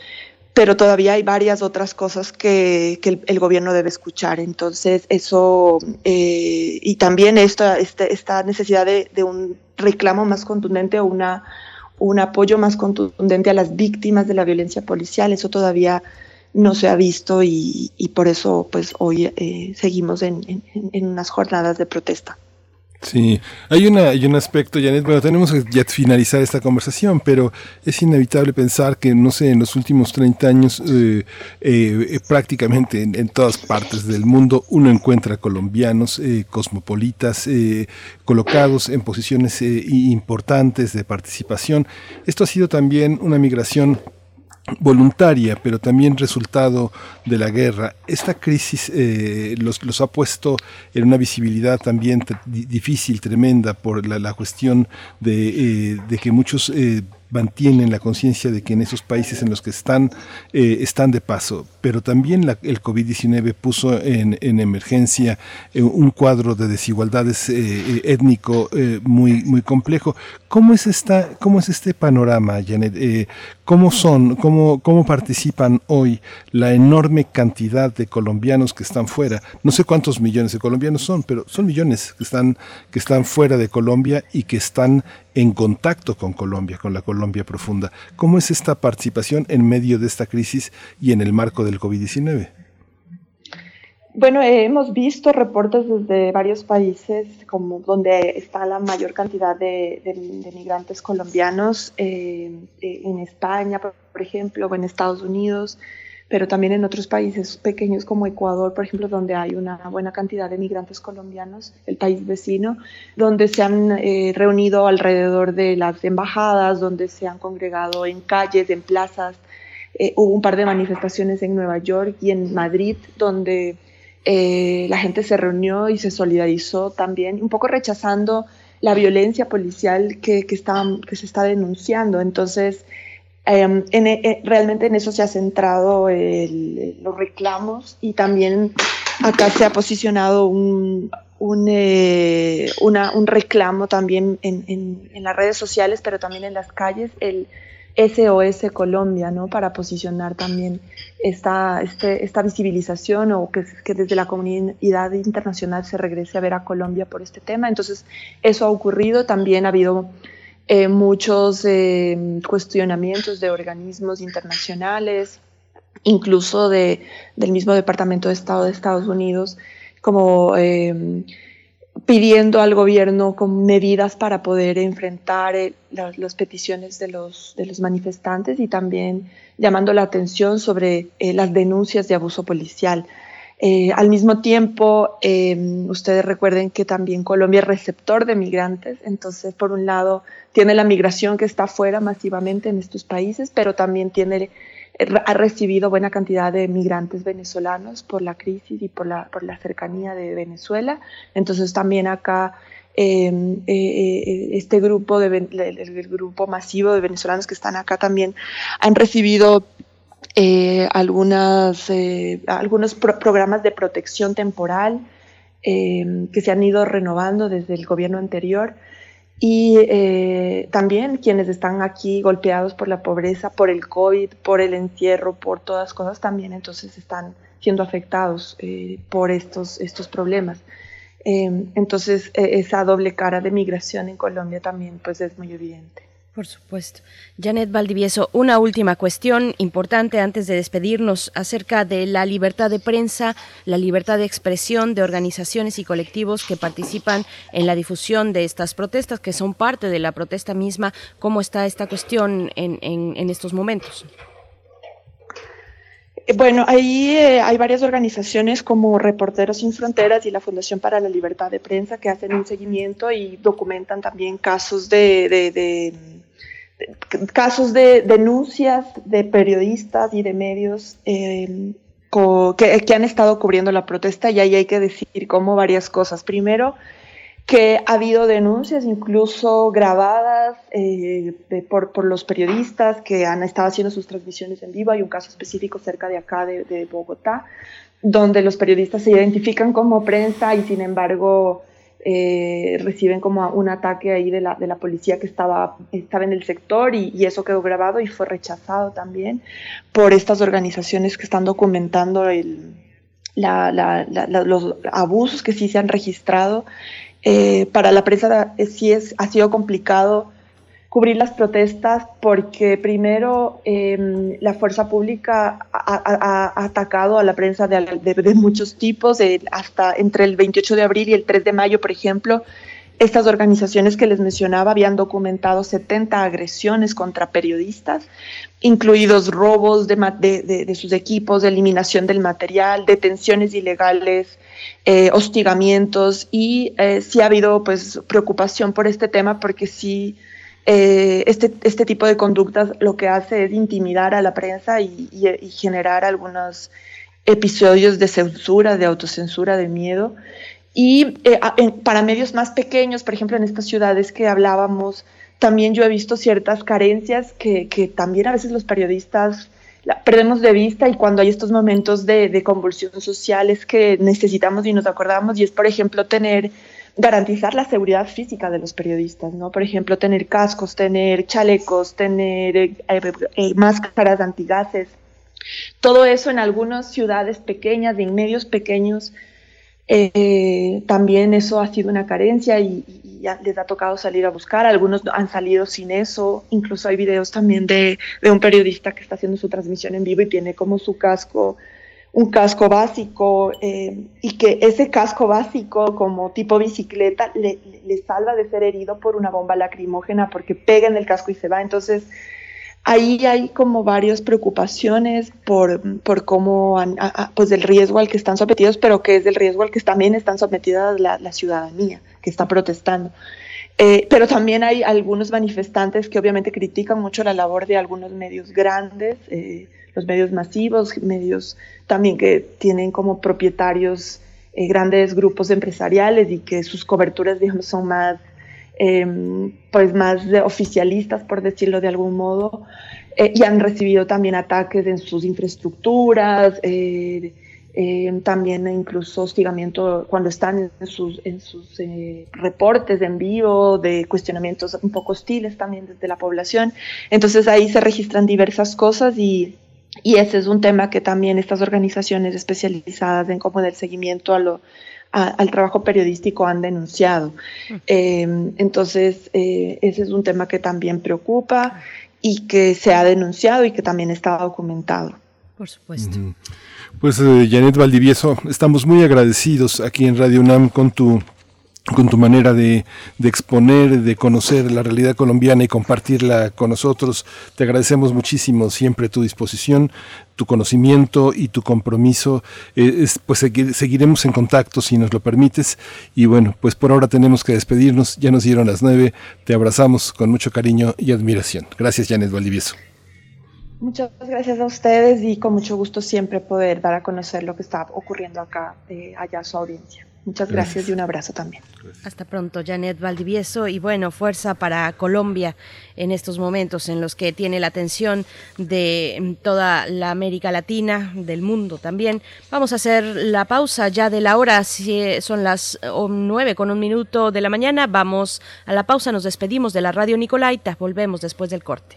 pero todavía hay varias otras cosas que, que el, gobierno debe escuchar. Entonces, eso, eh, y también esta, este, esta necesidad de, de, un reclamo más contundente o una, un apoyo más contundente a las víctimas de la violencia policial, eso todavía no se ha visto y, y por eso pues hoy eh, seguimos en, en, unas jornadas de protesta. Sí, hay, una, hay un aspecto, Janet, bueno, tenemos que ya finalizar esta conversación, pero es inevitable pensar que, no sé, en los últimos 30 años, eh, eh, prácticamente en, en, todas partes del mundo, uno encuentra colombianos eh, cosmopolitas colocados en posiciones importantes de participación. Esto ha sido también una migración voluntaria, pero también resultado de la guerra. Esta crisis eh, los, los, ha puesto en una visibilidad también difícil, tremenda, por la, la cuestión de, eh, de, que muchos eh, mantienen la conciencia de que en esos países en los que están, eh, están de paso. Pero también el COVID-19 puso en, en emergencia eh, un cuadro de desigualdades eh, étnico muy, muy complejo. ¿Cómo es, esta, ¿Cómo es este panorama, Janet? ¿Cómo son, cómo, cómo participan hoy la enorme cantidad de colombianos que están fuera? No sé cuántos millones de colombianos son, pero son millones que están, que están fuera de Colombia y que están en contacto con Colombia, con la Colombia profunda. ¿Cómo es esta participación en medio de esta crisis y en el marco del COVID-19? Bueno, eh, hemos visto reportes desde varios países como donde está la mayor cantidad de, de, migrantes colombianos, eh, eh, en España, por, ejemplo, o en Estados Unidos, pero también en otros países pequeños como Ecuador, por ejemplo, donde hay una buena cantidad de migrantes colombianos, el país vecino, donde se han eh, reunido alrededor de las embajadas, donde se han congregado en calles, en plazas. Eh, hubo un par de manifestaciones en Nueva York y en Madrid, donde eh, la gente se reunió y se solidarizó también, un poco rechazando la violencia policial que, que, está, que se está denunciando. Entonces, eh, en, eh, realmente en eso se ha centrado el, los reclamos y también acá se ha posicionado un, un, eh, una, un reclamo también en, en, en, las redes sociales, pero también en las calles, el SOS Colombia, ¿no? Para posicionar también esta, este, esta visibilización o que, que, desde la comunidad internacional se regrese a ver a Colombia por este tema. Entonces, eso ha ocurrido. También ha habido eh, muchos eh, cuestionamientos de organismos internacionales, incluso de, del mismo Departamento de Estado de Estados Unidos, como eh, pidiendo al gobierno con medidas para poder enfrentar eh, las, peticiones de los, de los manifestantes y también llamando la atención sobre las denuncias de abuso policial. Eh, al mismo tiempo, em, ustedes recuerden que también Colombia es receptor de migrantes, entonces por un lado tiene la migración que está afuera masivamente en estos países, pero también tiene, ha recibido buena cantidad de migrantes venezolanos por la crisis y por la, por la cercanía de Venezuela. Entonces también acá em, eh, eh, este grupo, de, el grupo masivo de venezolanos que están acá también han recibido eh, algunas, eh, algunos programas de protección temporal eh, que se han ido renovando desde el gobierno anterior y también quienes están aquí golpeados por la pobreza, por el COVID, por el encierro, por todas cosas, también entonces están siendo afectados por estos, estos problemas. entonces esa doble cara de migración en Colombia también pues es muy evidente. Por supuesto. Janet Valdivieso, una última cuestión importante antes de despedirnos acerca de la libertad de prensa, la libertad de expresión de organizaciones y colectivos que participan en la difusión de estas protestas, que son parte de la protesta misma. ¿Cómo está esta cuestión en, en, estos momentos? Eh, bueno, ahí eh, hay varias organizaciones como Reporteros Sin Fronteras y la Fundación para la Libertad de Prensa que hacen un seguimiento y documentan también casos de casos de denuncias de periodistas y de medios eh, que, han estado cubriendo la protesta y ahí hay que decir como varias cosas. Primero, que ha habido denuncias incluso grabadas eh, por, los periodistas que han estado haciendo sus transmisiones en vivo. Hay un caso específico cerca de acá, de Bogotá, donde los periodistas se identifican como prensa y sin embargo eh, reciben como un ataque ahí de la, de la policía que estaba, estaba en el sector y, eso quedó grabado y fue rechazado también por estas organizaciones que están documentando el, los abusos que sí se han registrado. Eh, para la prensa eh, sí es, ha sido complicado cubrir las protestas porque primero em, la fuerza pública ha, atacado a la prensa de, muchos tipos, hasta entre el 28 de abril y el 3 de mayo, por ejemplo. Estas organizaciones que les mencionaba habían documentado 70 agresiones contra periodistas, incluidos robos de, sus equipos, eliminación del material, detenciones ilegales, eh, hostigamientos y eh, sí ha habido pues preocupación por este tema porque sí eh, este, este tipo de conductas lo que hace es intimidar a la prensa y, generar algunos episodios de censura, de autocensura, de miedo. Y eh, para medios más pequeños, por ejemplo, en estas ciudades que hablábamos, también yo he visto ciertas carencias que, también a veces los periodistas perdemos de vista y cuando hay estos momentos de, de convulsión social es que necesitamos y nos acordamos y es, por ejemplo, tener garantizar la seguridad física de los periodistas, ¿no? Por ejemplo, tener cascos, tener chalecos, tener eh, eh, eh, máscaras antigases. Todo eso en algunas ciudades pequeñas, en medios pequeños, también eso ha sido una carencia y, ya les ha tocado salir a buscar. Algunos han salido sin eso. Incluso hay videos también de, de un periodista que está haciendo su transmisión en vivo y tiene como su casco un casco básico eh, y que ese casco básico como tipo bicicleta le, salva de ser herido por una bomba lacrimógena porque pega en el casco y se va. Entonces ahí hay como varias preocupaciones por, por cómo, pues del riesgo al que están sometidos, pero que es del riesgo al que también están sometidas la, la ciudadanía que está protestando. Eh, pero también hay algunos manifestantes que obviamente critican mucho la labor de algunos medios grandes. Eh, los medios masivos, medios también que tienen como propietarios eh, grandes grupos empresariales y que sus coberturas, digamos, son más, em, pues más oficialistas, por decirlo de algún modo, eh, y han recibido también ataques en sus infraestructuras, eh, em, también incluso hostigamiento cuando están en sus, en sus reportes en vivo de cuestionamientos un poco hostiles también desde la población. Entonces ahí se registran diversas cosas y y ese es un tema que también estas organizaciones especializadas en como del seguimiento a lo, al trabajo periodístico han denunciado. Eh, entonces, eh, ese es un tema que también preocupa y que se ha denunciado y que también está documentado. Por supuesto. Pues eh, Janet Valdivieso, estamos muy agradecidos aquí en Radio UNAM con tu con tu manera de, exponer, de conocer la realidad colombiana y compartirla con nosotros. Te agradecemos muchísimo siempre tu disposición, tu conocimiento y tu compromiso. Eh, pues seguiremos en contacto si nos lo permites. Y bueno, pues por ahora tenemos que despedirnos. Ya nos dieron las nueve. Te abrazamos con mucho cariño y admiración. Gracias, Janet Valdivieso. Muchas gracias a ustedes y con mucho gusto siempre poder dar a conocer lo que está ocurriendo acá, eh, allá a su audiencia. Muchas gracias, gracias, y un abrazo también. Hasta pronto, Janet Valdivieso. Y bueno, fuerza para Colombia en estos momentos en los que tiene la atención de toda la América Latina, del mundo también. Vamos a hacer la pausa ya de la hora, si son las nueve con un minuto de la mañana. Vamos a la pausa, nos despedimos de la radio Nicolaita. Volvemos después del corte.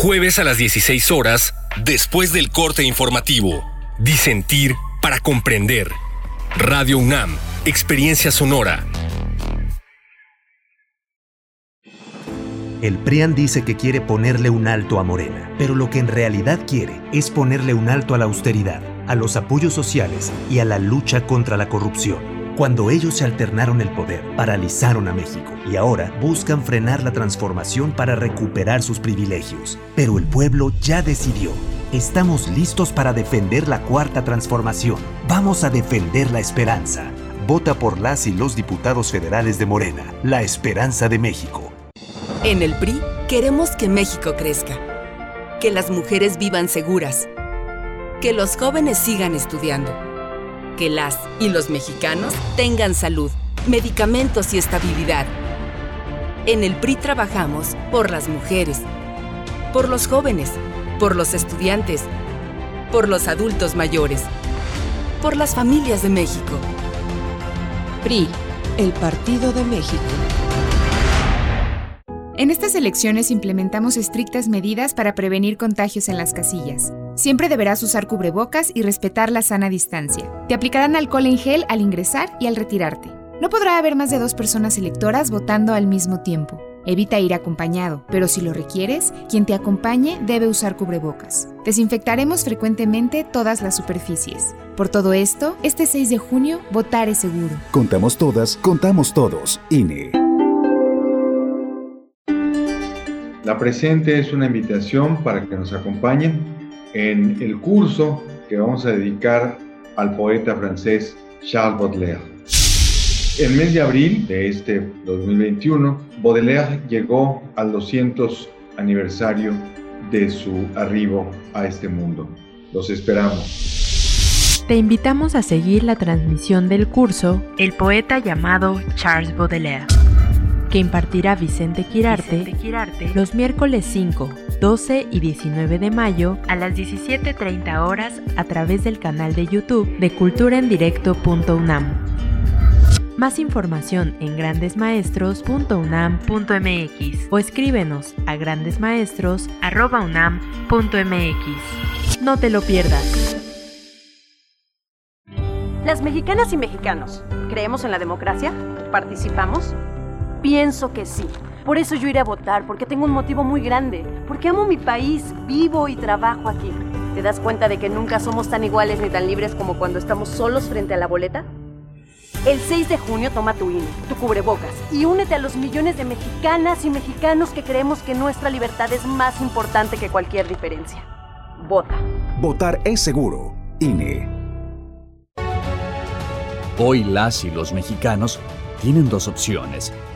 Jueves a las 16 horas, después del corte informativo. Disentir para comprender. Radio UNAM, Experiencia Sonora. El PRIAN dice que quiere ponerle un alto a Morena, pero lo que en realidad quiere es ponerle un alto a la austeridad, a los apoyos sociales y a la lucha contra la corrupción. Cuando ellos se alternaron el poder, paralizaron a México y ahora buscan frenar la transformación para recuperar sus privilegios. Pero el pueblo ya decidió. Estamos listos para defender la cuarta transformación. Vamos a defender la esperanza. Vota por las y los diputados federales de Morena, la esperanza de México. En el PRI queremos que México crezca, que las mujeres vivan seguras, que los jóvenes sigan estudiando que las y los mexicanos tengan salud, medicamentos y estabilidad. En el PRI trabajamos por las mujeres, por los jóvenes, por los estudiantes, por los adultos mayores, por las familias de México. PRI, el Partido de México. En estas elecciones implementamos estrictas medidas para prevenir contagios en las casillas. Siempre deberás usar cubrebocas y respetar la sana distancia. Te aplicarán alcohol en gel al ingresar y al retirarte. No podrá haber más de dos personas electoras votando al mismo tiempo. Evita ir acompañado, pero si lo requieres, quien te acompañe debe usar cubrebocas. Desinfectaremos frecuentemente todas las superficies. Por todo esto, este 6 de junio, votar es seguro. Contamos todas, contamos todos. INE. La presente es una invitación para que nos acompañen en el curso que vamos a dedicar al poeta francés Charles Baudelaire. El mes de abril de este 2021, Baudelaire llegó al 200 aniversario de su arribo a este mundo. Los esperamos. Te invitamos a seguir la transmisión del curso El poeta llamado Charles Baudelaire que impartirá Vicente Quirarte, los miércoles 5, 12 y 19 de mayo a las 17.30 horas a través del canal de YouTube de culturaendirecto.unam. Más información en grandesmaestros.unam.mx o escríbenos a grandesmaestros.unam.mx. No te lo pierdas. Las mexicanas y mexicanos, ¿creemos en la democracia? ¿Participamos? Pienso que sí. Por eso yo iré a votar, porque tengo un motivo muy grande, porque amo mi país, vivo y trabajo aquí. ¿Te das cuenta de que nunca somos tan iguales ni tan libres como cuando estamos solos frente a la boleta? El 6 de junio toma tu INE, tu cubrebocas y únete a los millones de mexicanas y mexicanos que creemos que nuestra libertad es más importante que cualquier diferencia. Vota. Votar es seguro. INE. Hoy las y los mexicanos tienen dos opciones.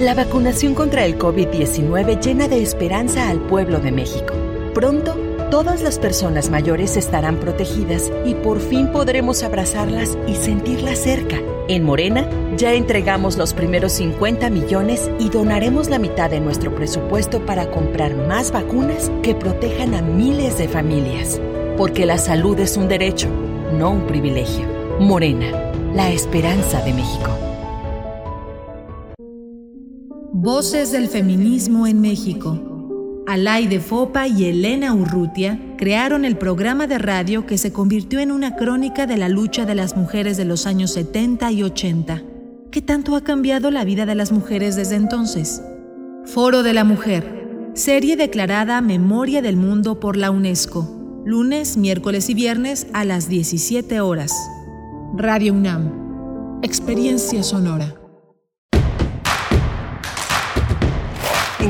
La vacunación contra el COVID-19 llena de esperanza al pueblo de México. Pronto, todas las personas mayores estarán protegidas y por fin podremos abrazarlas y sentirlas cerca. En Morena, ya entregamos los primeros 50 millones y donaremos la mitad de nuestro presupuesto para comprar más vacunas que protejan a miles de familias. Porque la salud es un derecho, no un privilegio. Morena, la esperanza de México. Voces del feminismo en México. Alaide Fopa y Elena Urrutia crearon el programa de radio que se convirtió en una crónica de la lucha de las mujeres de los años 70 y 80. ¿Qué tanto ha cambiado la vida de las mujeres desde entonces? Foro de la Mujer, serie declarada Memoria del Mundo por la UNESCO, lunes, miércoles y viernes a las 17 horas. Radio UNAM, experiencia sonora.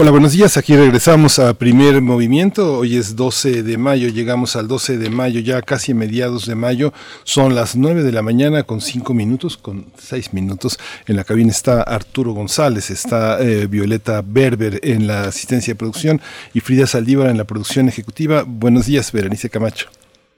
Hola, buenos días. Aquí regresamos a primer movimiento. Hoy es 12 de mayo, llegamos al 12 de mayo, ya casi mediados de mayo. Son las 9 de la mañana con 5 minutos, con 6 minutos. En la cabina está Arturo González, está eh, Violeta Berber en la asistencia de producción y Frida Saldívar en la producción ejecutiva. Buenos días, Berenice Camacho.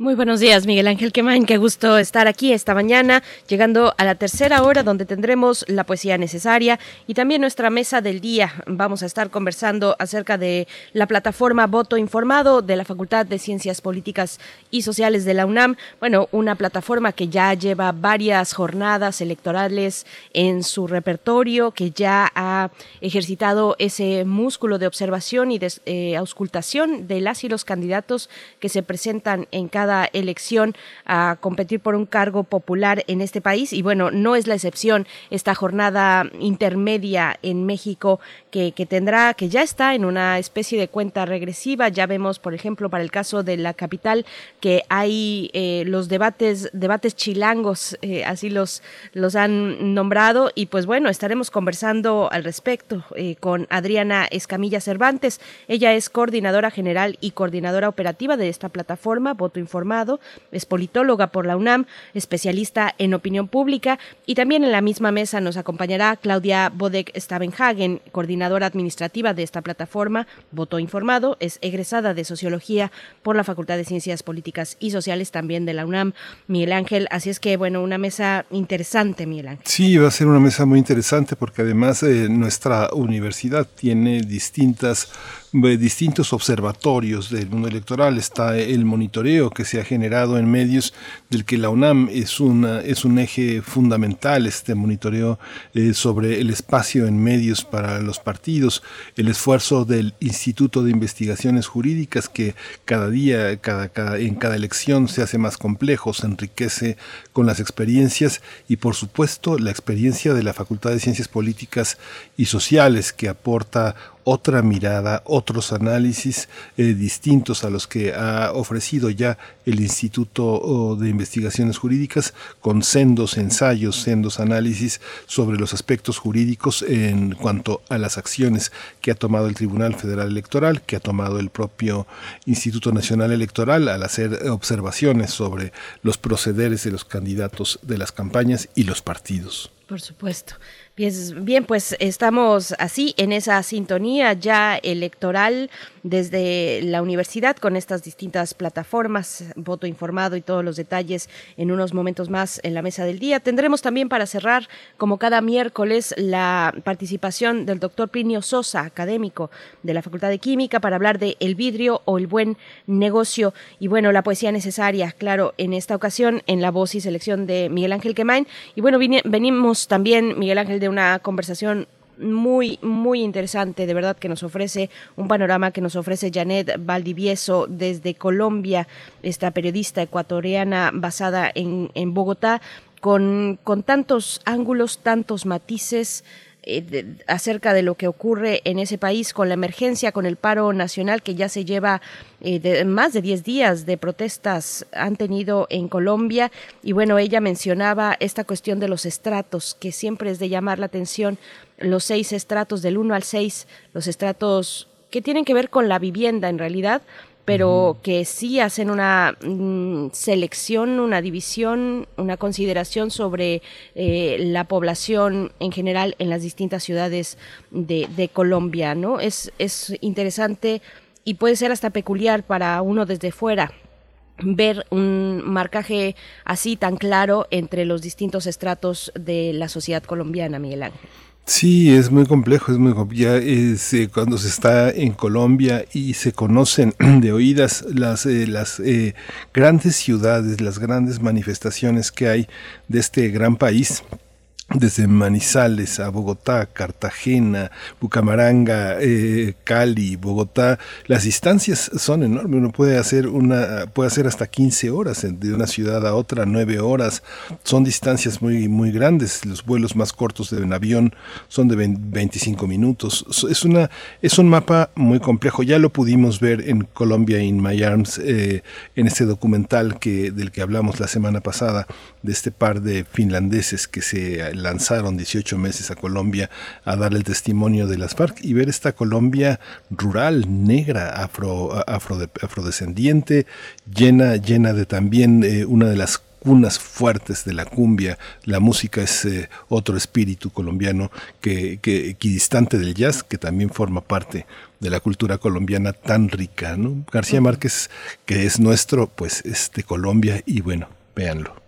Muy buenos días, Miguel Ángel Quemain. Qué gusto estar aquí esta mañana, llegando a la tercera hora donde tendremos la poesía necesaria y también nuestra mesa del día. Vamos a estar conversando acerca de la plataforma Voto Informado de la Facultad de Ciencias Políticas y Sociales de la UNAM. Bueno, una plataforma que ya lleva varias jornadas electorales en su repertorio, que ya ha ejercitado ese músculo de observación y de eh, auscultación de las y los candidatos que se presentan en cada elección a competir por un cargo popular en este país. Y bueno, no es la excepción esta jornada intermedia en México que, tendrá, que ya está en una especie de cuenta regresiva. Ya vemos, por ejemplo, para el caso de la capital, que hay eh, los debates, debates chilangos, eh, así los, los han nombrado. Y pues bueno, estaremos conversando al respecto eh, con Adriana Escamilla Cervantes. Ella es coordinadora general y coordinadora operativa de esta plataforma, Voto Es politóloga por la UNAM, especialista en opinión pública y también en la misma mesa nos acompañará Claudia Bodek Stavenhagen, coordinadora administrativa de esta plataforma, Voto Informado, es egresada de Sociología por la Facultad de Ciencias Políticas y Sociales también de la UNAM, Miguel Ángel, así es que bueno, una mesa interesante, Miguel Ángel. Sí, va a ser una mesa muy interesante porque además eh, nuestra universidad tiene distintas distintos observatorios del mundo electoral. Está el monitoreo que se ha generado en medios, del que la UNAM es, una, es un eje fundamental, este monitoreo eh, sobre el espacio en medios para los partidos, el esfuerzo del Instituto de Investigaciones Jurídicas que cada día, cada, cada, en cada elección se hace más complejo, se enriquece con las experiencias y por supuesto la experiencia de la Facultad de Ciencias Políticas y Sociales que aporta otra mirada, otros análisis eh, distintos a los que ha ofrecido ya el Instituto de Investigaciones Jurídicas con sendos ensayos, sendos análisis sobre los aspectos jurídicos en cuanto a las acciones que ha tomado el Tribunal Federal Electoral, que ha tomado el propio Instituto Nacional Electoral al hacer observaciones sobre los procederes de los candidatos de las campañas y los partidos. Por supuesto. Bien, pues estamos así en esa sintonía ya electoral desde la universidad con estas distintas plataformas, voto informado y todos los detalles en unos momentos más en la mesa del día. Tendremos también para cerrar, como cada miércoles, la participación del doctor Plinio Sosa, académico de la Facultad de Química, para hablar de el vidrio o el buen negocio y bueno, la poesía necesaria, claro, en esta ocasión en la voz y selección de Miguel Ángel Quemain. Y bueno, venimos también, Miguel Ángel, de una conversación muy, muy interesante, de verdad, que nos ofrece un panorama que nos ofrece Janet Valdivieso desde Colombia, esta periodista ecuatoriana basada en, en Bogotá, con, con tantos ángulos, tantos matices, eh, acerca de lo que ocurre en ese país con la emergencia, con el paro nacional que ya se lleva eh, más de 10 días de protestas han tenido en Colombia. Y bueno, ella mencionaba esta cuestión de los estratos, que siempre es de llamar la atención, los seis estratos del 1 al 6, los estratos que tienen que ver con la vivienda en realidad, pero que sí hacen una mm, selección, una división, una consideración sobre eh, la población en general en las distintas ciudades de, Colombia, ¿no? Es, es interesante y puede ser hasta peculiar para uno desde fuera ver un marcaje así tan claro entre los distintos estratos de la sociedad colombiana, Miguel Ángel. Sí, es muy complejo, es muy complejo. es, eh, cuando se está en Colombia y se conocen de oídas las, eh, las eh, grandes ciudades, las grandes manifestaciones que hay de este gran país desde Manizales a Bogotá, Cartagena, Bucamaranga, eh, Cali, Bogotá, las distancias son enormes. Uno puede hacer una, puede hacer hasta 15 horas de una ciudad a otra, 9 horas. Son distancias muy, muy grandes. Los vuelos más cortos de un avión son de 25 minutos. Es una, es un mapa muy complejo. Ya lo pudimos ver en Colombia in My Arms, eh, en este documental que, del que hablamos la semana pasada, de este par de finlandeses que se lanzaron 18 meses a Colombia a dar el testimonio de las FARC y ver esta Colombia rural, negra, afro, afrodescendiente, llena, llena de también eh, una de las cunas fuertes de la cumbia. La música es eh, otro espíritu colombiano que, que, equidistante del jazz, que también forma parte de la cultura colombiana tan rica. ¿no? García Márquez, que es nuestro, pues es de Colombia y bueno, véanlo.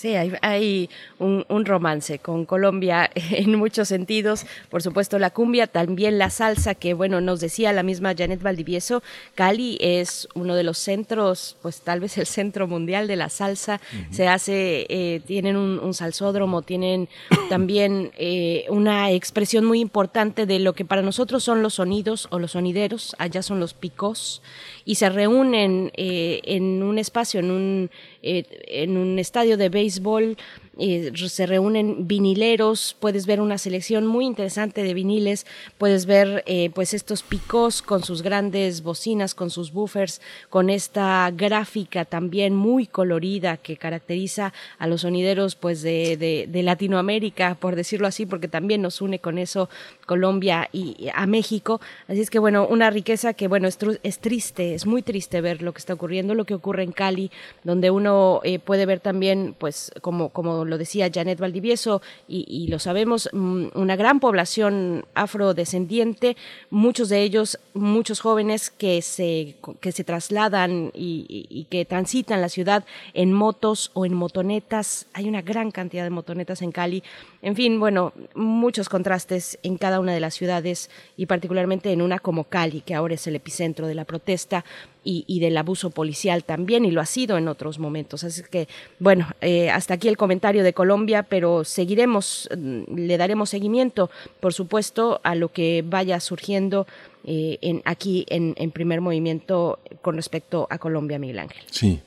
Sí, hay, un, romance con Colombia en muchos sentidos. Por supuesto, la cumbia, también la salsa, que bueno, nos decía la misma Janet Valdivieso, Cali es uno de los centros, pues tal vez el centro mundial de la salsa. Se hace, eh, tienen un, salsódromo, tienen también eh, una expresión muy importante de lo que para nosotros son los sonidos o los sonideros, allá son los picos y se reúnen eh, en un espacio, en un, eh, en un estadio de béisbol eh, se reúnen vinileros, puedes ver una selección muy interesante de viniles, puedes ver eh, pues estos picos con sus grandes bocinas, con sus buffers, con esta gráfica también muy colorida que caracteriza a los sonideros pues de, de, Latinoamérica, por decirlo así, porque también nos une con eso Colombia y, a México. Así es que bueno, una riqueza que bueno, es, es, triste, es muy triste ver lo que está ocurriendo, lo que ocurre en Cali, donde uno eh, puede ver también pues como, como lo decía Janet Valdivieso, y, lo sabemos, mm, una gran población afrodescendiente, muchos de ellos, muchos jóvenes que se, que se trasladan y, que transitan la ciudad en motos o en motonetas. Hay una gran cantidad de motonetas en Cali. En fin, bueno, muchos contrastes en cada una de las ciudades y particularmente en una como Cali, que ahora es el epicentro de la protesta y, del abuso policial también, y lo ha sido en otros momentos. Así que, bueno, eh, hasta aquí el comentario de Colombia, pero seguiremos, mm, le daremos seguimiento, por supuesto, a lo que vaya surgiendo eh, en, aquí en, primer movimiento con respecto a Colombia, Miguel Ángel. Sí.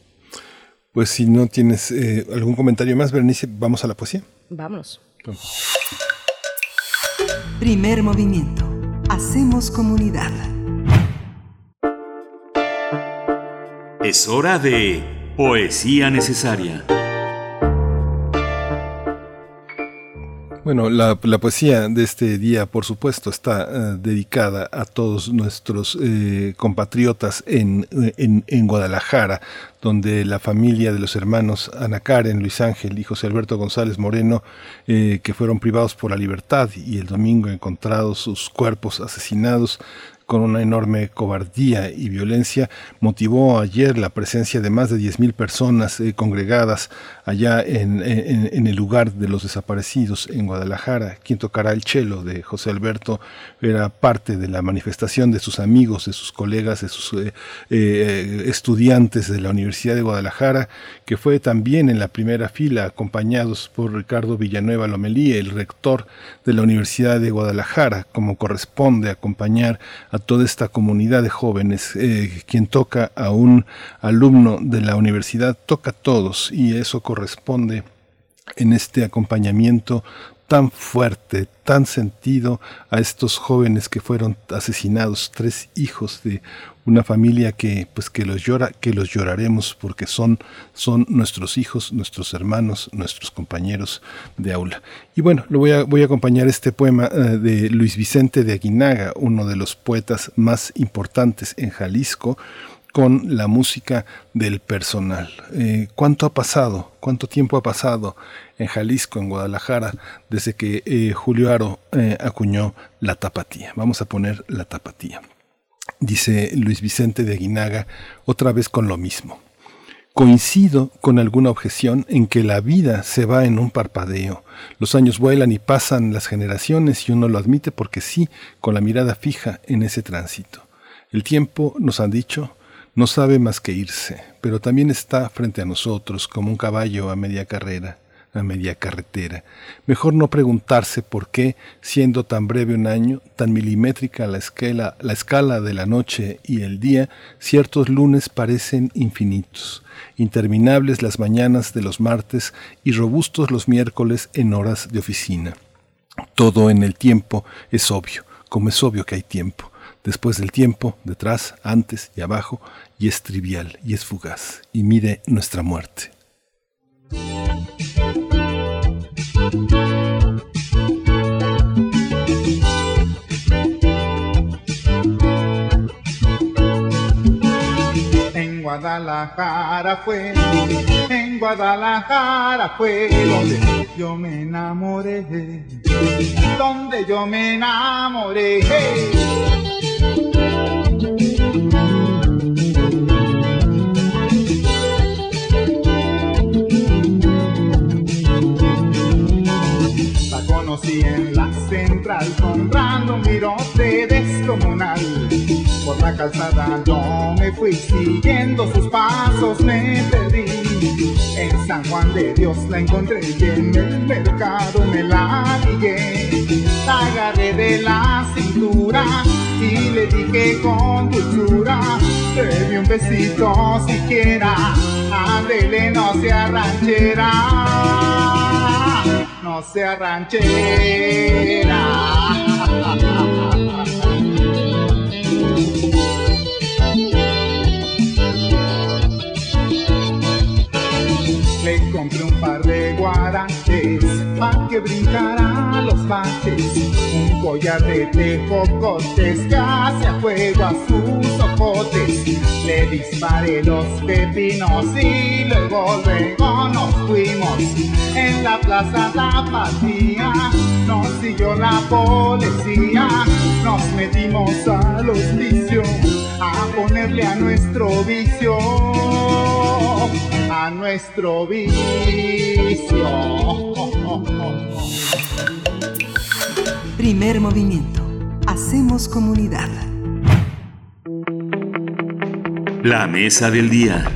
Pues si no tienes eh, algún comentario más, Bernice, vamos a la poesía. Vámonos. Primer movimiento. Hacemos comunidad. Es hora de Poesía Necesaria. Bueno, la, poesía de este día, por supuesto, está eh, dedicada a todos nuestros eh, compatriotas en, en, Guadalajara, donde la familia de los hermanos Ana Karen, Luis Ángel y José Alberto González Moreno, eh, que fueron privados por la libertad y el domingo encontrados sus cuerpos asesinados, con una enorme cobardía y violencia, motivó ayer la presencia de más de 10.000 personas eh, congregadas allá en, el lugar de los desaparecidos en Guadalajara. Quien tocará el chelo de José Alberto era parte de la manifestación de sus amigos, de sus colegas, de sus eh, eh, estudiantes de la Universidad de Guadalajara, que fue también en la primera fila, acompañados por Ricardo Villanueva Lomelí, el rector de la Universidad de Guadalajara, como corresponde acompañar a toda esta comunidad de jóvenes. Eh, quien toca a un alumno de la universidad toca a todos y eso corresponde en este acompañamiento tan fuerte, tan sentido a estos jóvenes que fueron asesinados, tres hijos de una familia que pues que los llora, que los lloraremos porque son son nuestros hijos, nuestros hermanos, nuestros compañeros de aula. Y bueno, lo voy a voy a acompañar este poema eh, de Luis Vicente de Aguinaga, uno de los poetas más importantes en Jalisco con la música del personal. Eh, ¿Cuánto ha pasado? ¿Cuánto tiempo ha pasado en Jalisco, en Guadalajara, desde que eh, Julio Aro eh, acuñó la tapatía? Vamos a poner la tapatía. Dice Luis Vicente de Aguinaga, otra vez con lo mismo. Coincido con alguna objeción en que la vida se va en un parpadeo. Los años vuelan y pasan las generaciones y uno lo admite porque sí, con la mirada fija en ese tránsito. El tiempo, nos han dicho, no sabe más que irse, pero también está frente a nosotros como un caballo a media carrera, a media carretera. Mejor no preguntarse por qué, siendo tan breve un año, tan milimétrica la escala, la escala de la noche y el día, ciertos lunes parecen infinitos, interminables las mañanas de los martes y robustos los miércoles en horas de oficina. Todo en el tiempo es obvio, como es obvio que hay tiempo después del tiempo, detrás, antes y abajo, y es trivial y es fugaz, y mide nuestra muerte. Guadalajara fue, en Guadalajara fue donde yo me enamoré, donde yo me enamoré. La conocí en la central comprando calzada yo me fui siguiendo sus pasos, me perdí. En San Juan de Dios la encontré y en el mercado me la ligué. La agarré de la cintura y le dije con dulzura, di un besito siquiera, ándele no sea ranchera, no sea ranchera. Compré un par de guaraches pa' que brincara los baches. Un collar de tejocotes hace a fuego a sus ojotes. Le disparé los pepinos y luego, luego nos fuimos. En la plaza Tapatía nos siguió la policía. Nos metimos al hospicio a ponerle a nuestro vicio a nuestro vicio. Primer movimiento. Hacemos comunidad. La mesa del día.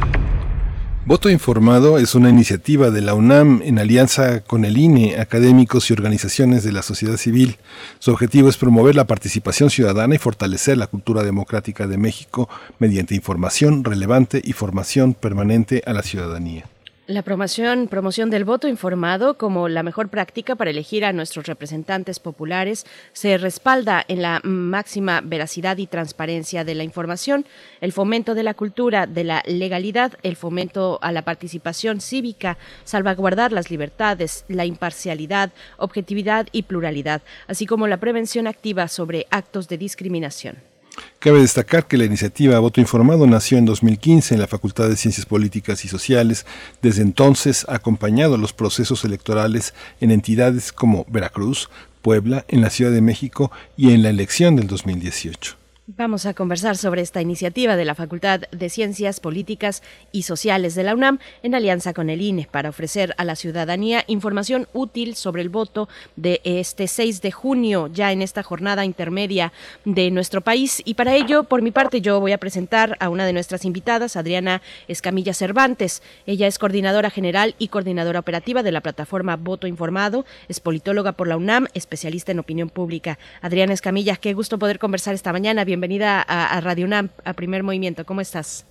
Voto Informado es una iniciativa de la UNAM en alianza con el INE, académicos y organizaciones de la sociedad civil. Su objetivo es promover la participación ciudadana y fortalecer la cultura democrática de México mediante información relevante y formación permanente a la ciudadanía. La promoción, promoción del voto informado como la mejor práctica para elegir a nuestros representantes populares se respalda en la máxima veracidad y transparencia de la información, el fomento de la cultura de la legalidad, el fomento a la participación cívica, salvaguardar las libertades, la imparcialidad, objetividad y pluralidad, así como la prevención activa sobre actos de discriminación. Cabe destacar que la iniciativa Voto Informado nació en 2015 en la Facultad de Ciencias Políticas y Sociales. Desde entonces ha acompañado los procesos electorales en entidades como Veracruz, Puebla, en la Ciudad de México y en la elección del 2018. Vamos a conversar sobre esta iniciativa de la Facultad de Ciencias Políticas y Sociales de la UNAM en alianza con el INE para ofrecer a la ciudadanía información útil sobre el voto de este 6 de junio, ya en esta jornada intermedia de nuestro país. Y para ello, por mi parte, yo voy a presentar a una de nuestras invitadas, Adriana Escamilla Cervantes. Ella es coordinadora general y coordinadora operativa de la plataforma Voto Informado, es politóloga por la UNAM, especialista en opinión pública. Adriana Escamilla, qué gusto poder conversar esta mañana bienvenida a, a Radio UNAM, a Primer Movimiento. ¿Cómo estás?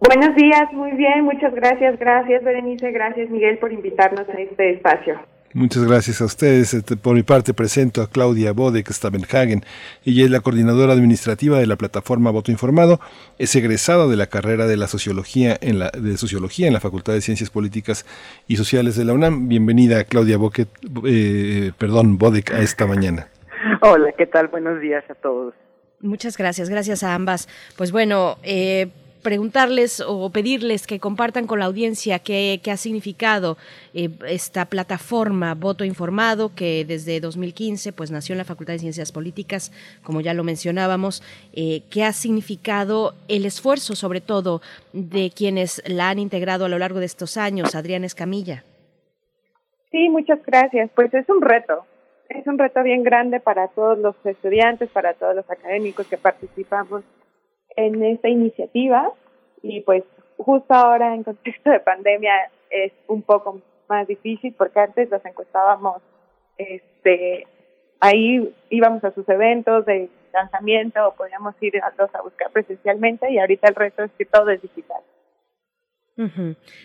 Buenos días, muy bien, muchas gracias, gracias Berenice, gracias Miguel por invitarnos a este espacio. Muchas gracias a ustedes. Este, por mi parte presento a Claudia Bodek Stabenhagen. Ella es la coordinadora administrativa de la plataforma Voto Informado. Es egresada de la carrera de la sociología en la de sociología en la Facultad de Ciencias Políticas y Sociales de la UNAM. Bienvenida Claudia Boquet, eh, perdón, Bodek a esta mañana. Hola, ¿qué tal? Buenos días a todos. Muchas gracias, gracias a ambas. Pues bueno, eh, preguntarles o pedirles que compartan con la audiencia qué, ha significado eh, esta plataforma Voto Informado que desde 2015 pues nació en la Facultad de Ciencias Políticas, como ya lo mencionábamos, eh, qué ha significado el esfuerzo sobre todo de quienes la han integrado a lo largo de estos años. Adriana Escamilla. Sí, muchas gracias. Pues es un reto, es un reto bien grande para todos los estudiantes, para todos los académicos que participamos en esta iniciativa y pues justo ahora en contexto de pandemia es un poco más difícil porque antes los encuestábamos este ahí íbamos a sus eventos de lanzamiento o podíamos ir a, a buscar presencialmente y ahorita el resto es que todo es digital.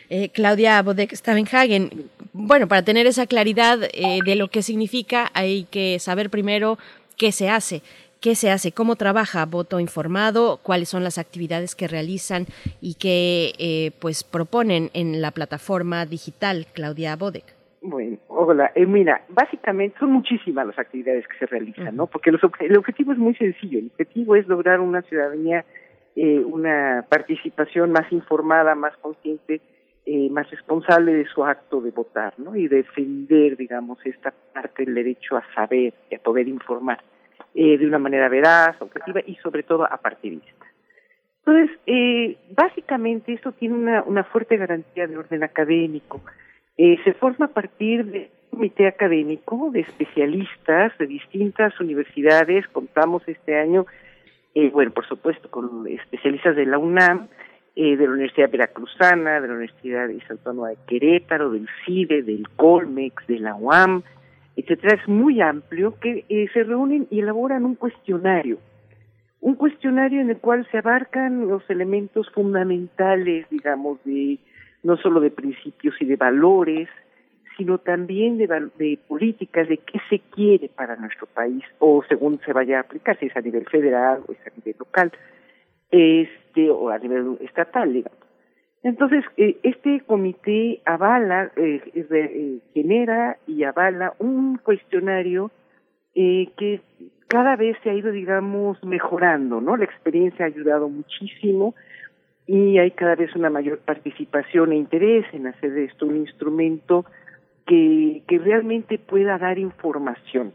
Eh, Claudia Bodek Stavenhagen, bueno, para tener esa claridad eh, de lo que significa hay que saber primero qué se hace qué se hace, cómo trabaja Voto Informado, cuáles son las actividades que realizan y que eh, pues proponen en la plataforma digital Claudia Bodek. Bueno, hola. Eh, mira, básicamente son muchísimas las actividades que se realizan, ¿no? Porque el objetivo es muy sencillo. El objetivo es lograr una ciudadanía, eh, una participación más informada, más consciente, eh, más responsable de su acto de votar, ¿no? Y defender, digamos, esta parte del derecho a saber y a poder informar eh, de una manera veraz, objetiva y sobre todo apartidista. Entonces, eh, básicamente esto tiene una, fuerte garantía de orden académico. Eh, se forma a partir de un comité académico de especialistas de distintas universidades. Contamos este año, eh, bueno, por supuesto, con especialistas de la UNAM, eh, de la Universidad Veracruzana, de la Universidad Autónoma de Querétaro, del CIDE, del Colmex, de la UAM, etcétera, es muy amplio, que eh, se reúnen y elaboran un cuestionario. Un cuestionario en el cual se abarcan los elementos fundamentales, digamos, de no solo de principios y de valores, sino también de, de políticas, de qué se quiere para nuestro país, o según se vaya a aplicar, si es a nivel federal o es a nivel local, este, o a nivel estatal, digamos. Entonces, eh, este comité avala, eh, eh, genera y avala un cuestionario eh, que cada vez se ha ido, digamos, mejorando, ¿no? La experiencia ha ayudado muchísimo y hay cada vez una mayor participación e interés en hacer de esto un instrumento que, realmente pueda dar información.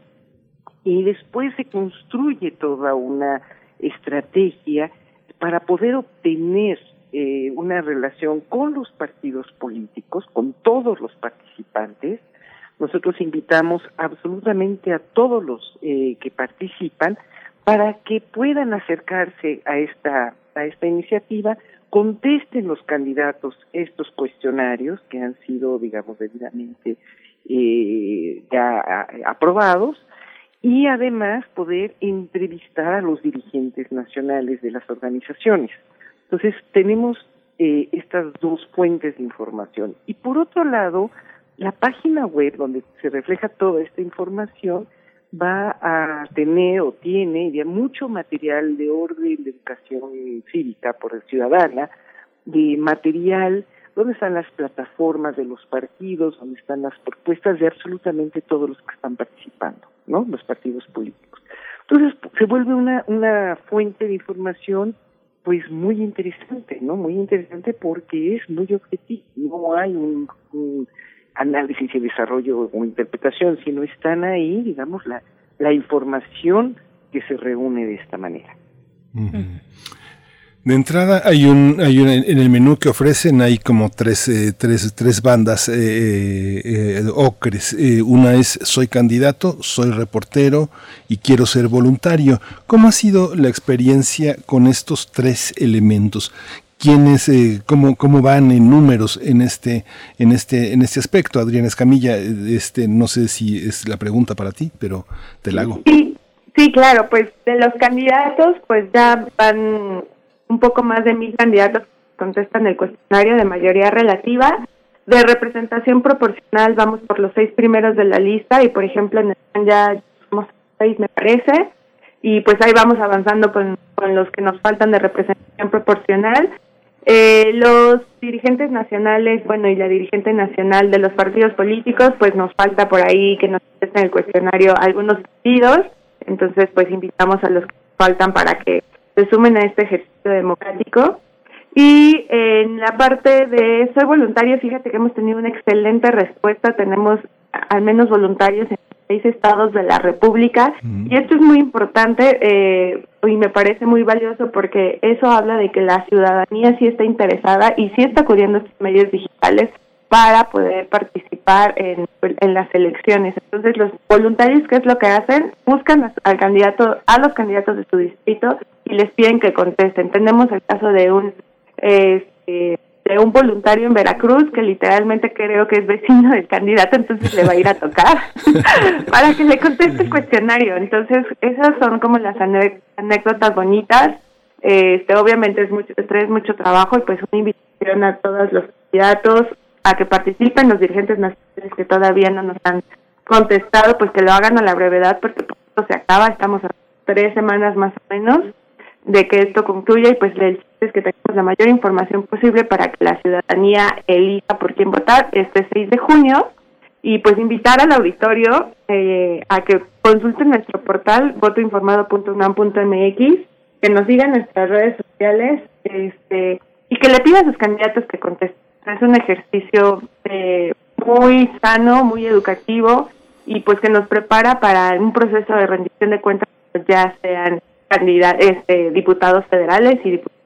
Y después se construye toda una estrategia para poder obtener eh, una relación con los partidos políticos, con todos los participantes. Nosotros invitamos absolutamente a todos los eh, que participan para que puedan acercarse a esta a esta iniciativa, contesten los candidatos estos cuestionarios que han sido, digamos, debidamente eh, ya aprobados y además poder entrevistar a los dirigentes nacionales de las organizaciones. Entonces, tenemos eh, estas dos fuentes de información. Y por otro lado, la página web donde se refleja toda esta información va a tener o tiene mucho material de orden de educación cívica por el ciudadana, de material donde están las plataformas de los partidos, donde están las propuestas de absolutamente todos los que están participando, ¿no? Los partidos políticos. Entonces se vuelve una, una fuente de información pues muy interesante, ¿no? Muy interesante porque es muy objetivo, no hay un, análisis y desarrollo o interpretación, sino están ahí, digamos, la, información que se reúne de esta manera. De entrada hay un, hay un en el menú que ofrecen hay como tres, eh, tres, tres bandas eh, eh, ocres. una es soy candidato, soy reportero y quiero ser voluntario. ¿Cómo ha sido la experiencia con estos tres elementos? Quiénes cómo cómo van en números en este en este en este aspecto Adriana Escamilla este no sé si es la pregunta para ti pero te la hago sí sí claro pues de los candidatos pues ya van un poco más de mil candidatos contestan el cuestionario de mayoría relativa. De representación proporcional vamos por los seis primeros de la lista y por ejemplo en el ya somos seis me parece y pues ahí vamos avanzando con, con los que nos faltan de representación proporcional. Eh, los dirigentes nacionales, bueno, y la dirigente nacional de los partidos políticos, pues nos falta por ahí que nos contesten el cuestionario algunos partidos, entonces pues invitamos a los que faltan para que se sumen a este ejercicio democrático. Y en la parte de soy voluntario, fíjate que hemos tenido una excelente respuesta, tenemos al menos voluntarios en seis estados de la República y esto es muy importante eh, y me parece muy valioso porque eso habla de que la ciudadanía sí está interesada y sí está acudiendo a estos medios digitales para poder participar en, en las elecciones. Entonces los voluntarios, ¿qué es lo que hacen? Buscan al candidato, a los candidatos de su distrito y les piden que contesten. Tenemos el caso de un este, de un voluntario en Veracruz que literalmente creo que es vecino del candidato, entonces le va a ir a tocar para que le conteste el cuestionario. Entonces, esas son como las anécdotas bonitas. Este, obviamente es mucho estrés, mucho trabajo y pues una invitación a todos los candidatos a que participen, los dirigentes nacionales que todavía no nos han contestado, pues que lo hagan a la brevedad porque esto se acaba, estamos a tres semanas más o menos de que esto concluya y pues el es que tengamos la mayor información posible para que la ciudadanía elija por quién votar este 6 de junio y pues invitar al auditorio eh, a que consulten nuestro portal votoinformado.unam.mx, que nos sigan en nuestras redes sociales este y que le pidan a sus candidatos que contesten. Es un ejercicio eh, muy sano, muy educativo y pues que nos prepara para un proceso de rendición de cuentas ya sean candidatos, este, diputados federales y diputados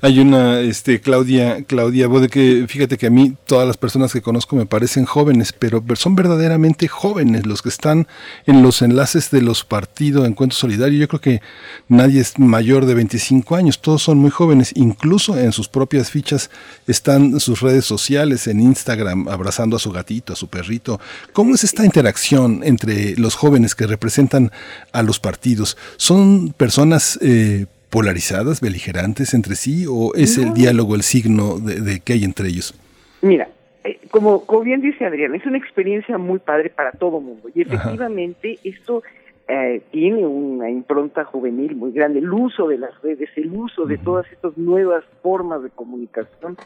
hay una, este, Claudia, Claudia Bode, que fíjate que a mí todas las personas que conozco me parecen jóvenes, pero son verdaderamente jóvenes los que están en los enlaces de los partidos Encuentro Solidario. Yo creo que nadie es mayor de 25 años, todos son muy jóvenes, incluso en sus propias fichas están sus redes sociales, en Instagram, abrazando a su gatito, a su perrito. ¿Cómo es esta interacción entre los jóvenes que representan a los partidos? ¿Son personas eh, polarizadas, beligerantes entre sí, o es el diálogo el signo de, de que hay entre ellos? Mira, eh, como, como bien dice Adrián, es una experiencia muy padre para todo mundo y efectivamente esto eh, tiene una impronta juvenil muy grande. El uso de las redes, el uso de todas estas nuevas formas de comunicación,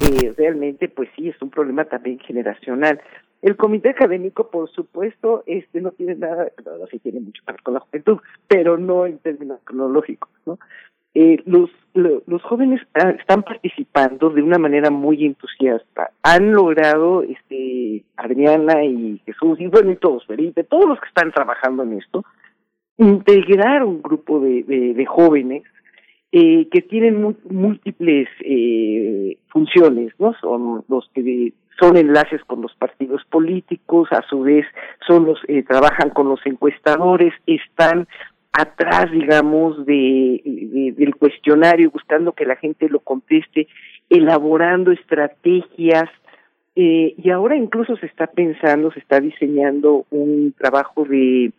eh, realmente, pues sí, es un problema también generacional. El comité académico, por supuesto, este no tiene nada, no, sí tiene mucho que ver con la juventud, pero no en términos cronológicos, ¿no? Eh, los, los jóvenes ah, están participando de una manera muy entusiasta. Han logrado, este, Adriana y Jesús, y bueno, y todos, Felipe, todos los que están trabajando en esto, integrar un grupo de, de jóvenes eh, que tienen múltiples eh, funciones, ¿no? Son los que son enlaces con los partidos políticos, a su vez son los eh, trabajan con los encuestadores, están atrás, digamos, de, del cuestionario, buscando que la gente lo conteste, elaborando estrategias, eh, y ahora incluso se está pensando, se está diseñando un trabajo de,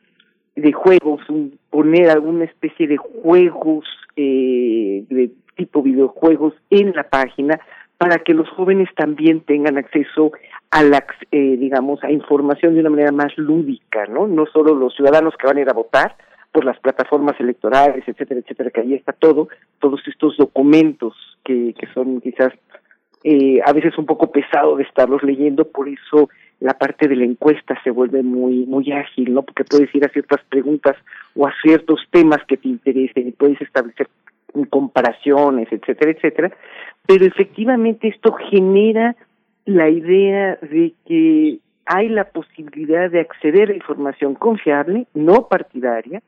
de juegos, un, poner alguna especie de juegos, eh, de tipo videojuegos en la página para que los jóvenes también tengan acceso a la, eh, digamos, a información de una manera más lúdica, ¿no? No solo los ciudadanos que van a ir a votar por las plataformas electorales, etcétera, etcétera, que ahí está todo, todos estos documentos que, que son quizás eh, a veces un poco pesado de estarlos leyendo, por eso la parte de la encuesta se vuelve muy muy ágil, ¿no? Porque puedes ir a ciertas preguntas o a ciertos temas que te interesen y puedes establecer comparaciones, etcétera, etcétera, pero efectivamente esto genera la idea de que hay la posibilidad de acceder a información confiable, no partidaria,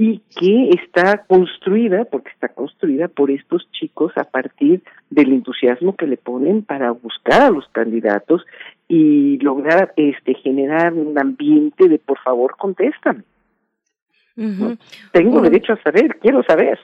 y que está construida, porque está construida por estos chicos a partir del entusiasmo que le ponen para buscar a los candidatos y lograr este generar un ambiente de por favor contéstame. Tengo derecho a saber, quiero saber.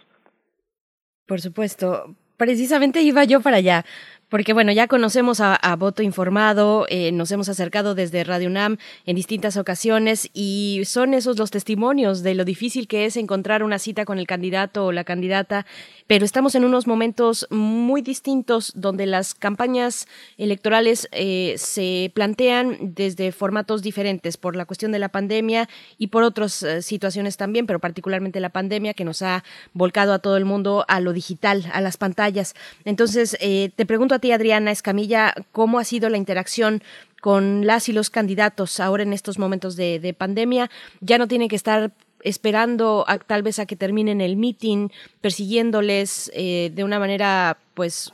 Por supuesto. Precisamente iba yo para allá, porque bueno, ya conocemos a, Voto Informado, eh, nos hemos acercado desde Radio UNAM en distintas ocasiones y son esos los testimonios de lo difícil que es encontrar una cita con el candidato o la candidata, pero estamos en unos momentos muy distintos donde las campañas electorales eh, se plantean desde formatos diferentes por la cuestión de la pandemia y por otras eh, situaciones también, pero particularmente la pandemia que nos ha volcado a todo el mundo a lo digital, a las pantallas. Entonces, te pregunto a Adriana Escamilla, cómo ha sido la interacción con las y los candidatos ahora en estos momentos de, pandemia. Ya no tienen que estar esperando tal vez a que terminen el meeting, persiguiéndoles eh, de una manera pues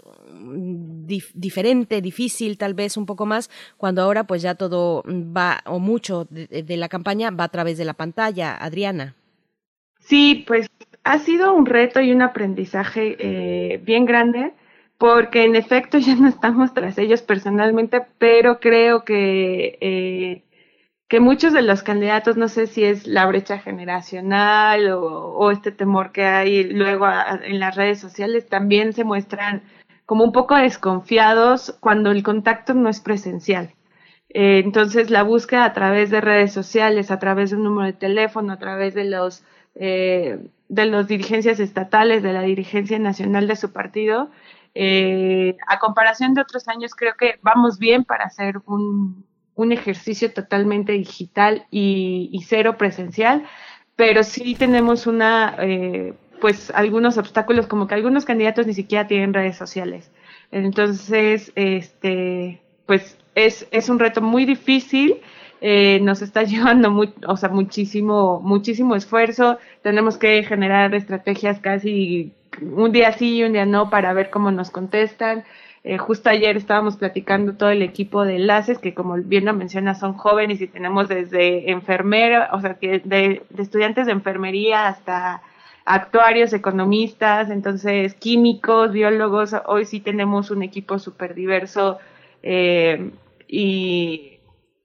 diferente, difícil, tal vez un poco más, cuando ahora pues ya todo va, o mucho de, la campaña va a través de la pantalla. Adriana. Sí, pues ha sido un reto y un aprendizaje eh, bien grande porque en efecto ya no estamos tras ellos personalmente, pero creo que, eh, que muchos de los candidatos, no sé si es la brecha generacional o, este temor que hay luego en las redes sociales, también se muestran como un poco desconfiados cuando el contacto no es presencial. Eh, entonces la búsqueda a través de redes sociales, a través de un número de teléfono, a través de los eh, de las dirigencias estatales, de la dirigencia nacional de su partido, eh, a comparación de otros años, creo que vamos bien para hacer un, un ejercicio totalmente digital y, cero presencial, pero sí tenemos una, eh, pues algunos obstáculos, como que algunos candidatos ni siquiera tienen redes sociales. Entonces, este, pues es, es un reto muy difícil. Eh, nos está llevando muy, o sea, muchísimo, muchísimo esfuerzo. Tenemos que generar estrategias casi un día sí y un día no para ver cómo nos contestan. Eh, justo ayer estábamos platicando todo el equipo de enlaces, que como bien lo menciona, son jóvenes y tenemos desde enfermera, o sea, que de, estudiantes de enfermería hasta actuarios, economistas, entonces químicos, biólogos. Hoy sí tenemos un equipo súper diverso eh, y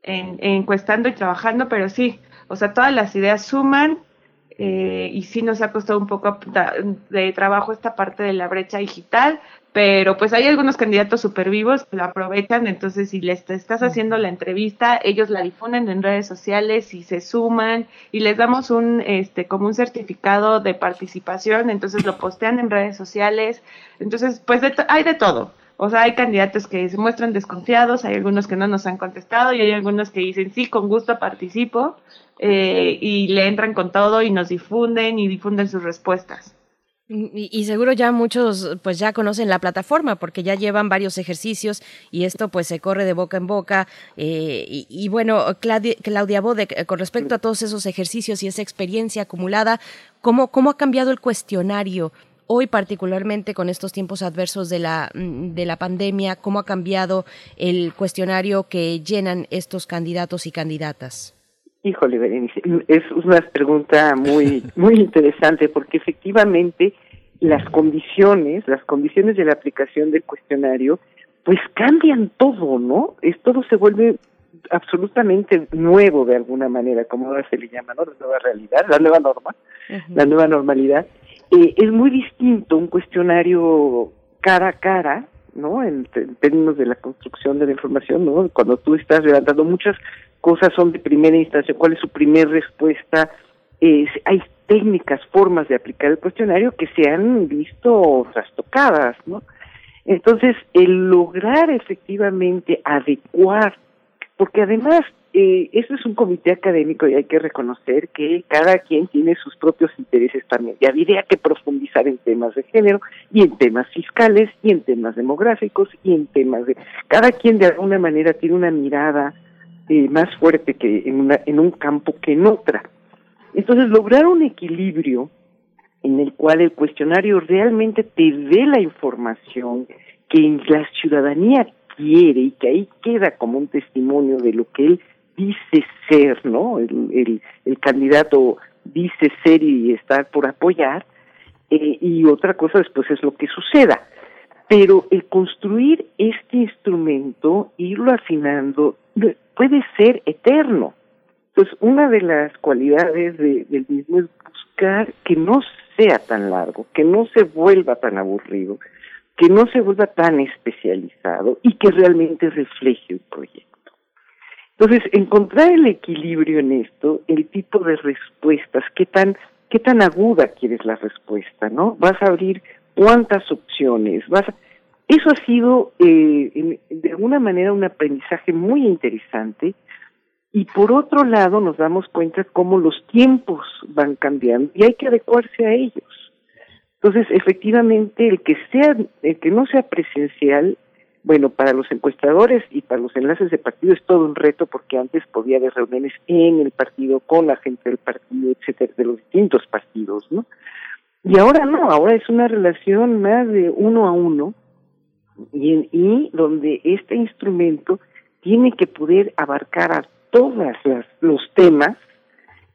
encuestando y trabajando, pero sí, o sea, todas las ideas suman eh, y sí nos ha costado un poco de trabajo esta parte de la brecha digital, pero pues hay algunos candidatos súper vivos que lo aprovechan, entonces si les estás haciendo la entrevista, ellos la difunden en redes sociales y se suman y les damos un, este, como un certificado de participación, entonces lo postean en redes sociales, entonces pues hay de todo. O sea, hay candidatos que se muestran desconfiados, hay algunos que no nos han contestado y hay algunos que dicen sí, con gusto participo eh, y le entran con todo y nos difunden y difunden sus respuestas. Y, seguro ya muchos pues ya conocen la plataforma porque ya llevan varios ejercicios y esto pues se corre de boca en boca. Eh, y, bueno, Claudia, Claudia Bode, con respecto a todos esos ejercicios y esa experiencia acumulada, ¿cómo, cómo ha cambiado el cuestionario? Hoy particularmente con estos tiempos adversos de la, de la pandemia, ¿cómo ha cambiado el cuestionario que llenan estos candidatos y candidatas? Híjole, Berenice, es una pregunta muy, muy interesante porque efectivamente las condiciones, las condiciones de la aplicación del cuestionario, pues cambian todo, ¿no? Es todo se vuelve absolutamente nuevo de alguna manera, como ahora se le llama, ¿no? La nueva realidad, la nueva norma, la nueva normalidad. Eh, es muy distinto un cuestionario cara a cara, ¿no? En, términos de la construcción de la información, ¿no? Cuando tú estás levantando muchas cosas son de primera instancia, cuál es su primera respuesta. hay técnicas, formas de aplicar el cuestionario que se han visto trastocadas, ¿no? Entonces, el lograr efectivamente adecuar, porque además eh, eso es un comité académico y hay que reconocer que cada quien tiene sus propios intereses también. Y habría que profundizar en temas de género y en temas fiscales y en temas demográficos y en temas de... Cada quien de alguna manera tiene una mirada eh, más fuerte que en, una, en un campo que en otra. Entonces, lograr un equilibrio en el cual el cuestionario realmente te dé la información que la ciudadanía quiere y que ahí queda como un testimonio de lo que él dice ser, ¿no? El, el, candidato dice ser y estar por apoyar, eh, y otra cosa después es lo que suceda. Pero el construir este instrumento, irlo afinando, puede ser eterno. Entonces, una de las cualidades del mismo es buscar que no sea tan largo, que no se vuelva tan aburrido, que no se vuelva tan especializado y que realmente refleje el proyecto. Entonces, encontrar el equilibrio en esto, el tipo de respuestas, qué tan, qué tan aguda quieres la respuesta, ¿no? Vas a abrir cuántas opciones, vas Eso ha sido, eh, de alguna manera, un aprendizaje muy interesante y por otro lado nos damos cuenta cómo los tiempos van cambiando y hay que adecuarse a ellos. Entonces, efectivamente, el que sea, el que no sea presencial bueno, para los encuestadores y para los enlaces de partido es todo un reto porque antes podía haber reuniones en el partido, con la gente del partido, etcétera, de los distintos partidos, ¿no? Y ahora no, ahora es una relación más de uno a uno y, donde este instrumento tiene que poder abarcar a todos los temas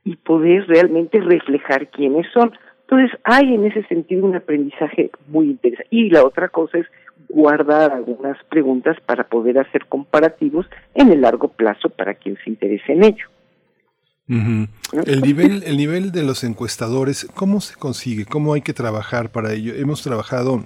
y poder realmente reflejar quiénes son. Entonces hay en ese sentido un aprendizaje muy interesante. Y la otra cosa es guardar algunas preguntas para poder hacer comparativos en el largo plazo para quien se interese en ello. El nivel, el nivel de los encuestadores, ¿cómo se consigue? ¿Cómo hay que trabajar para ello? Hemos trabajado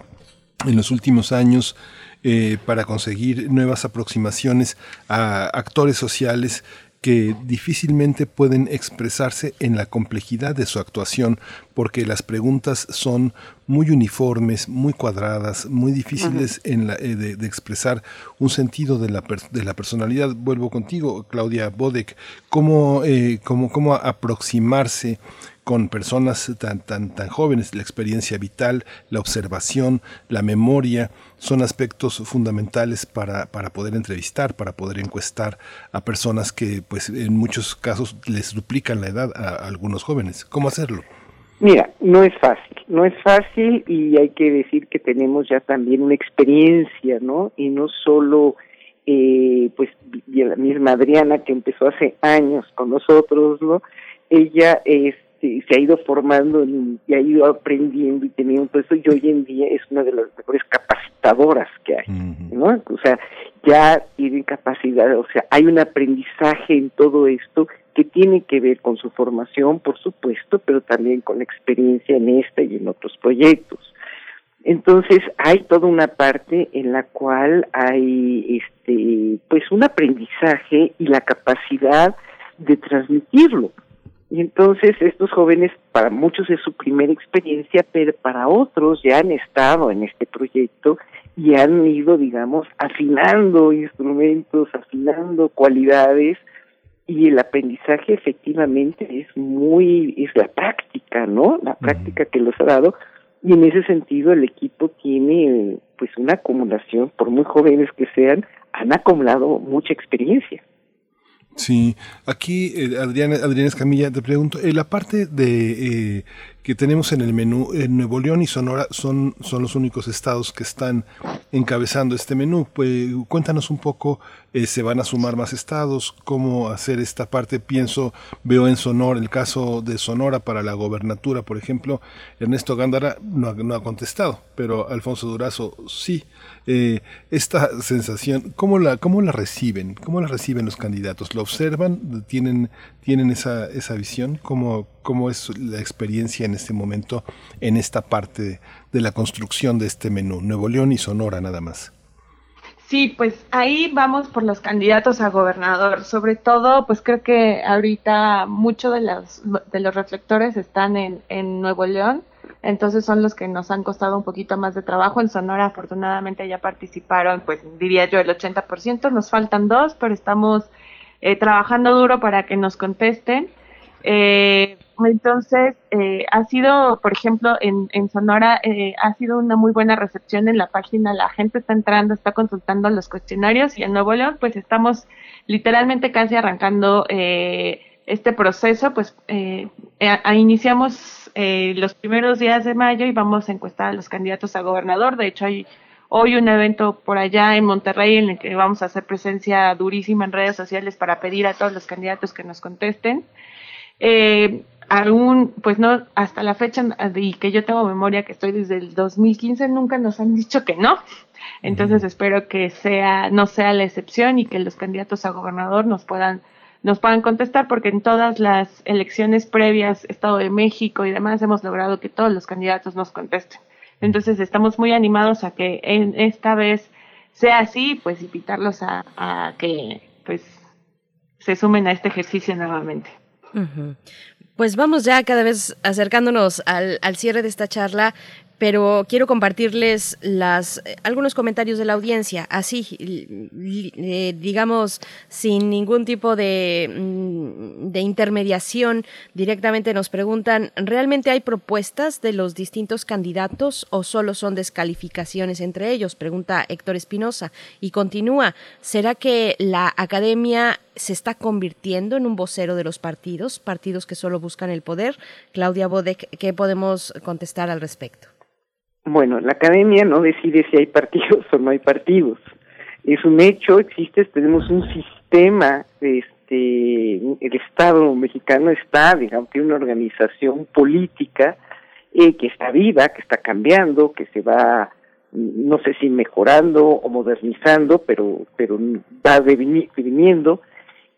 en los últimos años eh, para conseguir nuevas aproximaciones a actores sociales que difícilmente pueden expresarse en la complejidad de su actuación porque las preguntas son muy uniformes, muy cuadradas, muy difíciles en la, eh, de, expresar un sentido de la, de la personalidad. Vuelvo contigo, Claudia Bodek, cómo, eh, cómo, cómo aproximarse con personas tan, tan, tan jóvenes, la experiencia vital, la observación, la memoria, son aspectos fundamentales para, para poder entrevistar, para poder encuestar a personas que pues en muchos casos les duplican la edad a, algunos jóvenes. ¿Cómo hacerlo? Mira, no es fácil, no es fácil y hay que decir que tenemos ya también una experiencia, ¿no? Y no solo, eh, pues, la misma Adriana que empezó hace años con nosotros, ¿no? Ella es se, ha ido formando y ha ido aprendiendo y teniendo eso y hoy en día es una de las mejores capacitadoras que hay, ¿no? O sea, ya tiene capacidad, o sea, hay un aprendizaje en todo esto que tiene que ver con su formación, por supuesto, pero también con la experiencia en esta y en otros proyectos. Entonces hay toda una parte en la cual hay este pues un aprendizaje y la capacidad de transmitirlo. Y entonces estos jóvenes, para muchos es su primera experiencia, pero para otros ya han estado en este proyecto y han ido, digamos, afinando instrumentos, afinando cualidades y el aprendizaje efectivamente es muy, es la práctica, ¿no? La práctica que los ha dado y en ese sentido el equipo tiene pues una acumulación, por muy jóvenes que sean, han acumulado mucha experiencia. Sí, aquí eh, Adriana, Adriana Escamilla, te pregunto, en la parte de eh, que tenemos en el menú, en Nuevo León y Sonora son, son los únicos estados que están encabezando este menú. Pues, cuéntanos un poco, eh, ¿se van a sumar más estados? ¿Cómo hacer esta parte? Pienso, veo en Sonora, el caso de Sonora para la gobernatura, por ejemplo, Ernesto Gándara no, no ha contestado, pero Alfonso Durazo sí. Eh, esta sensación, ¿cómo la, ¿cómo la reciben? ¿Cómo la reciben los candidatos? ¿Lo observan? ¿Tienen, tienen esa, esa visión? ¿Cómo, ¿Cómo es la experiencia en este momento en esta parte de la construcción de este menú? Nuevo León y Sonora nada más. Sí, pues ahí vamos por los candidatos a gobernador. Sobre todo, pues creo que ahorita muchos de los, de los reflectores están en, en Nuevo León entonces son los que nos han costado un poquito más de trabajo. En Sonora afortunadamente ya participaron, pues diría yo el 80%, nos faltan dos, pero estamos eh, trabajando duro para que nos contesten. Eh, entonces, eh, ha sido, por ejemplo, en, en Sonora, ha sido una muy buena recepción en la página, la gente está entrando, está consultando los cuestionarios y en Nuevo León, pues estamos literalmente casi arrancando este proceso, pues iniciamos eh, los primeros días de mayo y vamos a encuestar a los candidatos a gobernador. De hecho, hay hoy un evento por allá en Monterrey en el que vamos a hacer presencia durísima en redes sociales para pedir a todos los candidatos que nos contesten. Eh, aún, pues no, hasta la fecha, y que yo tengo memoria que estoy desde el 2015, nunca nos han dicho que no. Entonces espero que sea, no sea la excepción y que los candidatos a gobernador nos puedan nos puedan contestar, porque en todas las elecciones previas, Estado de México y demás, hemos logrado que todos los candidatos nos contesten. Entonces estamos muy animados a que en esta vez sea así, pues invitarlos a, a que pues se sumen a este ejercicio nuevamente. Pues vamos ya cada vez acercándonos al, al, cierre de esta charla pero quiero compartirles las, eh, algunos comentarios de la audiencia, así, eh, digamos, sin ningún tipo de, mm, de, intermediación. Directamente nos preguntan, ¿realmente hay propuestas de los distintos candidatos o solo son descalificaciones entre ellos? Pregunta Héctor Espinosa. Y continúa, ¿será que la academia se está convirtiendo en un vocero de los partidos, partidos que solo buscan el poder? Claudia Bodek, ¿qué podemos contestar al respecto? Bueno, la academia no decide si hay partidos o no hay partidos. Es un hecho, existe, tenemos un sistema, este, el Estado mexicano está, digamos, tiene una organización política eh, que está viva, que está cambiando, que se va, no sé si mejorando o modernizando, pero, pero va deviniendo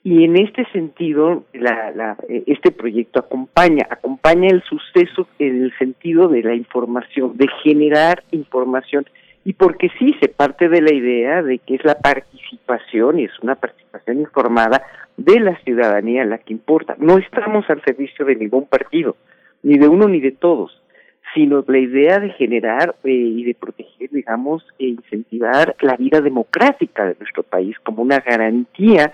y en este sentido la, la, eh, este proyecto acompaña acompaña el suceso en el sentido de la información de generar información y porque sí se parte de la idea de que es la participación y es una participación informada de la ciudadanía la que importa. No estamos al servicio de ningún partido ni de uno ni de todos sino la idea de generar eh, y de proteger digamos e incentivar la vida democrática de nuestro país como una garantía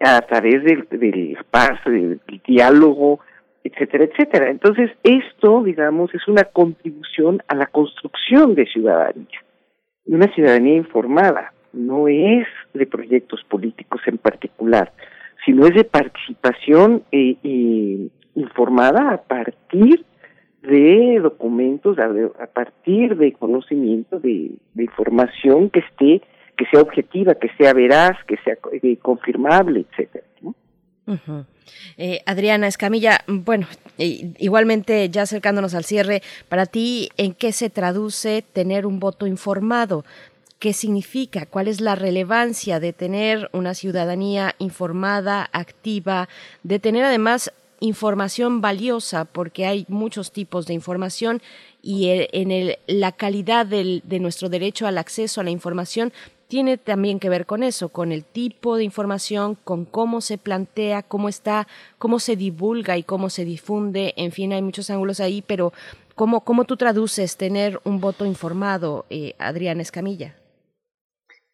a través del, del espacio, del, diálogo, etcétera, etcétera. Entonces, esto, digamos, es una contribución a la construcción de ciudadanía, una ciudadanía informada, no es de proyectos políticos en particular, sino es de participación eh, informada a partir de documentos, a, a partir de conocimiento, de información que esté que sea objetiva, que sea veraz, que sea eh, confirmable, etcétera. Eh, Adriana Escamilla, bueno, igualmente ya acercándonos al cierre, para ti, ¿en qué se traduce tener un voto informado? ¿Qué significa? ¿Cuál es la relevancia de tener una ciudadanía informada, activa, de tener además información valiosa, porque hay muchos tipos de información y eh, en el, la calidad de nuestro derecho al acceso a la información tiene también que ver con eso, con el tipo de información, con cómo se plantea, cómo está, cómo se divulga y cómo se difunde. En fin, hay muchos ángulos ahí, pero ¿cómo, cómo tú traduces tener un voto informado, eh, Adrián Escamilla?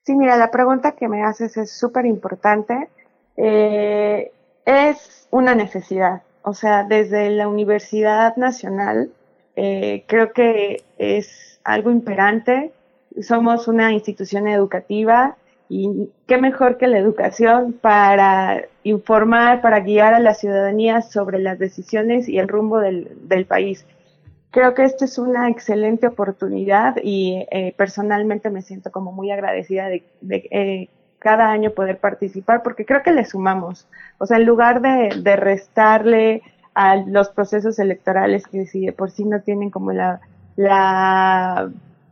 Sí, mira, la pregunta que me haces es súper importante. Eh, es una necesidad. O sea, desde la Universidad Nacional eh, creo que es algo imperante somos una institución educativa y qué mejor que la educación para informar, para guiar a la ciudadanía sobre las decisiones y el rumbo del, del país. Creo que esta es una excelente oportunidad y eh, personalmente me siento como muy agradecida de, eh, cada año poder participar porque creo que le sumamos. O sea, en lugar de, de restarle a los procesos electorales que si de por sí no tienen como la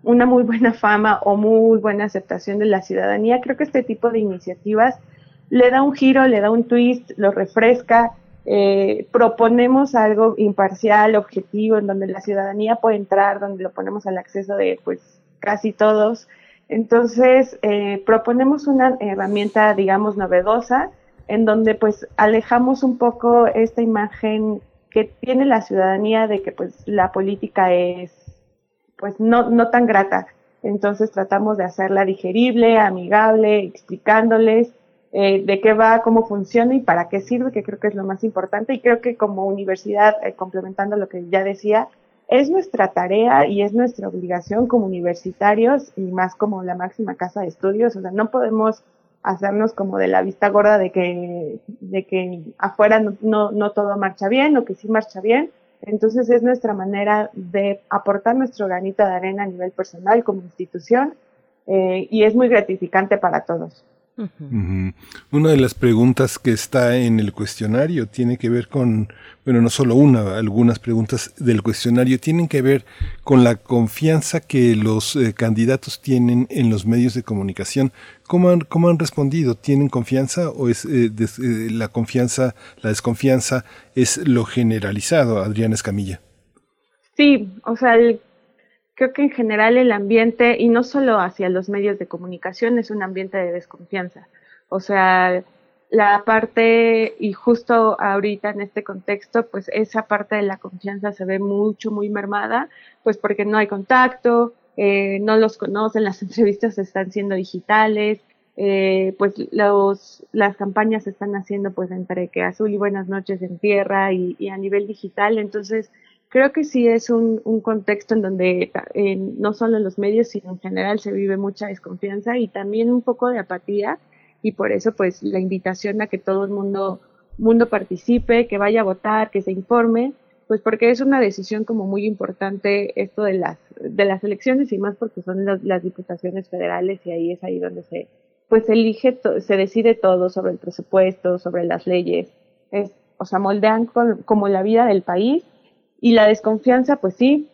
una muy buena fama o muy buena aceptación de la ciudadanía. Creo que este tipo de iniciativas le da un giro, le da un twist, lo refresca. Eh, proponemos algo imparcial, objetivo, en donde la ciudadanía puede entrar, donde lo ponemos al acceso de pues casi todos. Entonces, eh, proponemos una herramienta, digamos, novedosa, en donde pues alejamos un poco esta imagen que tiene la ciudadanía de que pues la política es pues no, no tan grata. Entonces tratamos de hacerla digerible, amigable, explicándoles eh, de qué va, cómo funciona y para qué sirve, que creo que es lo más importante. Y creo que como universidad, eh, complementando lo que ya decía, es nuestra tarea y es nuestra obligación como universitarios y más como la máxima casa de estudios. O sea, no podemos hacernos como de la vista gorda de que, de que afuera no, no, no todo marcha bien o que sí marcha bien, entonces es nuestra manera de aportar nuestro granito de arena a nivel personal como institución eh, y es muy gratificante para todos. Una de las preguntas que está en el cuestionario tiene que ver con, bueno, no solo una, algunas preguntas del cuestionario tienen que ver con la confianza que los eh, candidatos tienen en los medios de comunicación. ¿Cómo han, cómo han respondido? ¿Tienen confianza o es eh, eh, la confianza, la desconfianza es lo generalizado, Adriana Escamilla? Sí, o sea, creo que en general el ambiente, y no solo hacia los medios de comunicación, es un ambiente de desconfianza. O sea, la parte, y justo ahorita en este contexto, pues esa parte de la confianza se ve mucho, muy mermada, pues porque no hay contacto, eh, no los conocen, las entrevistas están siendo digitales, eh, pues los, las campañas se están haciendo pues entre que azul y buenas noches en tierra y, a nivel digital, entonces creo que sí es un, contexto en donde no solo en los medios, sino en general se vive mucha desconfianza y también un poco de apatía. Y por eso pues la invitación a que todo el mundo, mundo participe, que vaya a votar, que se informe, pues porque es una decisión como muy importante esto de las, de las elecciones y más porque son las diputaciones federales y ahí es ahí donde se, pues elige, se decide todo sobre el presupuesto, sobre las leyes, es, o sea, moldean como la vida del país y la desconfianza, pues sí,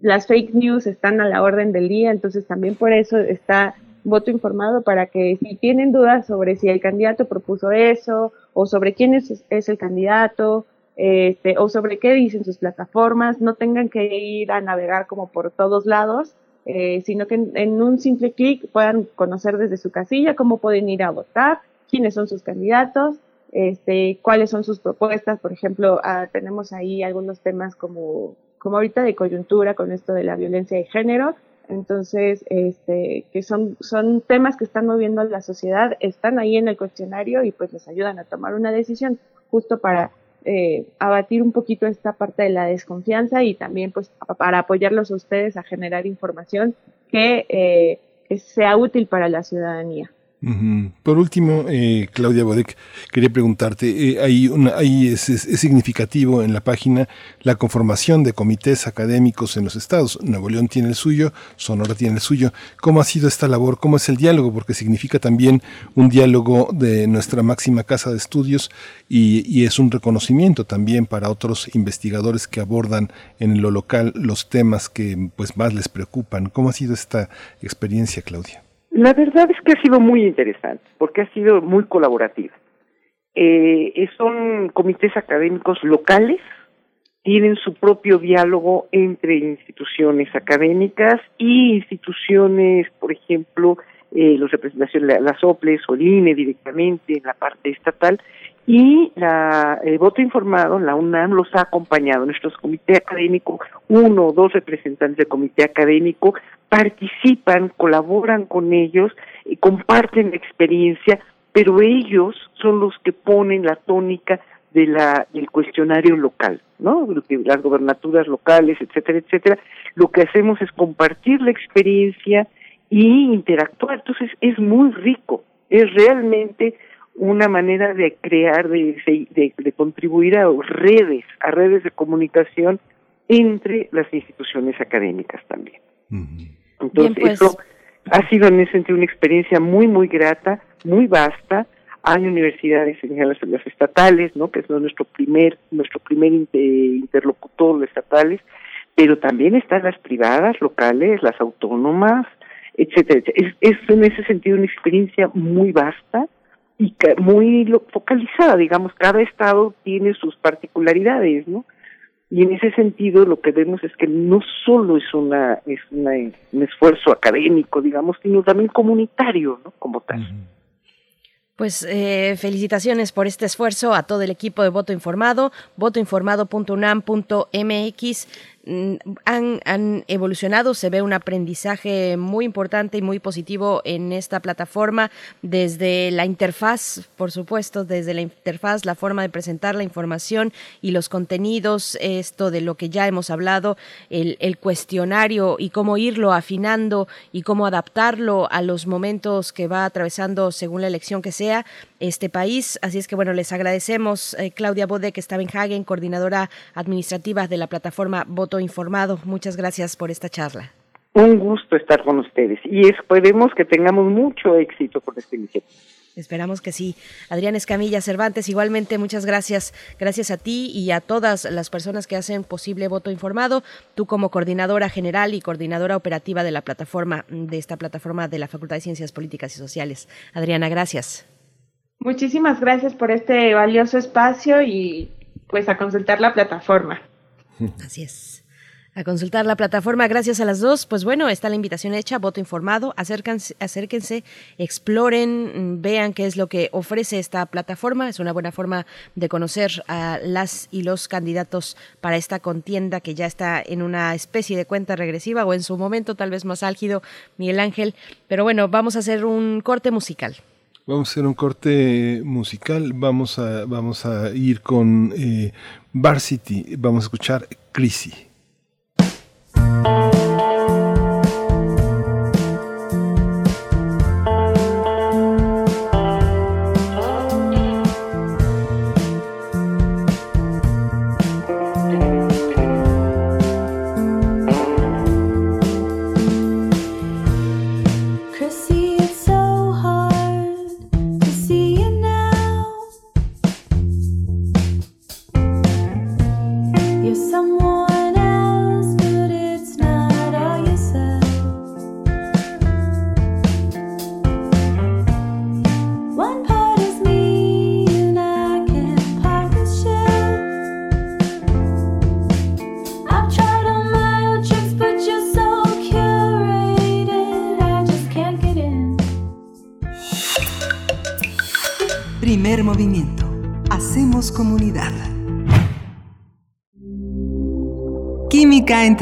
las fake news están a la orden del día, entonces también por eso está voto informado para que si tienen dudas sobre si el candidato propuso eso o sobre quién es, es el candidato este, o sobre qué dicen sus plataformas, no tengan que ir a navegar como por todos lados, eh, sino que en, un simple clic puedan conocer desde su casilla cómo pueden ir a votar, quiénes son sus candidatos, este, cuáles son sus propuestas. Por ejemplo, ah, tenemos ahí algunos temas como, como ahorita de coyuntura con esto de la violencia de género, entonces, este, que son, son temas que están moviendo a la sociedad, están ahí en el cuestionario y pues les ayudan a tomar una decisión justo para eh, abatir un poquito esta parte de la desconfianza y también pues para apoyarlos a ustedes a generar información que, eh, que sea útil para la ciudadanía. Por último, eh, Claudia Bodek, quería preguntarte, eh, hay una, hay es, significativo en la página la conformación de comités académicos en los estados. Nuevo León tiene el suyo, Sonora tiene el suyo. ¿Cómo ha sido esta labor? ¿Cómo es el diálogo? Porque significa también un diálogo de nuestra máxima casa de estudios y, y es un reconocimiento también para otros investigadores que abordan en lo local los temas que pues más les preocupan. ¿Cómo ha sido esta experiencia, Claudia? La verdad es que ha sido muy interesante, porque ha sido muy colaborativa. Eh, son comités académicos locales, tienen su propio diálogo entre instituciones académicas y instituciones, por ejemplo, eh, los representaciones, las OPLES o el INE directamente en la parte estatal, y la, el voto informado, la UNAM los ha acompañado, nuestros comité académico, uno o dos representantes del comité académico participan, colaboran con ellos, y comparten la experiencia, pero ellos son los que ponen la tónica de la, del cuestionario local, ¿no? Las gobernaturas locales, etcétera, etcétera. Lo que hacemos es compartir la experiencia y interactuar. Entonces es muy rico, es realmente una manera de crear, de, de, contribuir a redes, a redes de comunicación entre las instituciones académicas también. Entonces, pues. eso ha sido en ese sentido una experiencia muy, muy grata, muy vasta. Hay universidades, en las estatales, ¿no? que son nuestro primer, nuestro primer interlocutor, los estatales, pero también están las privadas, locales, las autónomas, etcétera. Es, es en ese sentido una experiencia muy vasta y muy focalizada, digamos, cada estado tiene sus particularidades, ¿no? Y en ese sentido lo que vemos es que no solo es una es un esfuerzo académico, digamos, sino también comunitario, ¿no? Como tal. Pues eh, felicitaciones por este esfuerzo a todo el equipo de Voto Informado, votoinformado.unam.mx. Mm, han, han, evolucionado, se ve un aprendizaje muy importante y muy positivo en esta plataforma, desde la interfaz, por supuesto, desde la interfaz, la forma de presentar la información y los contenidos, esto de lo que ya hemos hablado, el, el cuestionario y cómo irlo afinando y cómo adaptarlo a los momentos que va atravesando según la elección que sea este país. Así es que bueno, les agradecemos eh, Claudia Bode, que está en Hagen, coordinadora administrativa de la plataforma Voto Informado. Muchas gracias por esta charla. Un gusto estar con ustedes y esperemos que tengamos mucho éxito con esta iniciativa. Esperamos que sí. Adrián Escamilla Cervantes, igualmente muchas gracias. Gracias a ti y a todas las personas que hacen posible Voto Informado. Tú como coordinadora general y coordinadora operativa de la plataforma, de esta plataforma de la Facultad de Ciencias Políticas y Sociales. Adriana, gracias. Muchísimas gracias por este valioso espacio y pues a consultar la plataforma. Así es. a consultar la plataforma. Gracias a las dos. Pues bueno, está la invitación hecha, voto informado. Acérquense, acérquense, exploren, vean qué es lo que ofrece esta plataforma. Es una buena forma de conocer a las y los candidatos para esta contienda que ya está en una especie de cuenta regresiva o en su momento tal vez más álgido, Miguel Ángel. Pero bueno, vamos a hacer un corte musical. Vamos a hacer un corte musical. Vamos a, vamos a ir con eh, Varsity. Vamos a escuchar Crisi.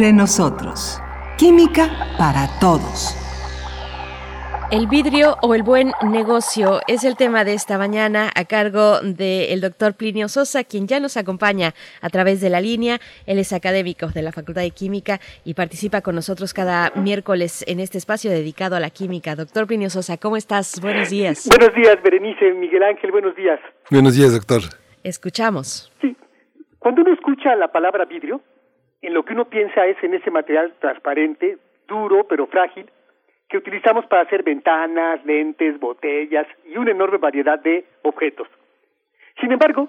Entre nosotros. Química para todos. El vidrio o el buen negocio es el tema de esta mañana a cargo del doctor Plinio Sosa, quien ya nos acompaña a través de la línea. Él es académico de la Facultad de Química y participa con nosotros cada miércoles en este espacio dedicado a la química. Doctor Plinio Sosa, ¿cómo estás? Buenos días. Buenos días, Berenice, Miguel Ángel, buenos días. Buenos días, doctor. Escuchamos. Sí. Cuando uno escucha la palabra vidrio, en lo que uno piensa es en ese material transparente, duro pero frágil, que utilizamos para hacer ventanas, lentes, botellas y una enorme variedad de objetos. Sin embargo,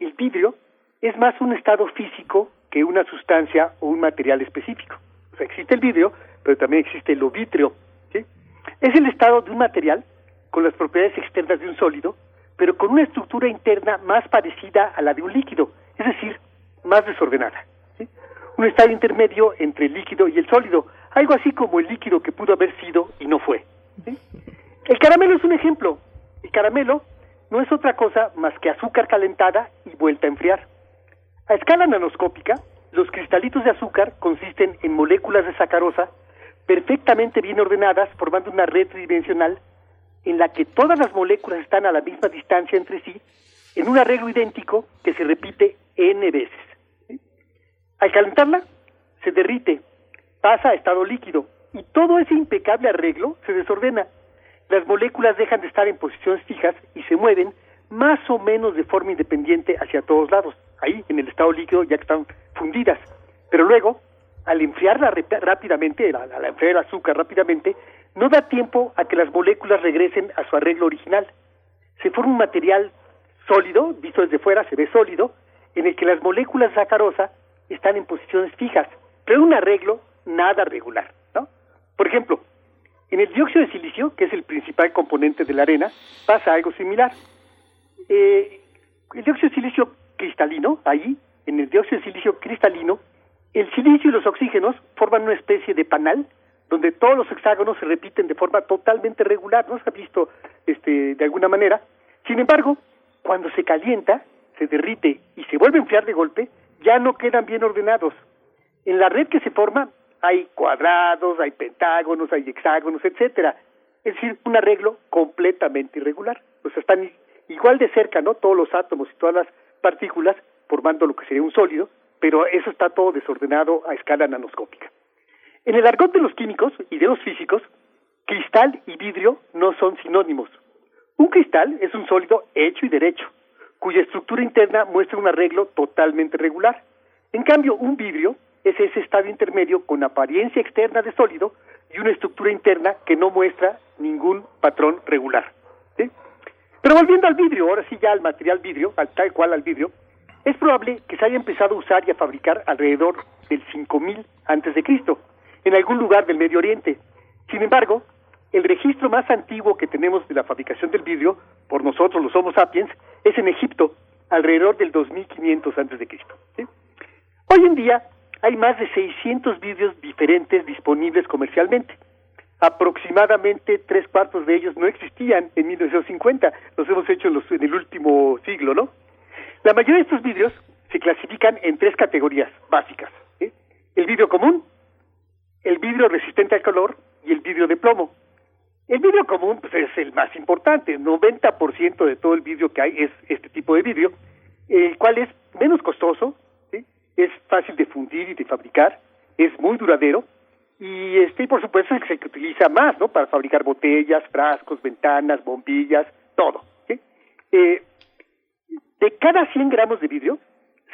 el vidrio es más un estado físico que una sustancia o un material específico. Existe el vidrio, pero también existe lo vítreo. Es el estado de un material con las propiedades externas de un sólido, pero con una estructura interna más parecida a la de un líquido, es decir, más desordenada un estado intermedio entre el líquido y el sólido, algo así como el líquido que pudo haber sido y no fue. El caramelo es un ejemplo. El caramelo no es otra cosa más que azúcar calentada y vuelta a enfriar. A escala nanoscópica, los cristalitos de azúcar consisten en moléculas de sacarosa perfectamente bien ordenadas formando una red tridimensional en la que todas las moléculas están a la misma distancia entre sí en un arreglo idéntico que se repite n veces. Al calentarla, se derrite, pasa a estado líquido y todo ese impecable arreglo se desordena. Las moléculas dejan de estar en posiciones fijas y se mueven más o menos de forma independiente hacia todos lados, ahí en el estado líquido ya que están fundidas. Pero luego, al enfriarla rápidamente, al enfriar el azúcar rápidamente, no da tiempo a que las moléculas regresen a su arreglo original. Se forma un material sólido, visto desde fuera se ve sólido, en el que las moléculas de sacarosa están en posiciones fijas, pero un arreglo nada regular, ¿no? Por ejemplo, en el dióxido de silicio, que es el principal componente de la arena, pasa algo similar. Eh, el dióxido de silicio cristalino, ahí, en el dióxido de silicio cristalino, el silicio y los oxígenos forman una especie de panal donde todos los hexágonos se repiten de forma totalmente regular, ¿no se ha visto este, de alguna manera? Sin embargo, cuando se calienta, se derrite y se vuelve a enfriar de golpe, ya no quedan bien ordenados. En la red que se forma hay cuadrados, hay pentágonos, hay hexágonos, etcétera. Es decir, un arreglo completamente irregular. O sea, están igual de cerca, ¿no? Todos los átomos y todas las partículas formando lo que sería un sólido, pero eso está todo desordenado a escala nanoscópica. En el argot de los químicos y de los físicos, cristal y vidrio no son sinónimos. Un cristal es un sólido hecho y derecho, cuya estructura interna muestra un arreglo totalmente regular. En cambio, un vidrio es ese estado intermedio con apariencia externa de sólido y una estructura interna que no muestra ningún patrón regular. Pero volviendo al vidrio, ahora sí ya al material vidrio, al tal cual al vidrio, es probable que se haya empezado a usar y a fabricar alrededor del 5000 antes de Cristo, en algún lugar del Medio Oriente. Sin embargo, el registro más antiguo que tenemos de la fabricación del vidrio, por nosotros los Homo sapiens, es en Egipto, alrededor del 2500 antes de Cristo. Hoy en día hay más de 600 vídeos diferentes disponibles comercialmente. Aproximadamente tres cuartos de ellos no existían en 1950, los hemos hecho en, los, en el último siglo, ¿no? La mayoría de estos vídeos se clasifican en tres categorías básicas. El vidrio común, el vidrio resistente al calor y el vidrio de plomo. El vidrio común pues, es el más importante, 90% de todo el vidrio que hay es este tipo de vidrio, el cual es menos costoso, es fácil de fundir y de fabricar, es muy duradero y este por supuesto es el que se utiliza más, ¿no? Para fabricar botellas, frascos, ventanas, bombillas, todo. ¿sí? Eh, de cada 100 gramos de vidrio,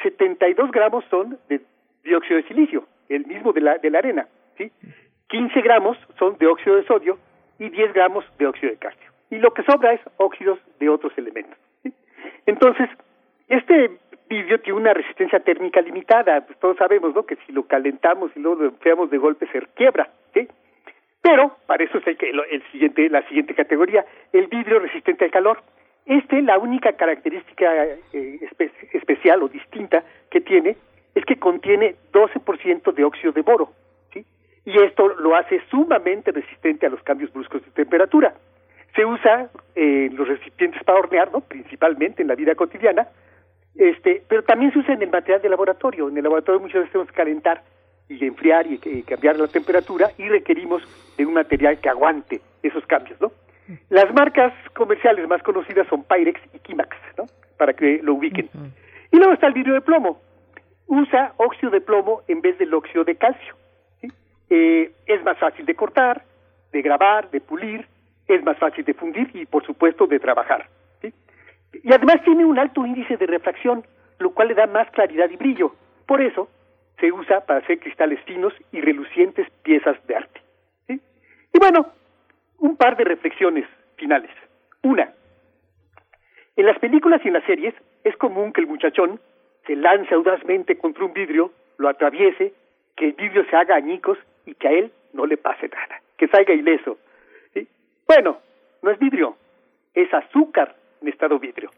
72 gramos son de dióxido de silicio, el mismo de la, de la arena, ¿sí? 15 gramos son de óxido de sodio y 10 gramos de óxido de calcio. Y lo que sobra es óxidos de otros elementos. Entonces, este vidrio tiene una resistencia térmica limitada, pues todos sabemos, ¿no? Que si lo calentamos y luego lo enfriamos de golpe se quiebra, ¿sí? Pero para eso es el, el siguiente, la siguiente categoría, el vidrio resistente al calor. Este, la única característica eh, espe especial o distinta que tiene es que contiene 12% de óxido de boro. Y esto lo hace sumamente resistente a los cambios bruscos de temperatura. Se usa eh, en los recipientes para hornear, ¿no? Principalmente en la vida cotidiana, este, pero también se usa en el material de laboratorio. En el laboratorio muchas veces tenemos que calentar y enfriar y, y cambiar la temperatura y requerimos de un material que aguante esos cambios, ¿no? Las marcas comerciales más conocidas son Pyrex y Kimax, ¿no? Para que lo ubiquen. Y luego está el vidrio de plomo. Usa óxido de plomo en vez del óxido de calcio. Eh, es más fácil de cortar, de grabar, de pulir, es más fácil de fundir y, por supuesto, de trabajar. Y además tiene un alto índice de refracción, lo cual le da más claridad y brillo. Por eso se usa para hacer cristales finos y relucientes piezas de arte. Y bueno, un par de reflexiones finales. Una, en las películas y en las series es común que el muchachón se lance audazmente contra un vidrio, lo atraviese, que el vidrio se haga añicos y que a él no le pase nada, que salga ileso. Bueno, no es vidrio, es azúcar en estado vidrio.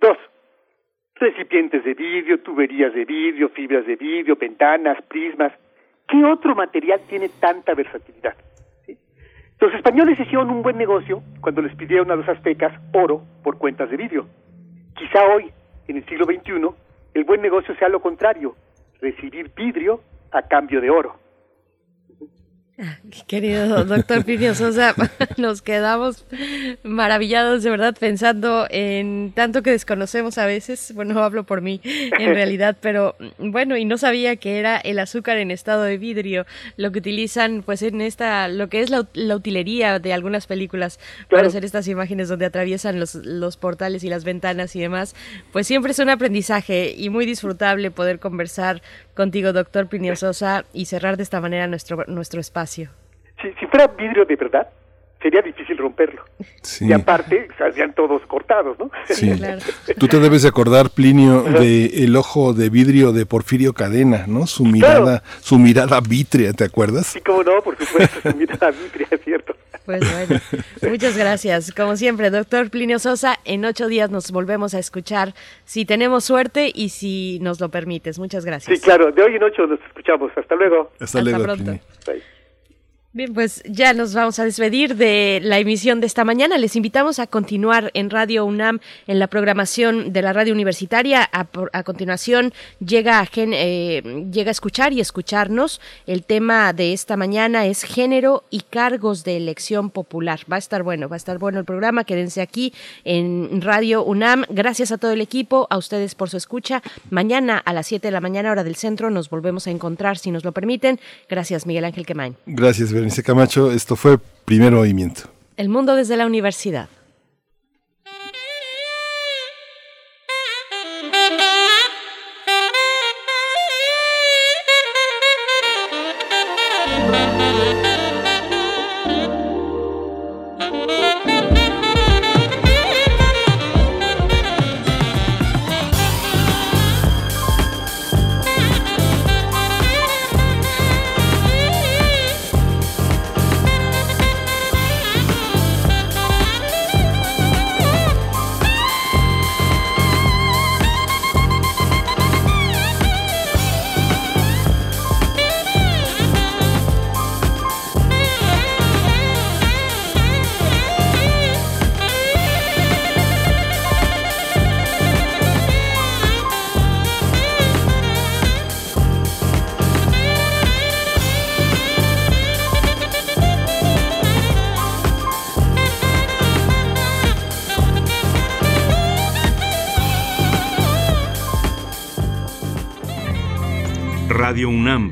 Dos, recipientes de vidrio, tuberías de vidrio, fibras de vidrio, ventanas, prismas. ¿Qué otro material tiene tanta versatilidad? Los españoles hicieron un buen negocio cuando les pidieron a los aztecas oro por cuentas de vidrio. Quizá hoy, en el siglo XXI, el buen negocio sea lo contrario, recibir vidrio a cambio de oro. Querido doctor Pirio Sosa, nos quedamos maravillados de verdad pensando en tanto que desconocemos a veces, bueno, hablo por mí en realidad, pero bueno, y no sabía que era el azúcar en estado de vidrio, lo que utilizan pues en esta, lo que es la, la utilería de algunas películas para hacer estas imágenes donde atraviesan los, los portales y las ventanas y demás, pues siempre es un aprendizaje y muy disfrutable poder conversar contigo, doctor Pirio Sosa, y cerrar de esta manera nuestro, nuestro espacio. Si, si fuera vidrio de verdad, sería difícil romperlo. Sí. Y aparte, saldrían todos cortados, ¿no? Sí. Tú te debes de acordar, Plinio, de el ojo de vidrio de Porfirio Cadena, ¿no? Su mirada, su mirada vítrea, ¿te acuerdas? Sí, cómo no, por supuesto, su mirada vítrea, es cierto. Pues bueno, muchas gracias. Como siempre, doctor Plinio Sosa, en ocho días nos volvemos a escuchar si tenemos suerte y si nos lo permites. Muchas gracias. Sí, claro, de hoy en ocho nos escuchamos. Hasta luego. Hasta, Hasta luego, pronto. Plinio. Bien, pues ya nos vamos a despedir de la emisión de esta mañana. Les invitamos a continuar en Radio UNAM en la programación de la radio universitaria. A, a continuación llega a, gen, eh, llega a escuchar y escucharnos. El tema de esta mañana es género y cargos de elección popular. Va a estar bueno, va a estar bueno el programa. Quédense aquí en Radio UNAM. Gracias a todo el equipo, a ustedes por su escucha. Mañana a las 7 de la mañana, hora del centro, nos volvemos a encontrar si nos lo permiten. Gracias, Miguel Ángel Quemain. Gracias, Berenice Camacho. Esto fue Primer Movimiento. El mundo desde la universidad.